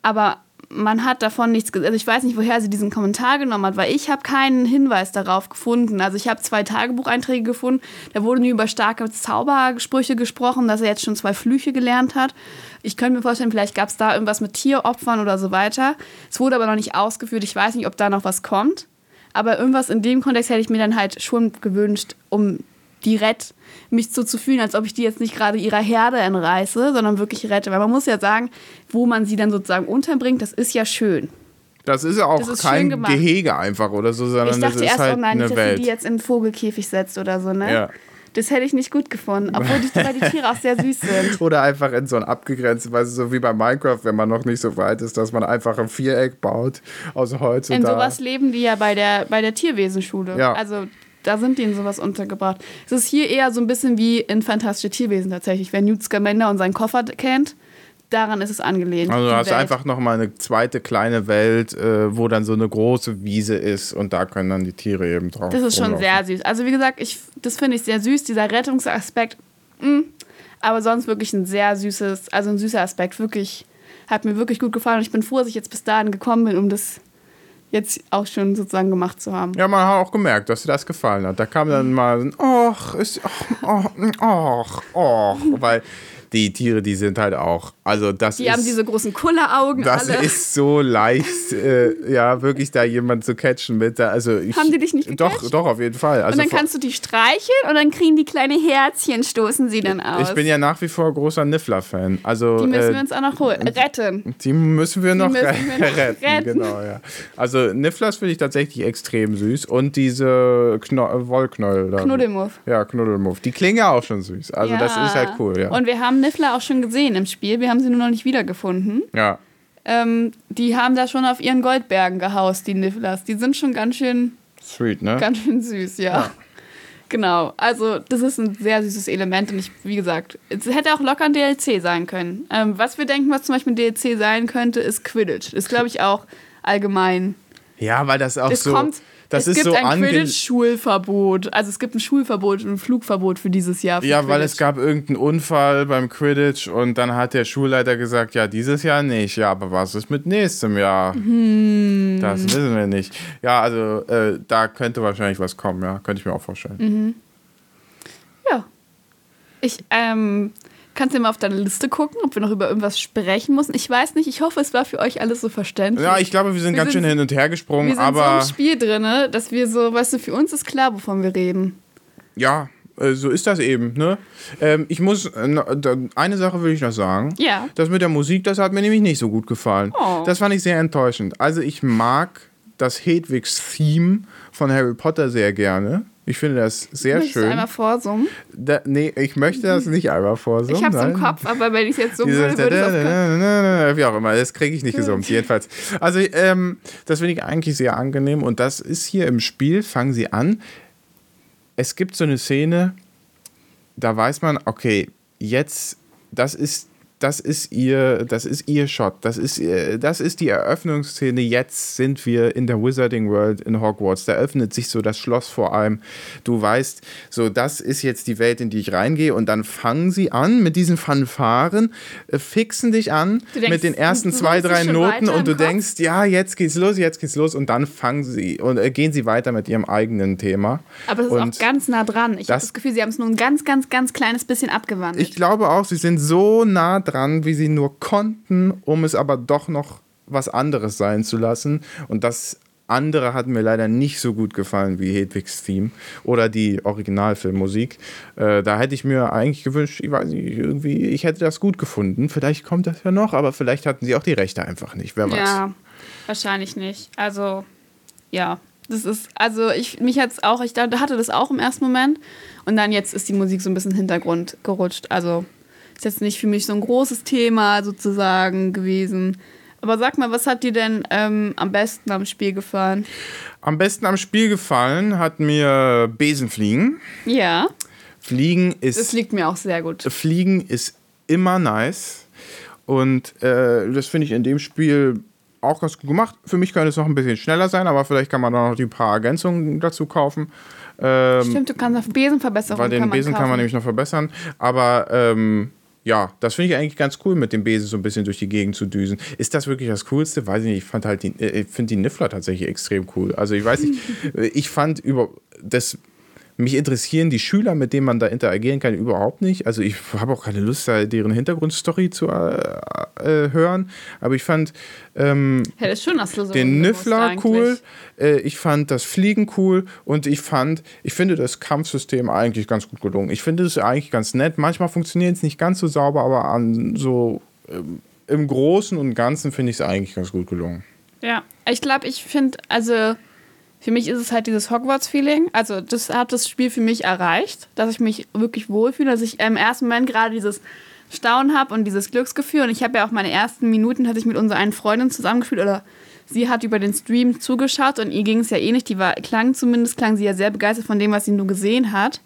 Aber man hat davon nichts. Also ich weiß nicht, woher sie diesen Kommentar genommen hat, weil ich habe keinen Hinweis darauf gefunden. Also ich habe zwei Tagebucheinträge gefunden, da wurde nur über starke Zaubersprüche gesprochen, dass er jetzt schon zwei Flüche gelernt hat. Ich könnte mir vorstellen, vielleicht gab es da irgendwas mit Tieropfern oder so weiter. Es wurde aber noch nicht ausgeführt. Ich weiß nicht, ob da noch was kommt. Aber irgendwas in dem Kontext hätte ich mir dann halt schon gewünscht, um direkt mich so zu fühlen, als ob ich die jetzt nicht gerade ihrer Herde entreiße, sondern wirklich rette. Weil man muss ja sagen, wo man sie dann sozusagen unterbringt, das ist ja schön. Das ist ja auch Das ist kein. Gehege einfach oder so, sondern Ich das dachte ist erst, halt oh nein, eine nicht, dass sie Welt. die jetzt in einen Vogelkäfig setzt oder so, ne? Ja. Das hätte ich nicht gut gefunden, obwohl die, weil die Tiere auch sehr süß sind. Oder einfach in so ein abgegrenztes, weißt du, so wie bei Minecraft, wenn man noch nicht so weit ist, dass man einfach ein Viereck baut aus Holz und In sowas leben die ja bei der, bei der Tierwesenschule. Ja. Also da sind die in sowas untergebracht. Es ist hier eher so ein bisschen wie in Fantastische Tierwesen tatsächlich. Wer Newt Scamander und seinen Koffer kennt, daran ist es angelehnt. Also du hast Welt. einfach nochmal eine zweite kleine Welt, äh, wo dann so eine große Wiese ist und da können dann die Tiere eben drauf. Das ist schon rumlaufen. sehr süß. Also wie gesagt, ich, das finde ich sehr süß, dieser Rettungsaspekt. mm, aber sonst wirklich ein sehr süßes, also ein süßer Aspekt. Wirklich, hat mir wirklich gut gefallen. Und ich bin froh, dass ich jetzt bis dahin gekommen bin, um das jetzt auch schon sozusagen gemacht zu haben. Ja, man hat auch gemerkt, dass dir das gefallen hat. Da kam dann mal so ein Och, ist, och, och, och, och, weil die Tiere, die sind halt auch. Also das Die ist, haben diese großen Kulleraugen das alle. ist so leicht, äh, ja, wirklich da jemand zu catchen mit. Da, also ich, Haben die dich nicht Doch, gecatcht? doch, auf jeden Fall. Also und dann kannst du die streicheln und dann kriegen die kleine Herzchen, stoßen sie dann aus. ich bin ja nach wie vor großer Niffler-Fan. Also, die müssen äh, wir uns auch noch holen. Retten. Die müssen wir noch müssen wir noch retten. retten. Genau, ja. Also Nifflers finde ich tatsächlich extrem süß. Und diese Kno Wollknäuel. Knuddelmuff. Ja, Knuddelmuff. Die klingen ja auch schon süß. Also das ist halt cool, ja. Und wir haben Niffler auch schon gesehen im Spiel. Wir haben sie nur noch nicht wiedergefunden. ja. Ähm, die haben da schon auf ihren Goldbergen gehaust, die Nifflers. Die sind schon ganz schön, Sweet, ne? ganz schön süß, ja. Genau, also das ist ein sehr süßes Element und ich, wie gesagt, es hätte auch locker ein DLC sein können. Ähm, was wir denken, was zum Beispiel ein DLC sein könnte, ist Quidditch. Ist, glaube ich, auch allgemein. Ja, weil das auch Es so. kommt, das es ist gibt so ein Quidditch-Schulverbot. Also es gibt ein Schulverbot und ein Flugverbot für dieses Jahr. Für Ja, weil es Quidditch. gab irgendeinen Unfall beim Quidditch und dann hat der Schulleiter gesagt, ja, dieses Jahr nicht. Ja, aber was ist mit nächstem Jahr? Hm. Das wissen wir nicht. Ja, also äh, da könnte wahrscheinlich was kommen, ja. Könnte ich mir auch vorstellen. Mhm. Ja. Ich, ähm, kannst du mal auf deine Liste gucken, ob wir noch über irgendwas sprechen müssen? Ich weiß nicht, ich hoffe, es war für euch alles so verständlich. Ja, ich glaube, wir sind Wir ganz sind- schön hin und her wir gesprungen, sind so aber im Spiel drin, dass wir so, weißt du, für uns ist klar, wovon wir reden. ja, äh, so ist das eben. Ne? Ähm, ich muss, äh, eine Sache will ich noch sagen. Ja. Das mit der Musik, das hat mir nämlich nicht so gut gefallen. Oh. Das fand ich sehr enttäuschend. Also ich mag das Hedwigs Theme von Harry Potter sehr gerne. Ich finde das sehr Möchtest du schön. einmal vorsummen? Da, nee, ich möchte das nicht einmal vorsummen. Ich hab's im nein. Kopf, aber wenn ich jetzt summen würde, würde es auf Kopf. Wie auch immer, das kriege ich nicht gesummt, jedenfalls. Also, ähm, das finde ich eigentlich sehr angenehm und das ist hier im Spiel, fangen sie an. Es gibt so eine Szene, da weiß man, okay, jetzt, das ist. Das ist ihr, das ist ihr Shot. Das ist, ihr- das ist die Eröffnungsszene. Jetzt sind wir in der Wizarding World in Hogwarts. Da öffnet sich so das Schloss vor allem. Du weißt, so das ist jetzt die Welt, in die ich reingehe. Und dann fangen sie an mit diesen Fanfaren, äh, fixen dich an denkst, mit den ersten zwei, drei Noten und du denkst, ja, jetzt geht's los, jetzt geht's los. Und dann fangen sie und äh, gehen sie weiter mit ihrem eigenen Thema. Aber es ist und auch ganz nah dran. Ich habe das- das Gefühl, sie haben es nur ein ganz, ganz, ganz kleines bisschen abgewandelt. Ich glaube auch, sie sind so nah dran, wie sie nur konnten, um es aber doch noch was anderes sein zu lassen. Und das andere hat mir leider nicht so gut gefallen wie Hedwigs Theme oder die Originalfilmmusik. Äh, da hätte ich mir eigentlich gewünscht, ich weiß nicht, irgendwie, ich hätte das gut gefunden. Vielleicht kommt das ja noch, aber vielleicht hatten sie auch die Rechte einfach nicht. Wer weiß. Ja, wahrscheinlich nicht. Also, ja. Das ist, also ich, mich hat's auch, ich dachte- hatte das auch im ersten Moment. Und dann jetzt ist die Musik so ein bisschen Hintergrund gerutscht. Also ist jetzt nicht für mich so ein großes Thema sozusagen gewesen. Aber sag mal, was hat dir denn ähm, am besten am Spiel gefallen? Am besten am Spiel gefallen hat mir Besenfliegen. Ja, Fliegen ist. das liegt mir auch sehr gut. Fliegen ist immer nice. Und äh, das finde ich in dem Spiel auch ganz gut gemacht. Für mich könnte es noch ein bisschen schneller sein, aber vielleicht kann man da noch die paar Ergänzungen dazu kaufen. Ähm, Stimmt, du kannst auf Besenverbesserungen weil den kann Besen kann man kaufen. nämlich noch verbessern. Aber ähm, ja, das finde ich eigentlich ganz cool, mit dem Besen so ein bisschen durch die Gegend zu düsen. Ist das wirklich das Coolste? Weiß ich nicht. Ich fand halt die, äh, ich finde die Niffler tatsächlich extrem cool. Also ich weiß nicht, ich fand über das. Mich interessieren die Schüler, mit denen man da interagieren kann, überhaupt nicht. Also ich habe auch keine Lust, da deren Hintergrundstory zu äh, äh, hören. Aber ich fand ähm, Ja, schön, so den Niffler cool, äh, ich fand das Fliegen cool und ich fand, ich finde das Kampfsystem eigentlich ganz gut gelungen. Ich finde es eigentlich ganz nett. Manchmal funktioniert es nicht ganz so sauber, aber an so ähm, im Großen und Ganzen finde ich es eigentlich ganz gut gelungen. Ja, ich glaube, ich finde, also für mich ist es halt dieses Hogwarts-Feeling. Also das hat das Spiel für mich erreicht, dass ich mich wirklich wohlfühle, dass ich im ersten Moment gerade dieses Staunen habe und dieses Glücksgefühl. Und ich habe ja auch meine ersten Minuten, hatte ich mit unserer einen Freundin zusammengespielt oder sie hat über den Stream zugeschaut und ihr ging es ja ähnlich. Die war, klang zumindest, klang sie ja sehr begeistert von dem, was sie nur gesehen hat.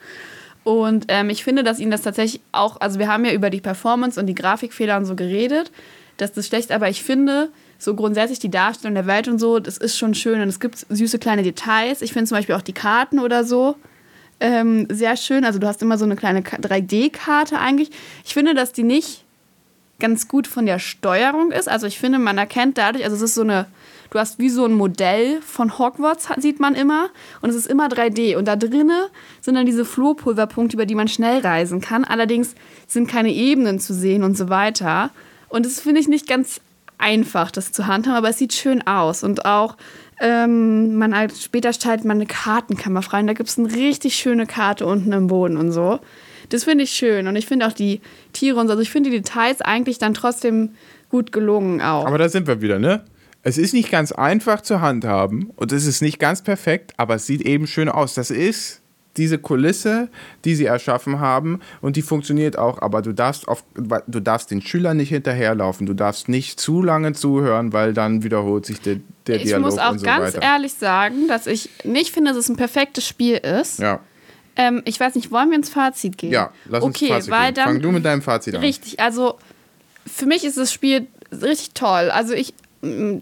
Und ähm, ich finde, dass ihnen das tatsächlich auch, also wir haben ja über die Performance und die Grafikfehler und so geredet, dass das schlecht, aber ich finde, so grundsätzlich die Darstellung der Welt und so, das ist schon schön und es gibt süße kleine Details. Ich finde zum Beispiel auch die Karten oder so ähm, sehr schön. Also du hast immer so eine kleine Ka- 3D-Karte eigentlich. Ich finde, dass die nicht ganz gut von der Steuerung ist. Also ich finde, man erkennt dadurch, also es ist so eine, du hast wie so ein Modell von Hogwarts, sieht man immer. Und es ist immer 3D. Und da drinnen sind dann diese Flohpulverpunkte, über die man schnell reisen kann. Allerdings sind keine Ebenen zu sehen und so weiter. Und das finde ich nicht ganz einfach, das zu handhaben, aber es sieht schön aus. Und auch ähm, man halt, später stellt man eine Kartenkammer frei und da gibt es eine richtig schöne Karte unten im Boden und so. Das finde ich schön. Und ich finde auch die Tiere und so. Also ich finde die Details eigentlich dann trotzdem gut gelungen auch. Aber da sind wir wieder, ne? Es ist nicht ganz einfach zu handhaben und es ist nicht ganz perfekt, aber es sieht eben schön aus. Das ist diese Kulisse, die sie erschaffen haben und die funktioniert auch, aber du darfst, auf, du darfst den Schülern nicht hinterherlaufen, du darfst nicht zu lange zuhören, weil dann wiederholt sich der, der ich Dialog muss auch so ganz weiter. ehrlich sagen, dass ich nicht finde, dass es ein perfektes Spiel ist. Ja, Ähm, ich weiß nicht, wollen wir ins Fazit gehen? ja, lass uns okay, Fazit weil gehen. dann Fang du mit deinem Fazit an. Richtig, also für mich ist das Spiel richtig toll. Also ich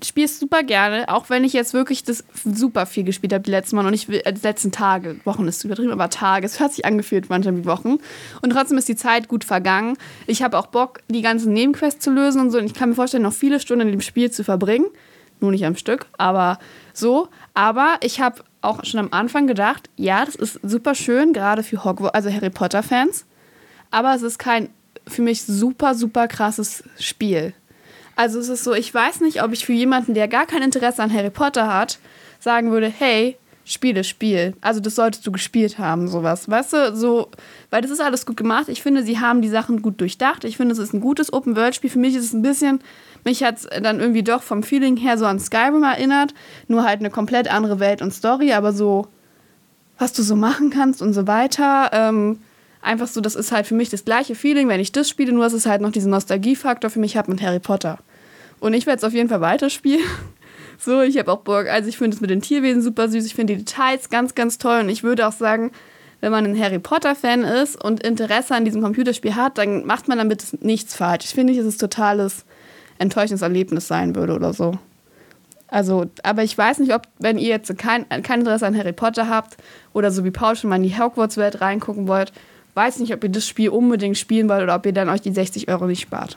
spiele es super gerne, auch wenn ich jetzt wirklich das super viel gespielt habe die letzten Mal und ich will, äh, die letzten Tage, Wochen ist übertrieben, aber Tage, es hat sich angefühlt manchmal wie Wochen und trotzdem ist die Zeit gut vergangen. Ich habe auch Bock, die ganzen Nebenquests zu lösen und so und ich kann mir vorstellen, noch viele Stunden in dem Spiel zu verbringen. Nur nicht am Stück, aber so. Aber ich habe auch schon am Anfang gedacht, ja, das ist super schön, gerade für Hogwarts, also Harry Potter-Fans. Aber es ist kein für mich super, super krasses Spiel. Also es ist so, ich weiß nicht, ob ich für jemanden, der gar kein Interesse an Harry Potter hat, sagen würde, hey, spiele Spiel. Also das solltest du gespielt haben, sowas. Weißt du, so, weil das ist alles gut gemacht. Ich finde, sie haben die Sachen gut durchdacht. Ich finde, es ist ein gutes Open-World-Spiel. Für mich ist es ein bisschen, mich hat es dann irgendwie doch vom Feeling her so an Skyrim erinnert. Nur halt eine komplett andere Welt und Story, aber so, was du so machen kannst und so weiter. Ähm, einfach so, das ist halt für mich das gleiche Feeling, wenn ich das spiele, nur dass es halt noch diesen Nostalgiefaktor für mich hat mit Harry Potter. Und ich werde es auf jeden Fall weiterspielen. So, ich habe auch Bock. Also ich finde es mit den Tierwesen super süß. Ich finde die Details ganz, ganz toll. Und ich würde auch sagen, wenn man ein Harry Potter-Fan ist und Interesse an diesem Computerspiel hat, dann macht man damit nichts falsch. Ich finde nicht, dass es totales enttäuschendes Erlebnis sein würde oder so. Also, aber ich weiß nicht, ob, wenn ihr jetzt kein, kein Interesse an Harry Potter habt oder so wie Paul schon mal in die Hogwarts-Welt reingucken wollt, weiß nicht, ob ihr das Spiel unbedingt spielen wollt oder ob ihr dann euch die 60 Euro nicht spart.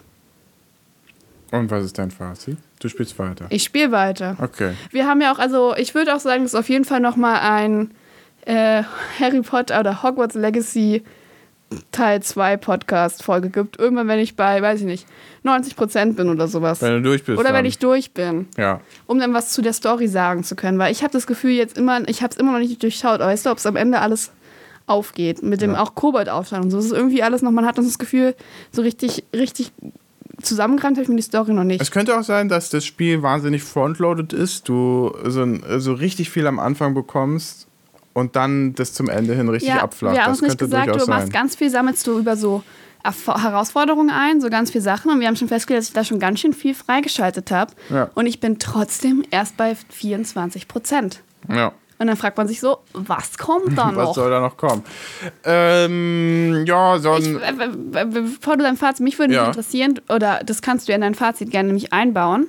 Und was ist dein Fazit? Du spielst weiter. Ich spiele weiter. Okay. Wir haben ja auch, also ich würde auch sagen, es auf jeden Fall nochmal ein äh, Harry Potter oder Hogwarts Legacy Teil 2 Podcast-Folge gibt. Irgendwann, wenn ich bei, weiß ich nicht, 90% bin oder sowas. Wenn du durch bist. Oder dann. wenn ich durch bin, Ja. um dann was zu der Story sagen zu können. Weil ich habe das Gefühl jetzt immer, ich habe es immer noch nicht durchschaut, aber weißt du, ob es am Ende alles aufgeht. Mit dem Ja. auch Kobold-Aufstand und so. Es ist irgendwie alles noch, man hat das Gefühl, so richtig, richtig zusammengerannt habe ich mir die Story noch nicht. Es könnte auch sein, dass das Spiel wahnsinnig frontloaded ist, du so, so richtig viel am Anfang bekommst und dann das zum Ende hin richtig abflacht. Wir haben das uns nicht könnte gesagt, du machst sein. ganz viel, sammelst du über so Herausforderungen ein, so ganz viele Sachen. Und wir haben schon festgestellt, dass ich da schon ganz schön viel freigeschaltet habe. Ja. Und ich bin trotzdem erst bei 24 Prozent. Ja. Und dann fragt man sich so, was kommt da Was noch? soll da noch kommen? Ähm, ja, so Ich, ein. äh, äh, äh, bevor du dein Fazit, mich würde Ja. interessieren, oder das kannst du ja in dein Fazit gerne nämlich einbauen.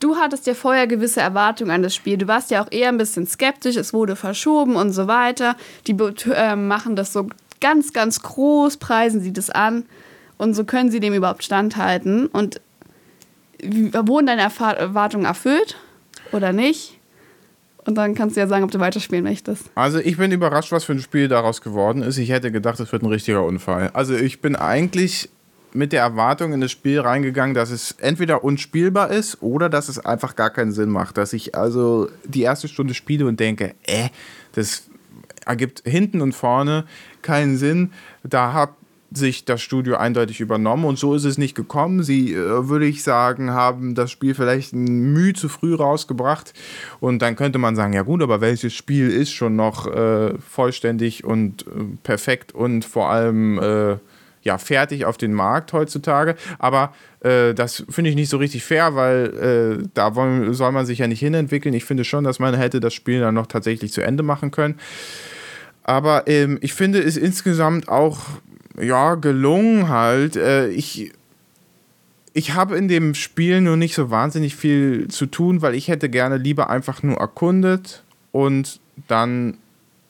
Du hattest ja vorher gewisse Erwartungen an das Spiel. Du warst ja auch eher ein bisschen skeptisch, es wurde verschoben und so weiter. Die äh, machen das so ganz, ganz groß, preisen sie das an und so können sie dem überhaupt standhalten. Und wurden deine Erwartungen erfüllt oder nicht? Und dann kannst du ja sagen, ob du weiterspielen möchtest. Also ich bin überrascht, was für ein Spiel daraus geworden ist. Ich hätte gedacht, es wird ein richtiger Unfall. Also ich bin eigentlich mit der Erwartung in das Spiel reingegangen, dass es entweder unspielbar ist oder dass es einfach gar keinen Sinn macht. Dass ich also die erste Stunde spiele und denke, äh, das ergibt hinten und vorne keinen Sinn. Da hat sich das Studio eindeutig übernommen und so ist es nicht gekommen. Sie, äh, würde ich sagen, haben das Spiel vielleicht ein Mühe zu früh rausgebracht und dann könnte man sagen, ja gut, aber welches Spiel ist schon noch äh, vollständig und äh, perfekt und vor allem äh, ja, fertig auf den Markt heutzutage. Aber äh, das finde ich nicht so richtig fair, weil äh, da wollen, soll man sich ja nicht hinentwickeln. Ich finde schon, dass man hätte das Spiel dann noch tatsächlich zu Ende machen können. Aber ähm, ich finde es insgesamt auch ja, gelungen halt. Äh, ich ich habe in dem Spiel nur nicht so wahnsinnig viel zu tun, weil ich hätte gerne lieber einfach nur erkundet und dann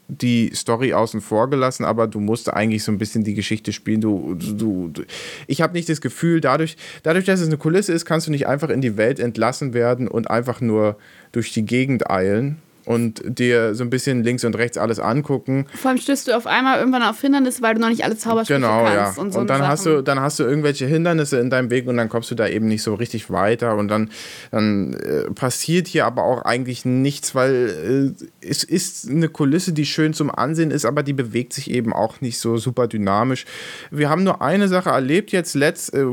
die Story außen vor gelassen, aber du musst eigentlich so ein bisschen die Geschichte spielen. Du, du, du ich habe nicht das Gefühl, dadurch, dadurch, dass es eine Kulisse ist, kannst du nicht einfach in die Welt entlassen werden und einfach nur durch die Gegend eilen und dir so ein bisschen links und rechts alles angucken. Vor allem stößt du auf einmal irgendwann auf Hindernisse, weil du noch nicht alle Zaubersprüche genau, kannst. Ja. Und, so und dann Sachen. hast du dann hast du irgendwelche Hindernisse in deinem Weg und dann kommst du da eben nicht so richtig weiter und dann, dann äh, passiert hier aber auch eigentlich nichts, weil äh, es ist eine Kulisse, die schön zum Ansehen ist, aber die bewegt sich eben auch nicht so super dynamisch. Wir haben nur eine Sache erlebt jetzt letzt, äh,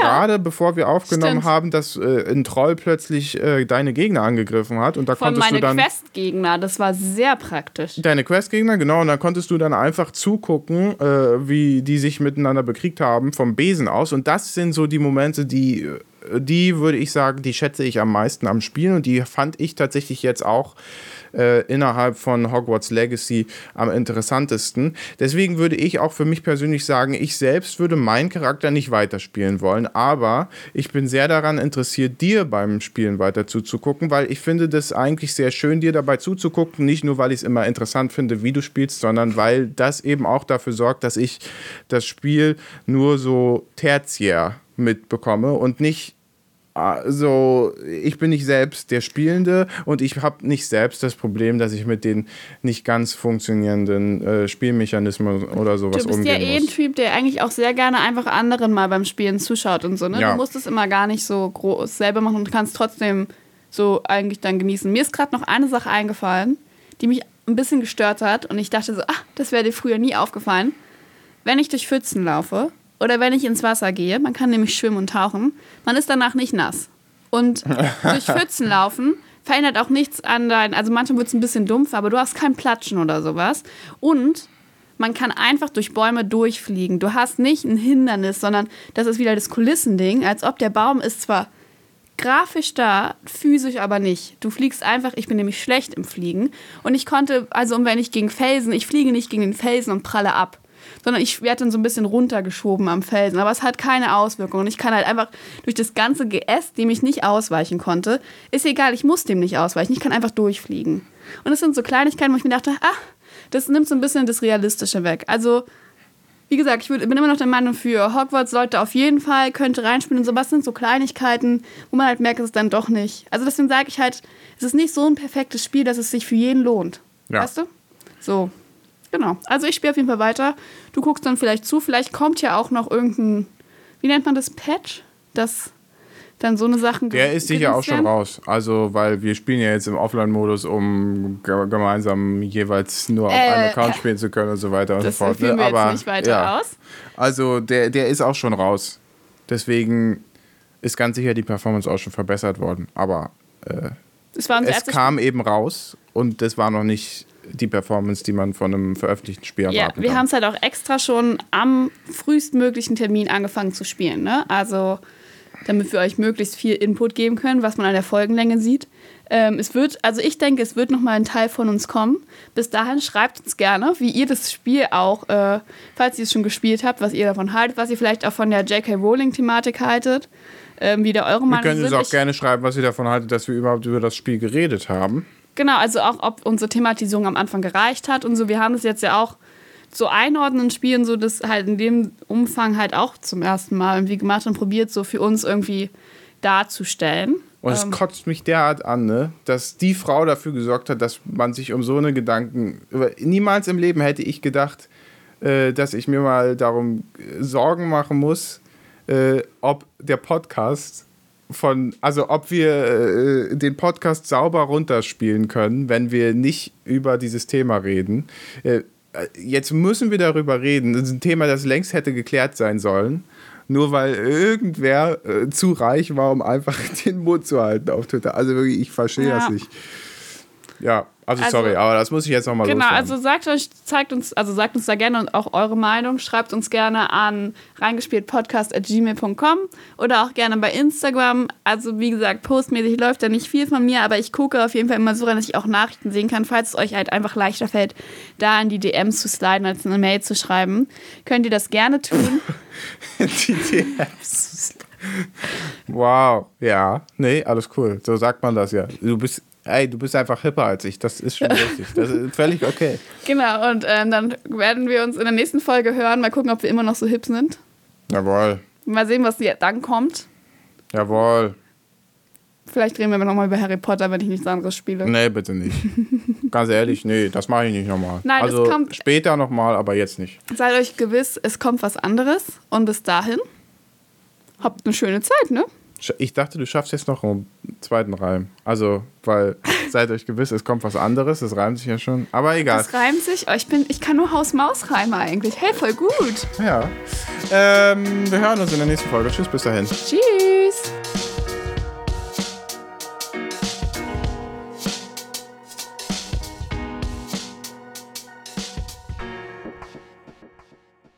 gerade bevor wir aufgenommen Stimmt. haben, dass äh, ein Troll plötzlich äh, deine Gegner angegriffen hat und da Von konntest meine du dann Questgegner, das war sehr praktisch. Deine Questgegner, genau, und dann konntest du dann einfach zugucken, äh, wie die sich miteinander bekriegt haben vom Besen aus. Und das sind so die Momente, die, äh, die würde ich sagen, die schätze ich am meisten am Spiel und die fand ich tatsächlich jetzt auch äh, innerhalb von Hogwarts Legacy am interessantesten. Deswegen würde ich auch für mich persönlich sagen, ich selbst würde meinen Charakter nicht weiterspielen wollen, aber ich bin sehr daran interessiert, dir beim Spielen weiter zuzugucken, weil ich finde das eigentlich sehr schön, dir dabei zuzugucken, nicht nur, weil ich es immer interessant finde, wie du spielst, sondern weil das eben auch dafür sorgt, dass ich das Spiel nur so tertiär mitbekomme und nicht also ich bin nicht selbst der Spielende und ich habe nicht selbst das Problem, dass ich mit den nicht ganz funktionierenden äh, Spielmechanismen oder sowas Du bist ja eh ein. Typ, der eigentlich auch sehr gerne einfach anderen mal beim Spielen zuschaut und so. Ne? Ja. Du musst es immer gar nicht so groß selber machen und kannst trotzdem so eigentlich dann genießen. Mir ist gerade noch eine Sache eingefallen, die mich ein bisschen gestört hat und ich dachte so, ach, das wäre dir früher nie aufgefallen. Wenn ich durch Pfützen laufe oder wenn ich ins Wasser gehe, man kann nämlich schwimmen und tauchen, man ist danach nicht nass. Und durch Pfützen laufen verändert auch nichts an dein, also manchmal wird es ein bisschen dumpf, aber du hast kein Platschen oder sowas. Und man kann einfach durch Bäume durchfliegen. Du hast nicht ein Hindernis, sondern das ist wieder das Kulissending, als ob der Baum ist zwar grafisch da, physisch aber nicht. Du fliegst einfach, ich bin nämlich schlecht im Fliegen und ich konnte, also und wenn ich gegen Felsen, ich fliege nicht gegen den Felsen und pralle ab, sondern ich werde dann so ein bisschen runtergeschoben am Felsen, aber es hat keine Auswirkung und ich kann halt einfach durch das ganze Geäst, dem ich nicht ausweichen konnte, ist egal, ich muss dem nicht ausweichen, ich kann einfach durchfliegen. Und es sind so Kleinigkeiten, wo ich mir dachte, ah, das nimmt so ein bisschen das Realistische weg. Also wie gesagt, ich bin immer noch der Meinung, für Hogwarts sollte auf jeden Fall, könnte reinspielen und so. Was sind so Kleinigkeiten, wo man halt merkt, es ist dann doch nicht. Also deswegen sage ich halt, es ist nicht so ein perfektes Spiel, dass es sich für jeden lohnt. Ja. Weißt du? So. Genau. Also ich spiele auf jeden Fall weiter. Du guckst dann vielleicht zu. Vielleicht kommt ja auch noch irgendein, wie nennt man das, Patch? Das dann so eine Sachen Der ist sicher auch schon raus. Also, weil wir spielen ja jetzt im Offline-Modus, um ge- gemeinsam jeweils nur auf Äh, einem Account spielen zu können und so weiter und so fort. führen wir ne? jetzt Aber, nicht weiter ja. aus. Also, der, der ist auch schon raus. Deswegen ist ganz sicher die Performance auch schon verbessert worden. Aber äh, Es es kam eben raus und das war noch nicht die Performance, die man von einem veröffentlichten Spiel Ja, erwarten wir haben kann. es halt auch extra schon am frühestmöglichen Termin angefangen zu spielen. Ne? Also, damit wir euch möglichst viel Input geben können, was man an der Folgenlänge sieht. Ähm, es wird, also ich denke, es wird noch mal ein Teil von uns kommen. Bis dahin schreibt uns gerne, wie ihr das Spiel auch, äh, falls ihr es schon gespielt habt, was ihr davon haltet, was ihr vielleicht auch von der J.K. Rowling-Thematik haltet, ähm, wie da eure Wir Meinung können uns auch Ich- gerne schreiben, was ihr davon haltet, dass wir überhaupt über das Spiel geredet haben. Genau, also auch, ob unsere Thematisierung am Anfang gereicht hat und so. Wir haben das jetzt ja auch so einordnen Spielen, so das halt in dem Umfang halt auch zum ersten Mal irgendwie gemacht und probiert, so für uns irgendwie darzustellen. Und es kotzt mich derart an, ne, dass die Frau dafür gesorgt hat, dass man sich um so eine Gedanken. Niemals im Leben hätte ich gedacht, äh, dass ich mir mal darum äh, Sorgen machen muss, äh, ob der Podcast von, also ob wir äh, den Podcast sauber runterspielen können, wenn wir nicht über dieses Thema reden. Äh, jetzt müssen wir darüber reden. Das ist ein Thema, das längst hätte geklärt sein sollen. Nur weil irgendwer äh, zu reich war, um einfach den Mund zu halten auf Twitter. Also wirklich, ich verstehe Ja. das nicht. Ja, also, Also- sorry, aber das muss ich jetzt nochmal Genau, loswerden. also sagt euch, zeigt uns, also sagt uns da gerne und auch eure Meinung. Schreibt uns gerne an reingespieltpodcast.gmail.com oder auch gerne bei Instagram. Also wie gesagt, postmäßig läuft da nicht viel von mir, aber ich gucke auf jeden Fall immer so rein, dass ich auch Nachrichten sehen kann. Falls es euch halt einfach leichter fällt, da in die DMs zu sliden, als eine Mail zu schreiben, könnt ihr das gerne tun. Die DMs. Wow, ja. Nee, alles cool. So sagt man das ja. Du bist ey, du bist einfach hipper als ich. Das ist schon richtig. Das ist völlig okay. Genau, und ähm, dann werden wir uns in der nächsten Folge hören. Mal gucken, ob wir immer noch so hip sind. Jawohl. Mal sehen, was dann kommt. Jawohl. Vielleicht reden wir nochmal über Harry Potter, wenn ich nichts anderes spiele. Nee, bitte nicht. Ganz ehrlich, nee, das mache ich nicht nochmal. Nein, es also kommt- später nochmal, aber jetzt nicht. Seid euch gewiss, es kommt was anderes. Und bis dahin, habt eine schöne Zeit, ne? Ich dachte, du schaffst jetzt noch einen zweiten Reim. Also, weil, seid euch gewiss, es kommt was anderes. Das reimt sich ja schon. Aber egal. Das reimt sich. Oh, ich, bin, ich kann nur Haus-Maus-Reime eigentlich. Hey, voll gut. Ja. Ähm, wir hören uns in der nächsten Folge. Tschüss, bis dahin. Tschüss.